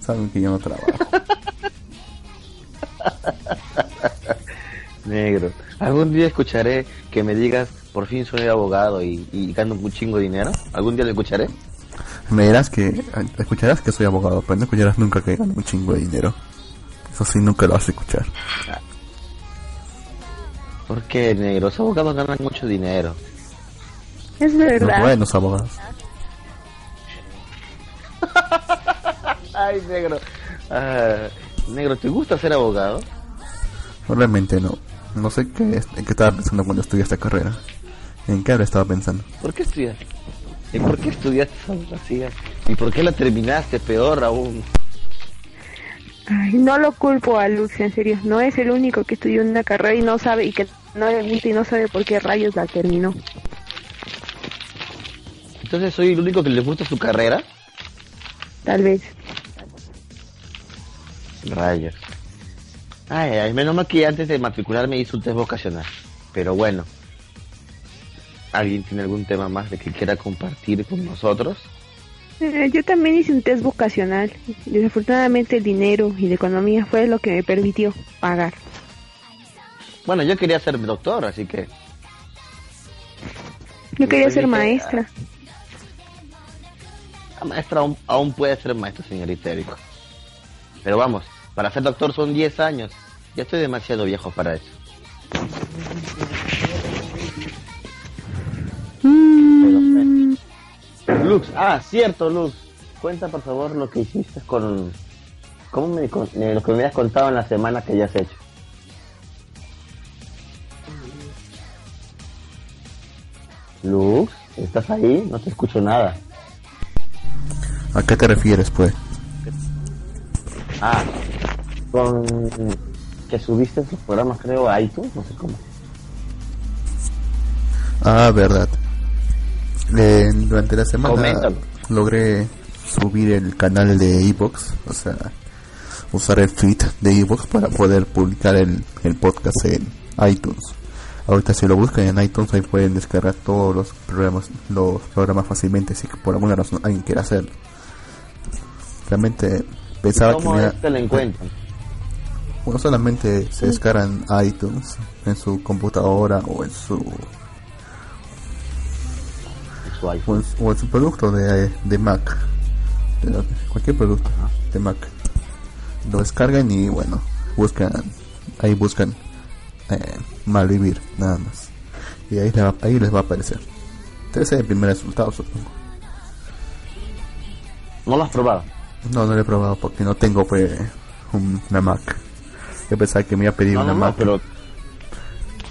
Speaker 1: Saben que yo no trabajo.
Speaker 2: negro. ¿Algún día escucharé que me digas, por fin soy abogado y, y gano un chingo de dinero? ¿Algún día lo escucharé?
Speaker 1: Me dirás que, escucharás que soy abogado, pero no escucharás nunca que gano un chingo de dinero. Eso sí, nunca lo vas a escuchar.
Speaker 2: ¿Por qué, negro? Los abogados ganan mucho dinero.
Speaker 3: Es verdad.
Speaker 1: Los buenos abogados.
Speaker 2: Ay, negro. Ah, negro, ¿te gusta ser abogado?
Speaker 1: Realmente no. No sé qué, en qué estaba pensando cuando estudié esta carrera. ¿En qué ahora estaba pensando?
Speaker 2: ¿Por qué estudias? ¿Y por qué estudiaste abogacía? ¿Y por qué la terminaste peor aún?
Speaker 3: Ay, no lo culpo a Lux, en serio. No es el único que estudió una carrera y no sabe, y que no le gusta y no sabe por qué rayos la terminó.
Speaker 2: Entonces soy el único que le gusta su carrera.
Speaker 3: Tal vez.
Speaker 2: Rayos. Ay, ay, menos mal que antes de matricularme hice un test vocacional. Pero bueno. ¿Alguien tiene algún tema más de que quiera compartir con nosotros?
Speaker 3: Eh, yo también hice un test vocacional. Desafortunadamente el dinero y la economía fue lo que me permitió pagar.
Speaker 2: Bueno, yo quería ser doctor, así que...
Speaker 3: Yo quería ser maestra.
Speaker 2: La maestra aún, puede ser maestra, señorita Erico. Pero vamos, para ser doctor son 10 años. Ya estoy demasiado viejo para eso. Mm. Lux, ah, cierto, Lux. Cuenta por favor lo que hiciste con. ¿Cómo me, eh, lo que me habías contado en la semana que ya has hecho? Lux, ¿estás ahí? No te escucho nada.
Speaker 1: ¿A qué te refieres, pues?
Speaker 2: Ah, con que subiste esos programas, creo, a iTunes, no sé cómo.
Speaker 1: Ah, verdad. Eh, durante la semana logré subir el canal de Evox, o sea, usar el feed de Evox para poder publicar el, el podcast en iTunes. Ahorita si lo buscan en iTunes ahí pueden descargar todos los programas, los programas fácilmente si por alguna razón alguien quiere hacerlo. Realmente pensaba que
Speaker 2: este lo encuentran?
Speaker 1: Bueno, solamente se descargan iTunes en su computadora o en su o en, su producto de, de Mac, cualquier producto de Mac. Lo descargan y bueno, buscan, ahí buscan eh, malvivir, nada más. Y ahí, ahí les va a aparecer. Este es el primer resultado, supongo.
Speaker 2: ¿No lo has probado?
Speaker 1: No, no lo he probado porque no tengo pues, una Mac. Yo pensaba que me iba a pedir una Mac.
Speaker 2: pero...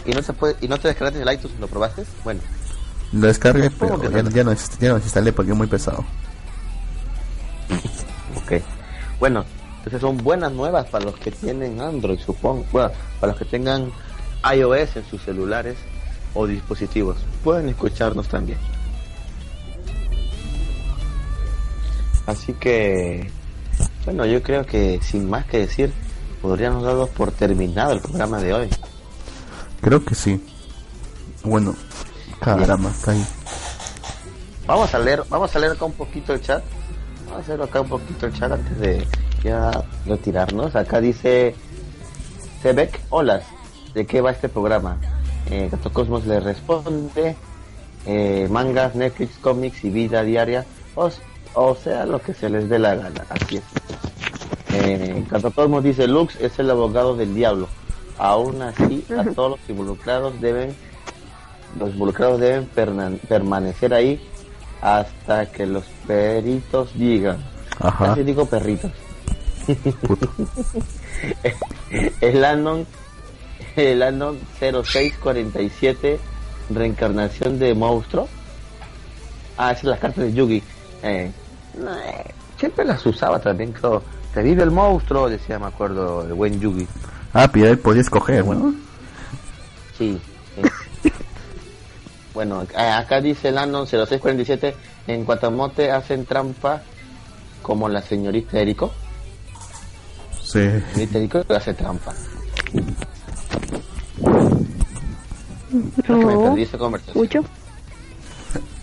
Speaker 2: ¿Y no, se puede, ¿Y no te descargaste el iTunes y lo probaste? Bueno.
Speaker 1: Lo descargué, pero ya, no, ya, no, ya instalé porque es muy pesado.
Speaker 2: ok. Bueno, entonces son buenas nuevas para los que tienen Android, supongo. Bueno, para los que tengan iOS en sus celulares o dispositivos. Pueden escucharnos también. Así que, bueno, yo creo que sin más que decir, podríamos darnos por terminado el programa de hoy.
Speaker 1: Creo que sí. Bueno, Caramba, está ahí.
Speaker 2: Vamos a leer, vamos a leer acá un poquito el chat. Vamos a hacer acá un poquito el chat antes de ya retirarnos. Acá dice Sebek, hola, ¿de qué va este programa? Eh, Gato Cosmos le responde, eh, mangas, Netflix, cómics y vida diaria, o, sea, lo que se les dé la gana, así es. Eh, dice, Lux es el abogado del diablo. Aún así, a todos los involucrados deben los involucrados deben permanecer ahí hasta que los peritos digan. Ajá. Así digo perritos. el Anon el Anon 0647 reencarnación de monstruo. Ah, esa es la carta de Yugi. Eh, siempre las usaba también, creo. Te vive el monstruo, decía, me acuerdo, el buen Yugi.
Speaker 1: Ah, pero él podía escoger, bueno.
Speaker 2: Sí. sí. bueno, acá dice el Anon 0647, en Cuatamote hacen trampa como la señorita Erico.
Speaker 1: Sí.
Speaker 2: La señorita Erico hace trampa. Creo que me
Speaker 3: No.
Speaker 2: perdí esa conversación.
Speaker 3: ¿Mucho?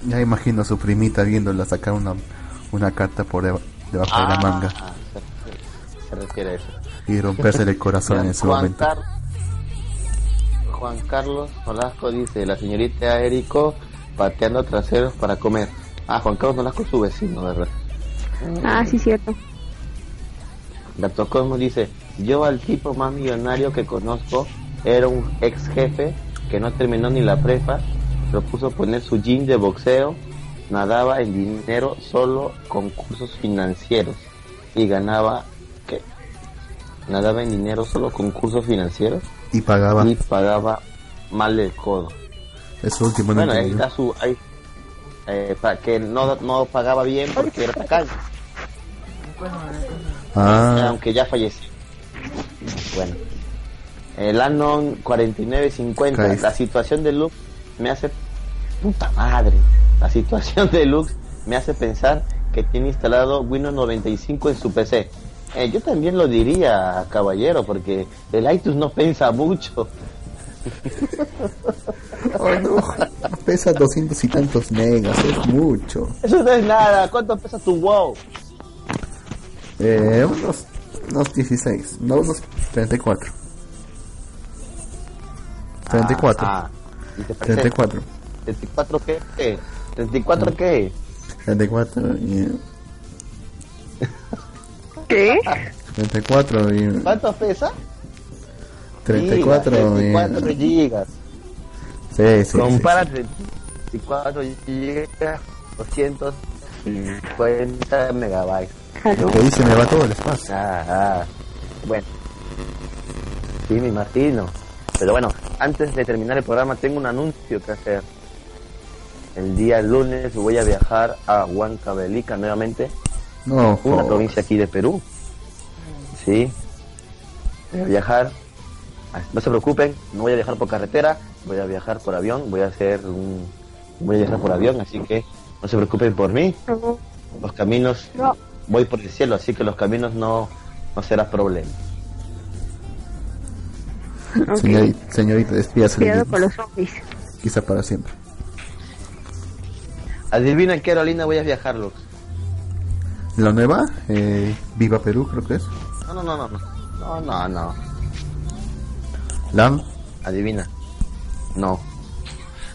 Speaker 1: Ya imagino a su primita viéndola sacar una, una carta por deba- debajo de la manga
Speaker 2: Ah, se, se refiere a eso.
Speaker 1: y romperse el corazón en ese
Speaker 2: Juan,
Speaker 1: momento.
Speaker 2: Car- Juan Carlos Nolasco dice, la señorita Erico pateando traseros para comer. Ah, Juan Carlos Nolasco es su vecino, ¿verdad?
Speaker 3: Ah, sí, cierto.
Speaker 2: Gato Cosmo dice, yo al tipo más millonario que conozco era un ex jefe que no terminó ni la prepa, propuso poner su gym de boxeo, nadaba en dinero solo con cursos financieros y ganaba, ¿qué? Nadaba en dinero solo con cursos financieros
Speaker 1: Y pagaba
Speaker 2: y pagaba mal el codo.
Speaker 1: eso último no
Speaker 2: Bueno, ahí está su... Ahí, eh, pa- que no, no pagaba bien porque era tacaño.
Speaker 1: Ah,
Speaker 2: aunque ya falleció. Bueno, el Anon 4950,
Speaker 1: Cállate.
Speaker 2: la situación de Lux me hace puta madre. La situación de Lux me hace pensar que tiene instalado Windows 95 en su PC. Eh, yo también lo diría, caballero, porque el iTunes no piensa mucho.
Speaker 1: Ay, no. Pesa 200 y tantos megas, es mucho.
Speaker 2: Eso no es nada. ¿Cuánto pesa tu WoW?
Speaker 1: Eh, unos, unos 16, no unos 34. 34.
Speaker 2: Ah, ah. ¿Y te parece?
Speaker 1: 34.
Speaker 2: ¿34 qué? ¿Qué? ¿34 qué?
Speaker 1: 34 y...
Speaker 3: ¿Qué?
Speaker 1: 34 y...
Speaker 2: ¿Cuánto pesa?
Speaker 1: 34 y...
Speaker 2: 34 gigas.
Speaker 1: Sí, sí, sí.
Speaker 2: Compara 34 gigas, 250 megabytes.
Speaker 3: Aló.
Speaker 1: Que dice me va todo el espacio.
Speaker 2: Ah, ah. Bueno. Sí, me imagino. Pero bueno, antes de terminar el programa tengo un anuncio que hacer. El día lunes voy a viajar a Huancavelica nuevamente,
Speaker 1: No,
Speaker 2: una
Speaker 1: joder.
Speaker 2: provincia aquí de Perú. Sí. Voy a viajar. No se preocupen, no voy a viajar por carretera, voy a viajar por avión, voy a hacer un voy a viajar por avión, así que no se preocupen por mí. Los caminos
Speaker 3: no.
Speaker 2: voy por el cielo, así que los caminos no no será problema.
Speaker 1: Señorita, señorita, despídase
Speaker 3: Cuidado con los zombies.
Speaker 1: quizá para siempre.
Speaker 2: Adivina en qué aerolínea voy a viajar, Lux.
Speaker 1: La nueva, eh, Viva Perú, creo que es.
Speaker 2: No, no, no, no, no. No, no, no.
Speaker 1: LAM,
Speaker 2: Adivina. No.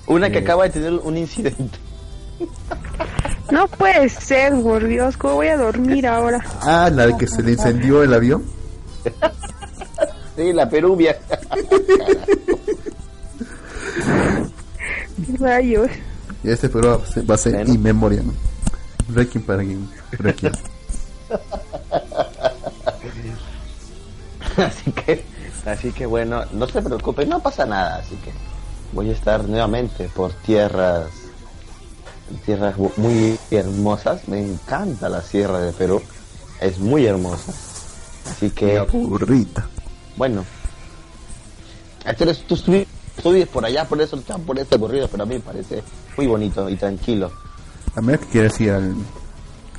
Speaker 2: Una que
Speaker 1: Eh.
Speaker 2: acaba de tener un incidente.
Speaker 3: No puede ser, por Dios, ¿cómo voy a dormir ahora?
Speaker 1: ah, la de que se le incendió el avión.
Speaker 2: Sí, la Perubia.
Speaker 3: Rayos.
Speaker 1: Y este programa va a ser-
Speaker 2: Bueno.
Speaker 1: in memoria, ¿no? Requiem para quien. Requiem.
Speaker 2: así que, así que bueno, no se preocupen, no pasa nada, así que voy a estar nuevamente por tierras, tierras muy hermosas. Me encanta la sierra de Perú, es muy hermosa. Así que,
Speaker 1: Burrita.
Speaker 2: Bueno, tú, eres- tú tú vives por allá, por eso están por este aburrido, pero a mí me parece muy bonito y tranquilo.
Speaker 1: A menos que quieras ir al,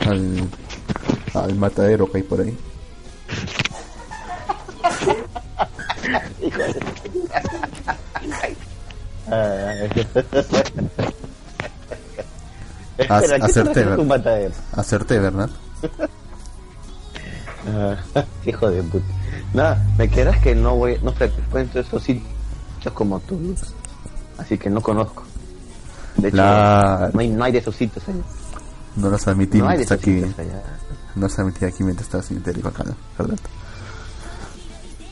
Speaker 1: al, al matadero que hay por ahí.
Speaker 2: Ah,
Speaker 1: Haz-
Speaker 2: Espera, ¿qué
Speaker 1: hacerte,
Speaker 2: te
Speaker 1: ¿verdad?
Speaker 2: Ah, hijo de puta. No, me quedas que no voy, no frecuento esos sitios como tú, Luz. Así que no conozco. De hecho,
Speaker 1: La-
Speaker 2: no, hay, no hay de esos sitios allá.
Speaker 1: No los admití
Speaker 2: No
Speaker 1: mientras aquí. No los admití aquí mientras estaba sin acá. ¿verdad?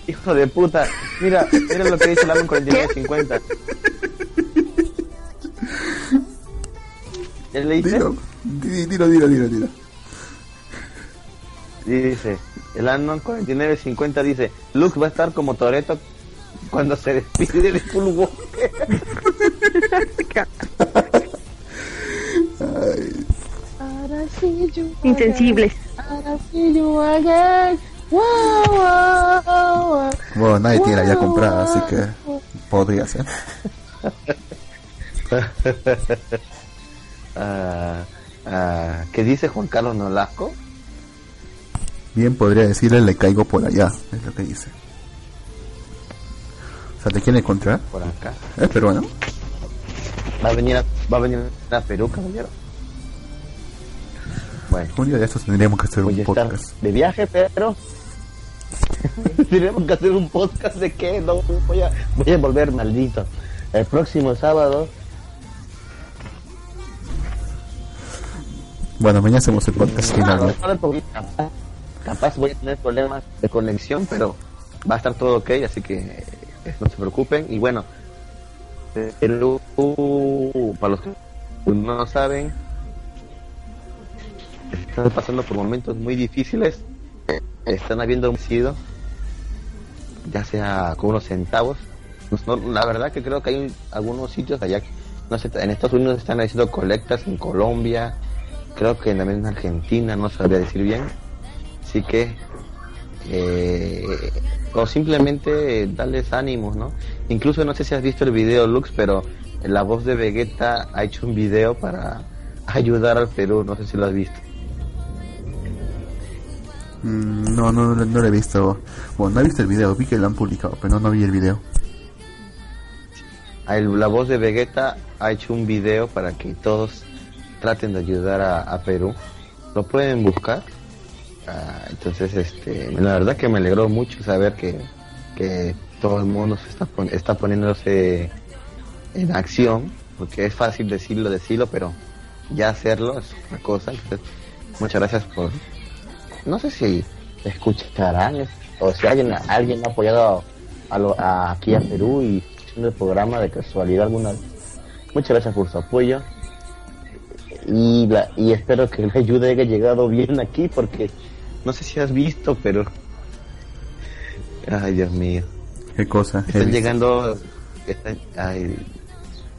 Speaker 2: Hijo de puta. Mira, mira lo que dice el álbum 4950. ¿Ya leíste?
Speaker 1: Dilo, di- dilo, dilo, dilo, dilo.
Speaker 2: Y dice, el Anon 4950 dice, Luke va a estar como Toreto cuando se despide de Full Walker.
Speaker 3: Insensibles.
Speaker 1: Bueno, nadie tiene la ya comprada, así que Podría ser.
Speaker 2: Ah, ah, ¿Qué dice Juan Carlos Nolasco?
Speaker 1: Bien podría decirle le caigo por allá, es lo que dice. O sea, ¿te quiere encontrar?
Speaker 2: Por acá.
Speaker 1: Es peruano.
Speaker 2: ¿Va a venir a, va a, venir a Perú, caballero?
Speaker 1: Bueno. Un día de estos tendríamos que hacer un podcast.
Speaker 2: De viaje, pero... Tenemos que hacer un podcast de qué, no voy a, voy a volver maldito. El próximo sábado
Speaker 1: Bueno, mañana hacemos el podcast final.
Speaker 2: Capaz voy a tener problemas de conexión, pero va a estar todo ok, así que eh, no se preocupen. Y bueno, Perú, para los que no saben, están pasando por momentos muy difíciles. Están habiendo sido, ya sea con unos centavos. la verdad que creo que hay algunos sitios allá, no sé, en Estados Unidos están haciendo colectas, en Colombia, creo que también en Argentina, no sabría decir bien. Así que, eh, o simplemente darles ánimos, ¿no? Incluso no sé si has visto el video Lux, pero la voz de Vegeta ha hecho un video para ayudar al Perú, no sé si lo has visto.
Speaker 1: Mm, no, no, no, lo he visto. Bueno, no he visto el video, vi que lo han publicado, pero no, no vi el video.
Speaker 2: La voz de Vegeta ha hecho un video para que todos traten de ayudar a, Perú. Lo pueden buscar. Ah, entonces, este, la verdad que me alegró mucho saber que, que todo el mundo se está, está poniéndose en acción, porque es fácil decirlo, decirlo, pero ya hacerlo es otra cosa. muchas gracias por, no sé si escucharán o si alguien, alguien ha apoyado a, aquí a Perú y haciendo el programa de casualidad alguna Muchas gracias por su apoyo y, y espero que le ayude haya llegado bien aquí porque no sé si has visto, pero... Ay, Dios mío.
Speaker 1: ¿Qué cosa?
Speaker 2: Están llegando...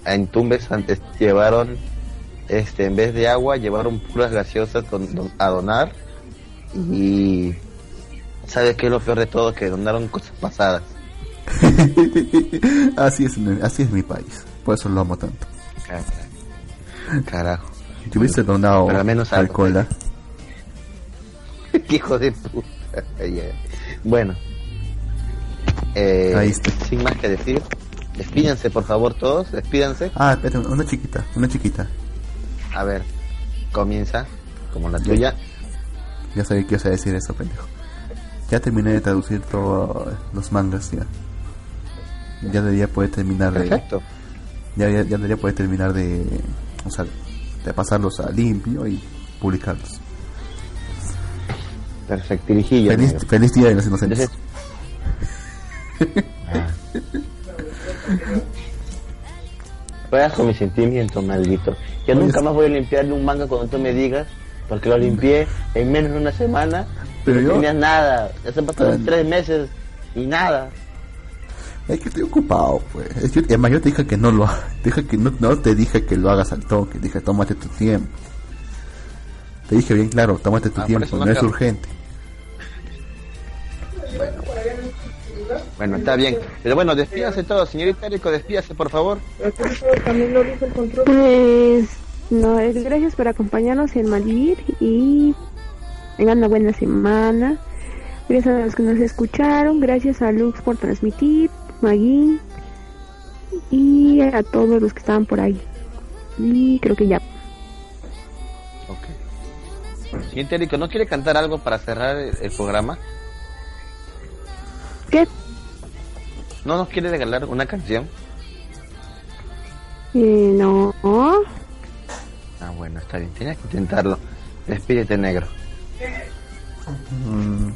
Speaker 2: en Tumbes antes llevaron, este, en vez de agua, llevaron puras gaseosas a donar y... ¿Sabes qué es lo peor de todo? Que donaron cosas pasadas.
Speaker 1: así es, así es mi país. Por eso lo amo tanto.
Speaker 2: Carajo.
Speaker 1: Te hubiese donado Pero menos alcohol.
Speaker 2: Hijo de puta. bueno. Eh, Ahí está. Sin más que decir. Despídanse, por favor, todos. Despídanse.
Speaker 1: Ah, espérate, una chiquita, una chiquita.
Speaker 2: A ver, comienza, como la tuya.
Speaker 1: Ya sabía que ibas a decir eso, pendejo. Ya terminé de traducir todos los mangas, ya. Ya debería poder terminar
Speaker 2: Perfecto.
Speaker 1: de... Ya, ya, ya debería poder terminar de... O sea, de pasarlos a limpio y publicarlos.
Speaker 2: Perfecto, Feliz,
Speaker 1: feliz día de los inocentes.
Speaker 2: ah. con mi sentimiento, maldito. Yo nunca más voy a limpiarle un manga cuando tú me digas, porque lo limpié en menos de una semana. Pero no tenía nada. Ya se pasaron tres meses y nada.
Speaker 1: Es que estoy ocupado, pues. Es que, además, yo te dije que no lo dije que no, no te dije que lo hagas al toque. Dije, tómate tu tiempo. Te dije bien claro, tómate tu ah, tiempo, no, es urgente.
Speaker 2: Bueno. está bien. Pero bueno, despídase todo, señorita Erico, despídase, por favor.
Speaker 3: Pues, no, gracias por acompañarnos en Malvivir y tengan una buena semana. Gracias a los que nos escucharon, gracias a Lux por transmitir, Magui y a todos los que estaban por ahí. Y creo que ya.
Speaker 2: Ok. Siguiente, Erico, ¿no quiere cantar algo para cerrar el, programa?
Speaker 3: ¿Qué?
Speaker 2: ¿No nos quiere regalar una canción?
Speaker 3: Eh, no.
Speaker 2: Ah, bueno, está bien. Tienes que intentarlo. Despídete, negro.
Speaker 1: Mm,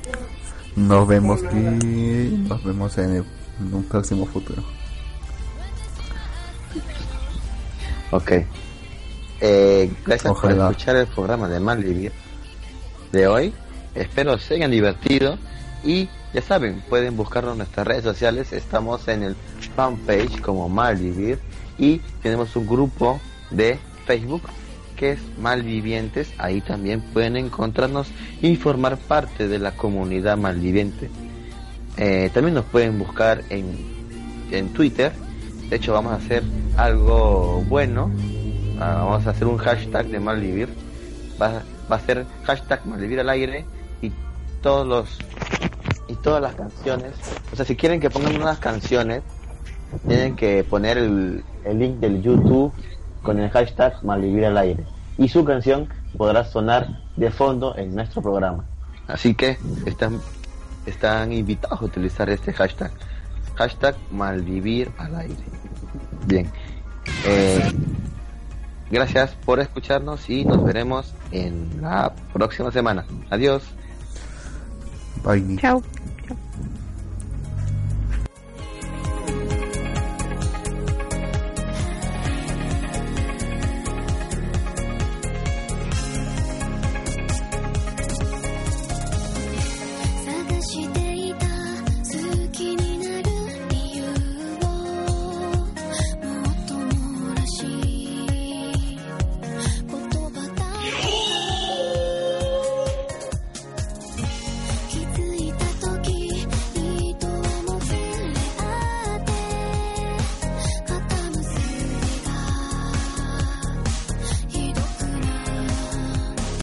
Speaker 1: nos vemos y nos vemos en el en un próximo futuro.
Speaker 2: Ok. Eh, gracias por escuchar el programa de Malvivir de hoy. Espero se hayan divertido y ya saben, pueden buscarnos en nuestras redes sociales. Estamos en el fanpage como Malvivir y tenemos un grupo de Facebook que es Malvivientes. Ahí también pueden encontrarnos y formar parte de la comunidad malviviente. Eh, también nos pueden buscar en, en Twitter De hecho, vamos a hacer algo bueno. Ah, vamos a hacer un hashtag de Malvivir. Va, va a ser hashtag Malvivir al aire y todos los y todas las canciones. O sea, si quieren que pongan unas canciones, tienen que poner el, el link del YouTube con el hashtag Malvivir al aire. Y su canción podrá sonar de fondo en nuestro programa. Así que están, están invitados a utilizar este hashtag. Hashtag Malvivir al aire. Bien. Eh, gracias por escucharnos y nos veremos en la próxima semana. Adiós.
Speaker 1: Bye.
Speaker 3: Chao.